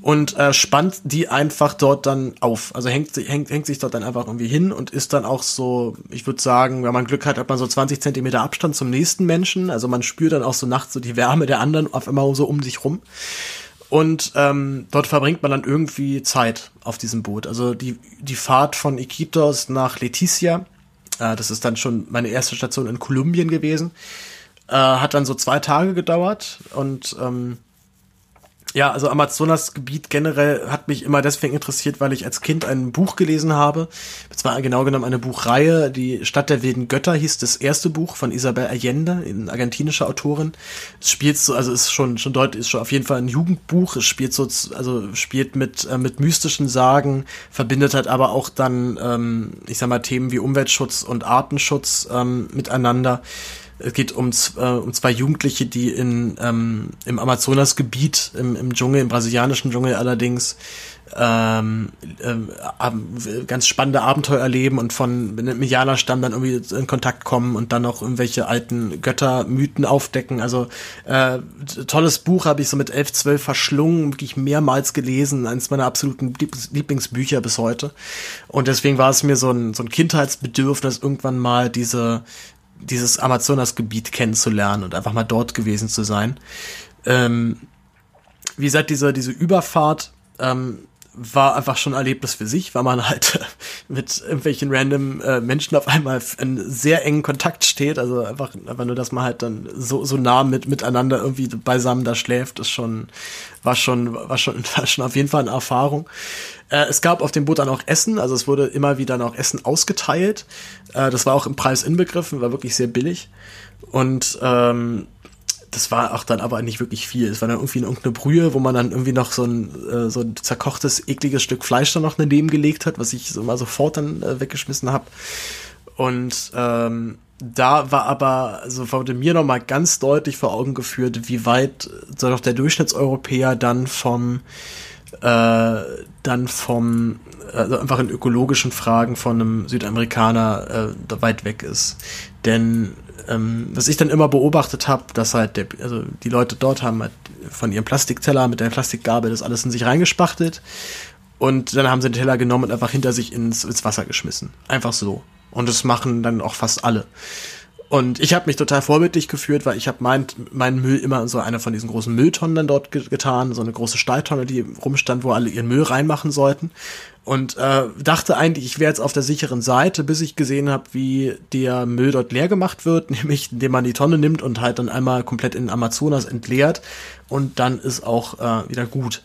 Speaker 1: und äh, spannt die einfach dort dann auf. Also hängt, hängt, hängt sich dort dann einfach irgendwie hin und ist dann auch so, ich würde sagen, wenn man Glück hat, hat man so 20 Zentimeter Abstand zum nächsten Menschen. Also man spürt dann auch so nachts so die Wärme der anderen auf einmal so um sich rum. Und ähm, dort verbringt man dann irgendwie Zeit auf diesem Boot. Also die, die Fahrt von Iquitos nach Leticia, äh, das ist dann schon meine erste Station in Kolumbien gewesen, äh, hat dann so zwei Tage gedauert und ähm, ja, also Amazonasgebiet generell hat mich immer deswegen interessiert, weil ich als Kind ein Buch gelesen habe. Das war genau genommen eine Buchreihe. Die Stadt der wilden Götter hieß das erste Buch von Isabel Allende, eine argentinische Autorin. Es spielt so, also ist schon, schon deutlich, ist schon auf jeden Fall ein Jugendbuch. Es spielt so, also spielt mit, äh, mit mystischen Sagen, verbindet halt aber auch dann, ähm, ich sag mal, Themen wie Umweltschutz und Artenschutz ähm, miteinander. Es geht um, äh, um zwei Jugendliche, die in, ähm, im Amazonasgebiet, im, im Dschungel, im brasilianischen Dschungel allerdings, ähm, äh, ganz spannende Abenteuer erleben und von Medianerstamm dann irgendwie in Kontakt kommen und dann noch irgendwelche alten Göttermythen aufdecken. Also äh, tolles Buch habe ich so mit elf, zwölf verschlungen, wirklich mehrmals gelesen, eines meiner absoluten Lieblingsbücher bis heute. Und deswegen war es mir so ein, so ein Kindheitsbedürfnis, irgendwann mal diese dieses Amazonasgebiet kennenzulernen und einfach mal dort gewesen zu sein. Ähm, wie gesagt, diese, diese Überfahrt ähm, war einfach schon ein Erlebnis für sich, weil man halt mit irgendwelchen random äh, Menschen auf einmal in sehr engen Kontakt steht. Also einfach, einfach nur, dass man halt dann so, so nah mit, miteinander irgendwie beisammen da schläft, ist schon, war schon, war schon, war schon auf jeden Fall eine Erfahrung. Äh, es gab auf dem Boot dann auch Essen, also es wurde immer wieder noch Essen ausgeteilt. Äh, das war auch im Preis inbegriffen, war wirklich sehr billig. Und ähm, das war auch dann aber nicht wirklich viel. Es war dann irgendwie irgendeine Brühe, wo man dann irgendwie noch so ein, äh, so ein zerkochtes, ekliges Stück Fleisch dann noch daneben gelegt hat, was ich so mal sofort dann äh, weggeschmissen habe. Und ähm, da war aber, also wurde mir nochmal ganz deutlich vor Augen geführt, wie weit so doch der Durchschnittseuropäer dann vom äh, dann vom also einfach in ökologischen Fragen von einem Südamerikaner äh, weit weg ist. Denn ähm, was ich dann immer beobachtet habe, dass halt der, also die Leute dort haben halt von ihrem Plastikteller mit der Plastikgabel das alles in sich reingespachtelt und dann haben sie den Teller genommen und einfach hinter sich ins, ins Wasser geschmissen. Einfach so. Und das machen dann auch fast alle. Und ich habe mich total vorbildlich geführt, weil ich habe meinen mein Müll immer in so eine von diesen großen Mülltonnen dann dort getan, so eine große Stahltonne, die rumstand, wo alle ihren Müll reinmachen sollten. Und äh, dachte eigentlich, ich wäre jetzt auf der sicheren Seite, bis ich gesehen habe, wie der Müll dort leer gemacht wird, nämlich indem man die Tonne nimmt und halt dann einmal komplett in Amazonas entleert und dann ist auch äh, wieder gut.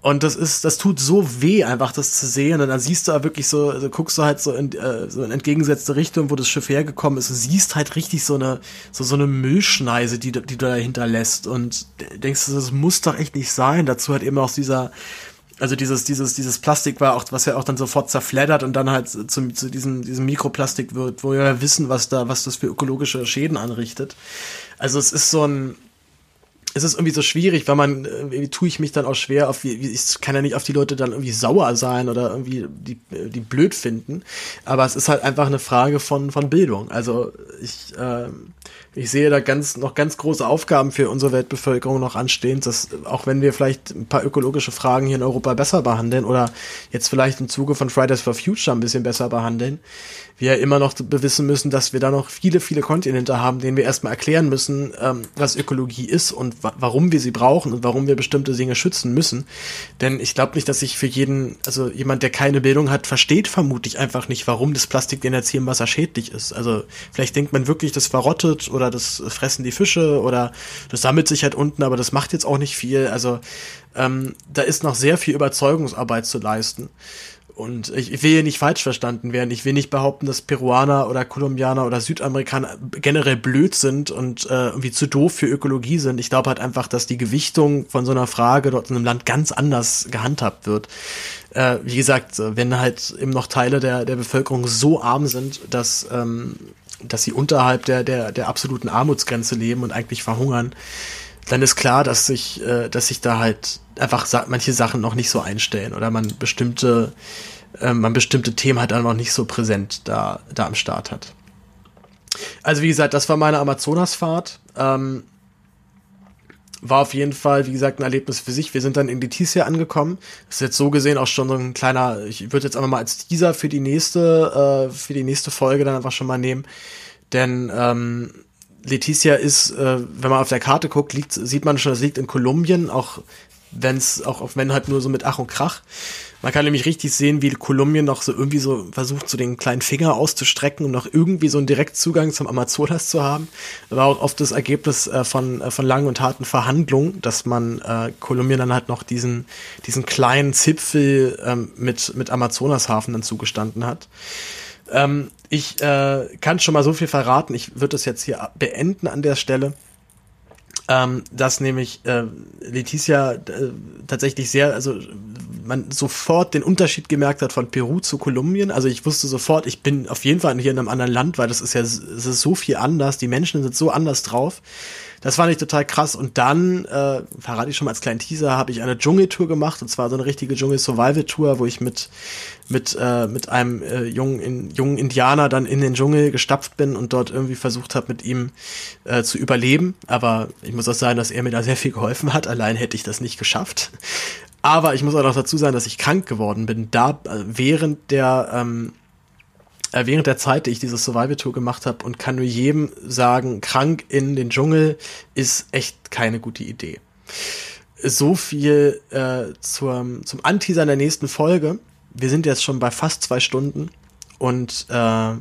Speaker 1: Und das ist, das tut so weh, einfach das zu sehen. Und dann siehst du wirklich so, also guckst du halt so in, äh, so in entgegengesetzte Richtung, wo das Schiff hergekommen ist. Du siehst halt richtig so eine, so, so eine Müllschneise, die, die du dahinter lässt. Und denkst du, das muss doch echt nicht sein. Dazu hat eben auch dieser, also dieses, dieses, dieses Plastik war auch, was ja auch dann sofort zerfleddert und dann halt zu, zu diesem, diesem Mikroplastik wird, wo wir ja wissen, was da, was das für ökologische Schäden anrichtet. Also es ist so ein, es ist irgendwie so schwierig, weil man, irgendwie tue ich mich dann auch schwer auf, ich kann ja nicht auf die Leute dann irgendwie sauer sein oder irgendwie die, die blöd finden. Aber es ist halt einfach eine Frage von, von Bildung. Also ich, äh, ich sehe da ganz, noch ganz große Aufgaben für unsere Weltbevölkerung noch anstehen, dass auch wenn wir vielleicht ein paar ökologische Fragen hier in Europa besser behandeln oder jetzt vielleicht im Zuge von Fridays for Future ein bisschen besser behandeln, wir immer noch wissen müssen, dass wir da noch viele, viele Kontinente haben, denen wir erstmal erklären müssen, ähm, was Ökologie ist und wa warum wir sie brauchen und warum wir bestimmte Dinge schützen müssen. Denn ich glaube nicht, dass sich für jeden, also jemand, der keine Bildung hat, versteht vermutlich einfach nicht, warum das Plastik in jetzt hier schädlich ist. Also vielleicht denkt man wirklich, das verrottet oder das fressen die Fische oder das sammelt sich halt unten, aber das macht jetzt auch nicht viel. Also ähm, da ist noch sehr viel Überzeugungsarbeit zu leisten. Und ich, ich will hier nicht falsch verstanden werden. Ich will nicht behaupten, dass Peruaner oder Kolumbianer oder Südamerikaner generell blöd sind und äh, irgendwie zu doof für Ökologie sind. Ich glaube halt einfach, dass die Gewichtung von so einer Frage dort in einem Land ganz anders gehandhabt wird. Äh, wie gesagt, wenn halt eben noch Teile der, der Bevölkerung so arm sind, dass, ähm, dass sie unterhalb der, der, der absoluten Armutsgrenze leben und eigentlich verhungern, dann ist klar, dass sich, äh, dass sich da halt einfach sa manche Sachen noch nicht so einstellen oder man bestimmte äh, man bestimmte Themen halt noch nicht so präsent da, da am Start hat. Also wie gesagt, das war meine Amazonasfahrt. Ähm, war auf jeden Fall, wie gesagt, ein Erlebnis für sich. Wir sind dann in Letizia angekommen. Das ist jetzt so gesehen auch schon so ein kleiner, ich würde jetzt einfach mal als Teaser für die nächste, äh, für die nächste Folge dann einfach schon mal nehmen. Denn ähm, Letizia ist, äh, wenn man auf der Karte guckt, liegt, sieht man schon, es liegt in Kolumbien, auch wenn es, auch, auch wenn halt nur so mit Ach und Krach. Man kann nämlich richtig sehen, wie Kolumbien noch so irgendwie so versucht, so den kleinen Finger auszustrecken, um noch irgendwie so einen Direktzugang zum Amazonas zu haben. War auch oft das Ergebnis äh, von, äh, von langen und harten Verhandlungen, dass man äh, Kolumbien dann halt noch diesen, diesen kleinen Zipfel ähm, mit, mit Amazonashafen dann zugestanden hat. Ähm, ich äh, kann schon mal so viel verraten. Ich würde es jetzt hier beenden an der Stelle ähm, dass nämlich äh, Letizia äh, tatsächlich sehr, also man sofort den Unterschied gemerkt hat von Peru zu Kolumbien. Also ich wusste sofort, ich bin auf jeden Fall hier in einem anderen Land, weil das ist ja es ist so viel anders. Die Menschen sind so anders drauf. Das fand ich total krass. Und dann, äh, verrate ich schon mal als kleinen Teaser, habe ich eine Dschungeltour gemacht. Und zwar so eine richtige Dschungel-Survival-Tour, wo ich mit, mit, äh, mit einem äh, jungen, in, jungen Indianer dann in den Dschungel gestapft bin und dort irgendwie versucht habe, mit ihm äh, zu überleben. Aber ich muss auch sagen, dass er mir da sehr viel geholfen hat. Allein hätte ich das nicht geschafft. Aber ich muss auch noch dazu sagen, dass ich krank geworden bin, da äh, während der ähm, äh, während der Zeit, die ich diese Survival-Tour gemacht habe und kann nur jedem sagen, krank in den Dschungel ist echt keine gute Idee. So viel äh, zur, zum Anteasern der nächsten Folge. Wir sind jetzt schon bei fast zwei Stunden und äh,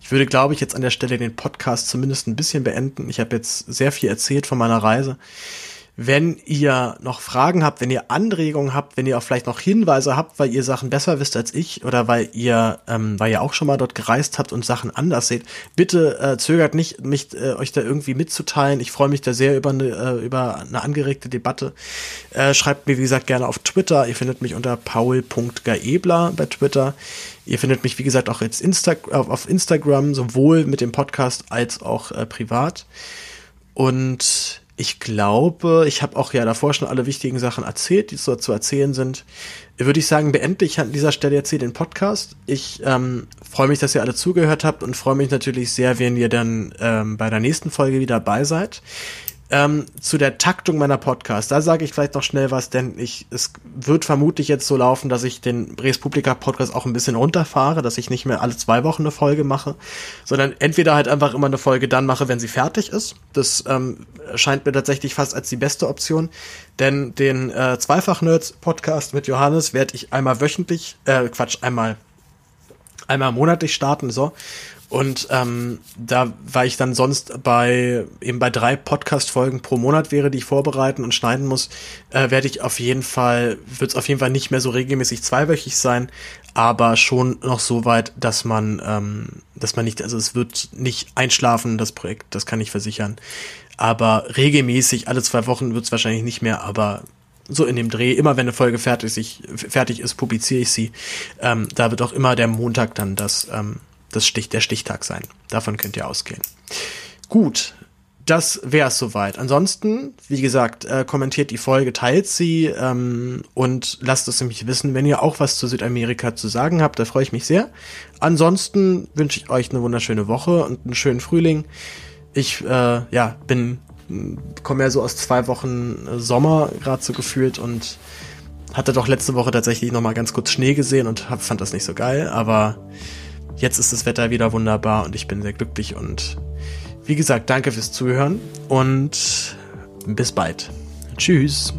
Speaker 1: ich würde, glaube ich, jetzt an der Stelle den Podcast zumindest ein bisschen beenden. Ich habe jetzt sehr viel erzählt von meiner Reise. Wenn ihr noch Fragen habt, wenn ihr Anregungen habt, wenn ihr auch vielleicht noch Hinweise habt, weil ihr Sachen besser wisst als ich oder weil ihr, ähm, weil ihr auch schon mal dort gereist habt und Sachen anders seht, bitte äh, zögert nicht, mich äh, euch da irgendwie mitzuteilen. Ich freue mich da sehr über eine, äh, über eine angeregte Debatte. Äh, schreibt mir, wie gesagt, gerne auf Twitter. Ihr findet mich unter paul.gaebler bei Twitter. Ihr findet mich, wie gesagt, auch jetzt Insta auf Instagram, sowohl mit dem Podcast als auch äh, privat. Und ich glaube, ich habe auch ja davor schon alle wichtigen Sachen erzählt, die so zu erzählen sind. Würde ich sagen, beende ich an dieser Stelle jetzt hier den Podcast. Ich ähm, freue mich, dass ihr alle zugehört habt und freue mich natürlich sehr, wenn ihr dann ähm, bei der nächsten Folge wieder dabei seid. Ähm, zu der Taktung meiner Podcasts, da sage ich vielleicht noch schnell was, denn ich, es wird vermutlich jetzt so laufen, dass ich den Res Publica Podcast auch ein bisschen runterfahre, dass ich nicht mehr alle zwei Wochen eine Folge mache, sondern entweder halt einfach immer eine Folge dann mache, wenn sie fertig ist. Das ähm, scheint mir tatsächlich fast als die beste Option, denn den äh, Zweifach-Nerds Podcast mit Johannes werde ich einmal wöchentlich, äh, Quatsch, einmal einmal monatlich starten, so. Und ähm, da, weil ich dann sonst bei eben bei drei Podcast-Folgen pro Monat wäre, die ich vorbereiten und schneiden muss, äh, werde ich auf jeden Fall, wird es auf jeden Fall nicht mehr so regelmäßig zweiwöchig sein, aber schon noch so weit, dass man, ähm, dass man nicht, also es wird nicht einschlafen, das Projekt, das kann ich versichern. Aber regelmäßig, alle zwei Wochen wird es wahrscheinlich nicht mehr, aber so in dem Dreh, immer wenn eine Folge fertig, ich, fertig ist, publiziere ich sie. Ähm, da wird auch immer der Montag dann das ähm, das Stich, der Stichtag sein. Davon könnt ihr ausgehen. Gut, das wäre es soweit. Ansonsten, wie gesagt, äh, kommentiert die Folge, teilt sie ähm, und lasst es mich wissen, wenn ihr auch was zu Südamerika zu sagen habt. Da freue ich mich sehr. Ansonsten wünsche ich euch eine wunderschöne Woche und einen schönen Frühling. Ich äh, ja bin komme ja so aus zwei Wochen äh, Sommer gerade so gefühlt und hatte doch letzte Woche tatsächlich noch mal ganz kurz Schnee gesehen und hab, fand das nicht so geil, aber Jetzt ist das Wetter wieder wunderbar und ich bin sehr glücklich und wie gesagt, danke fürs Zuhören und bis bald. Tschüss.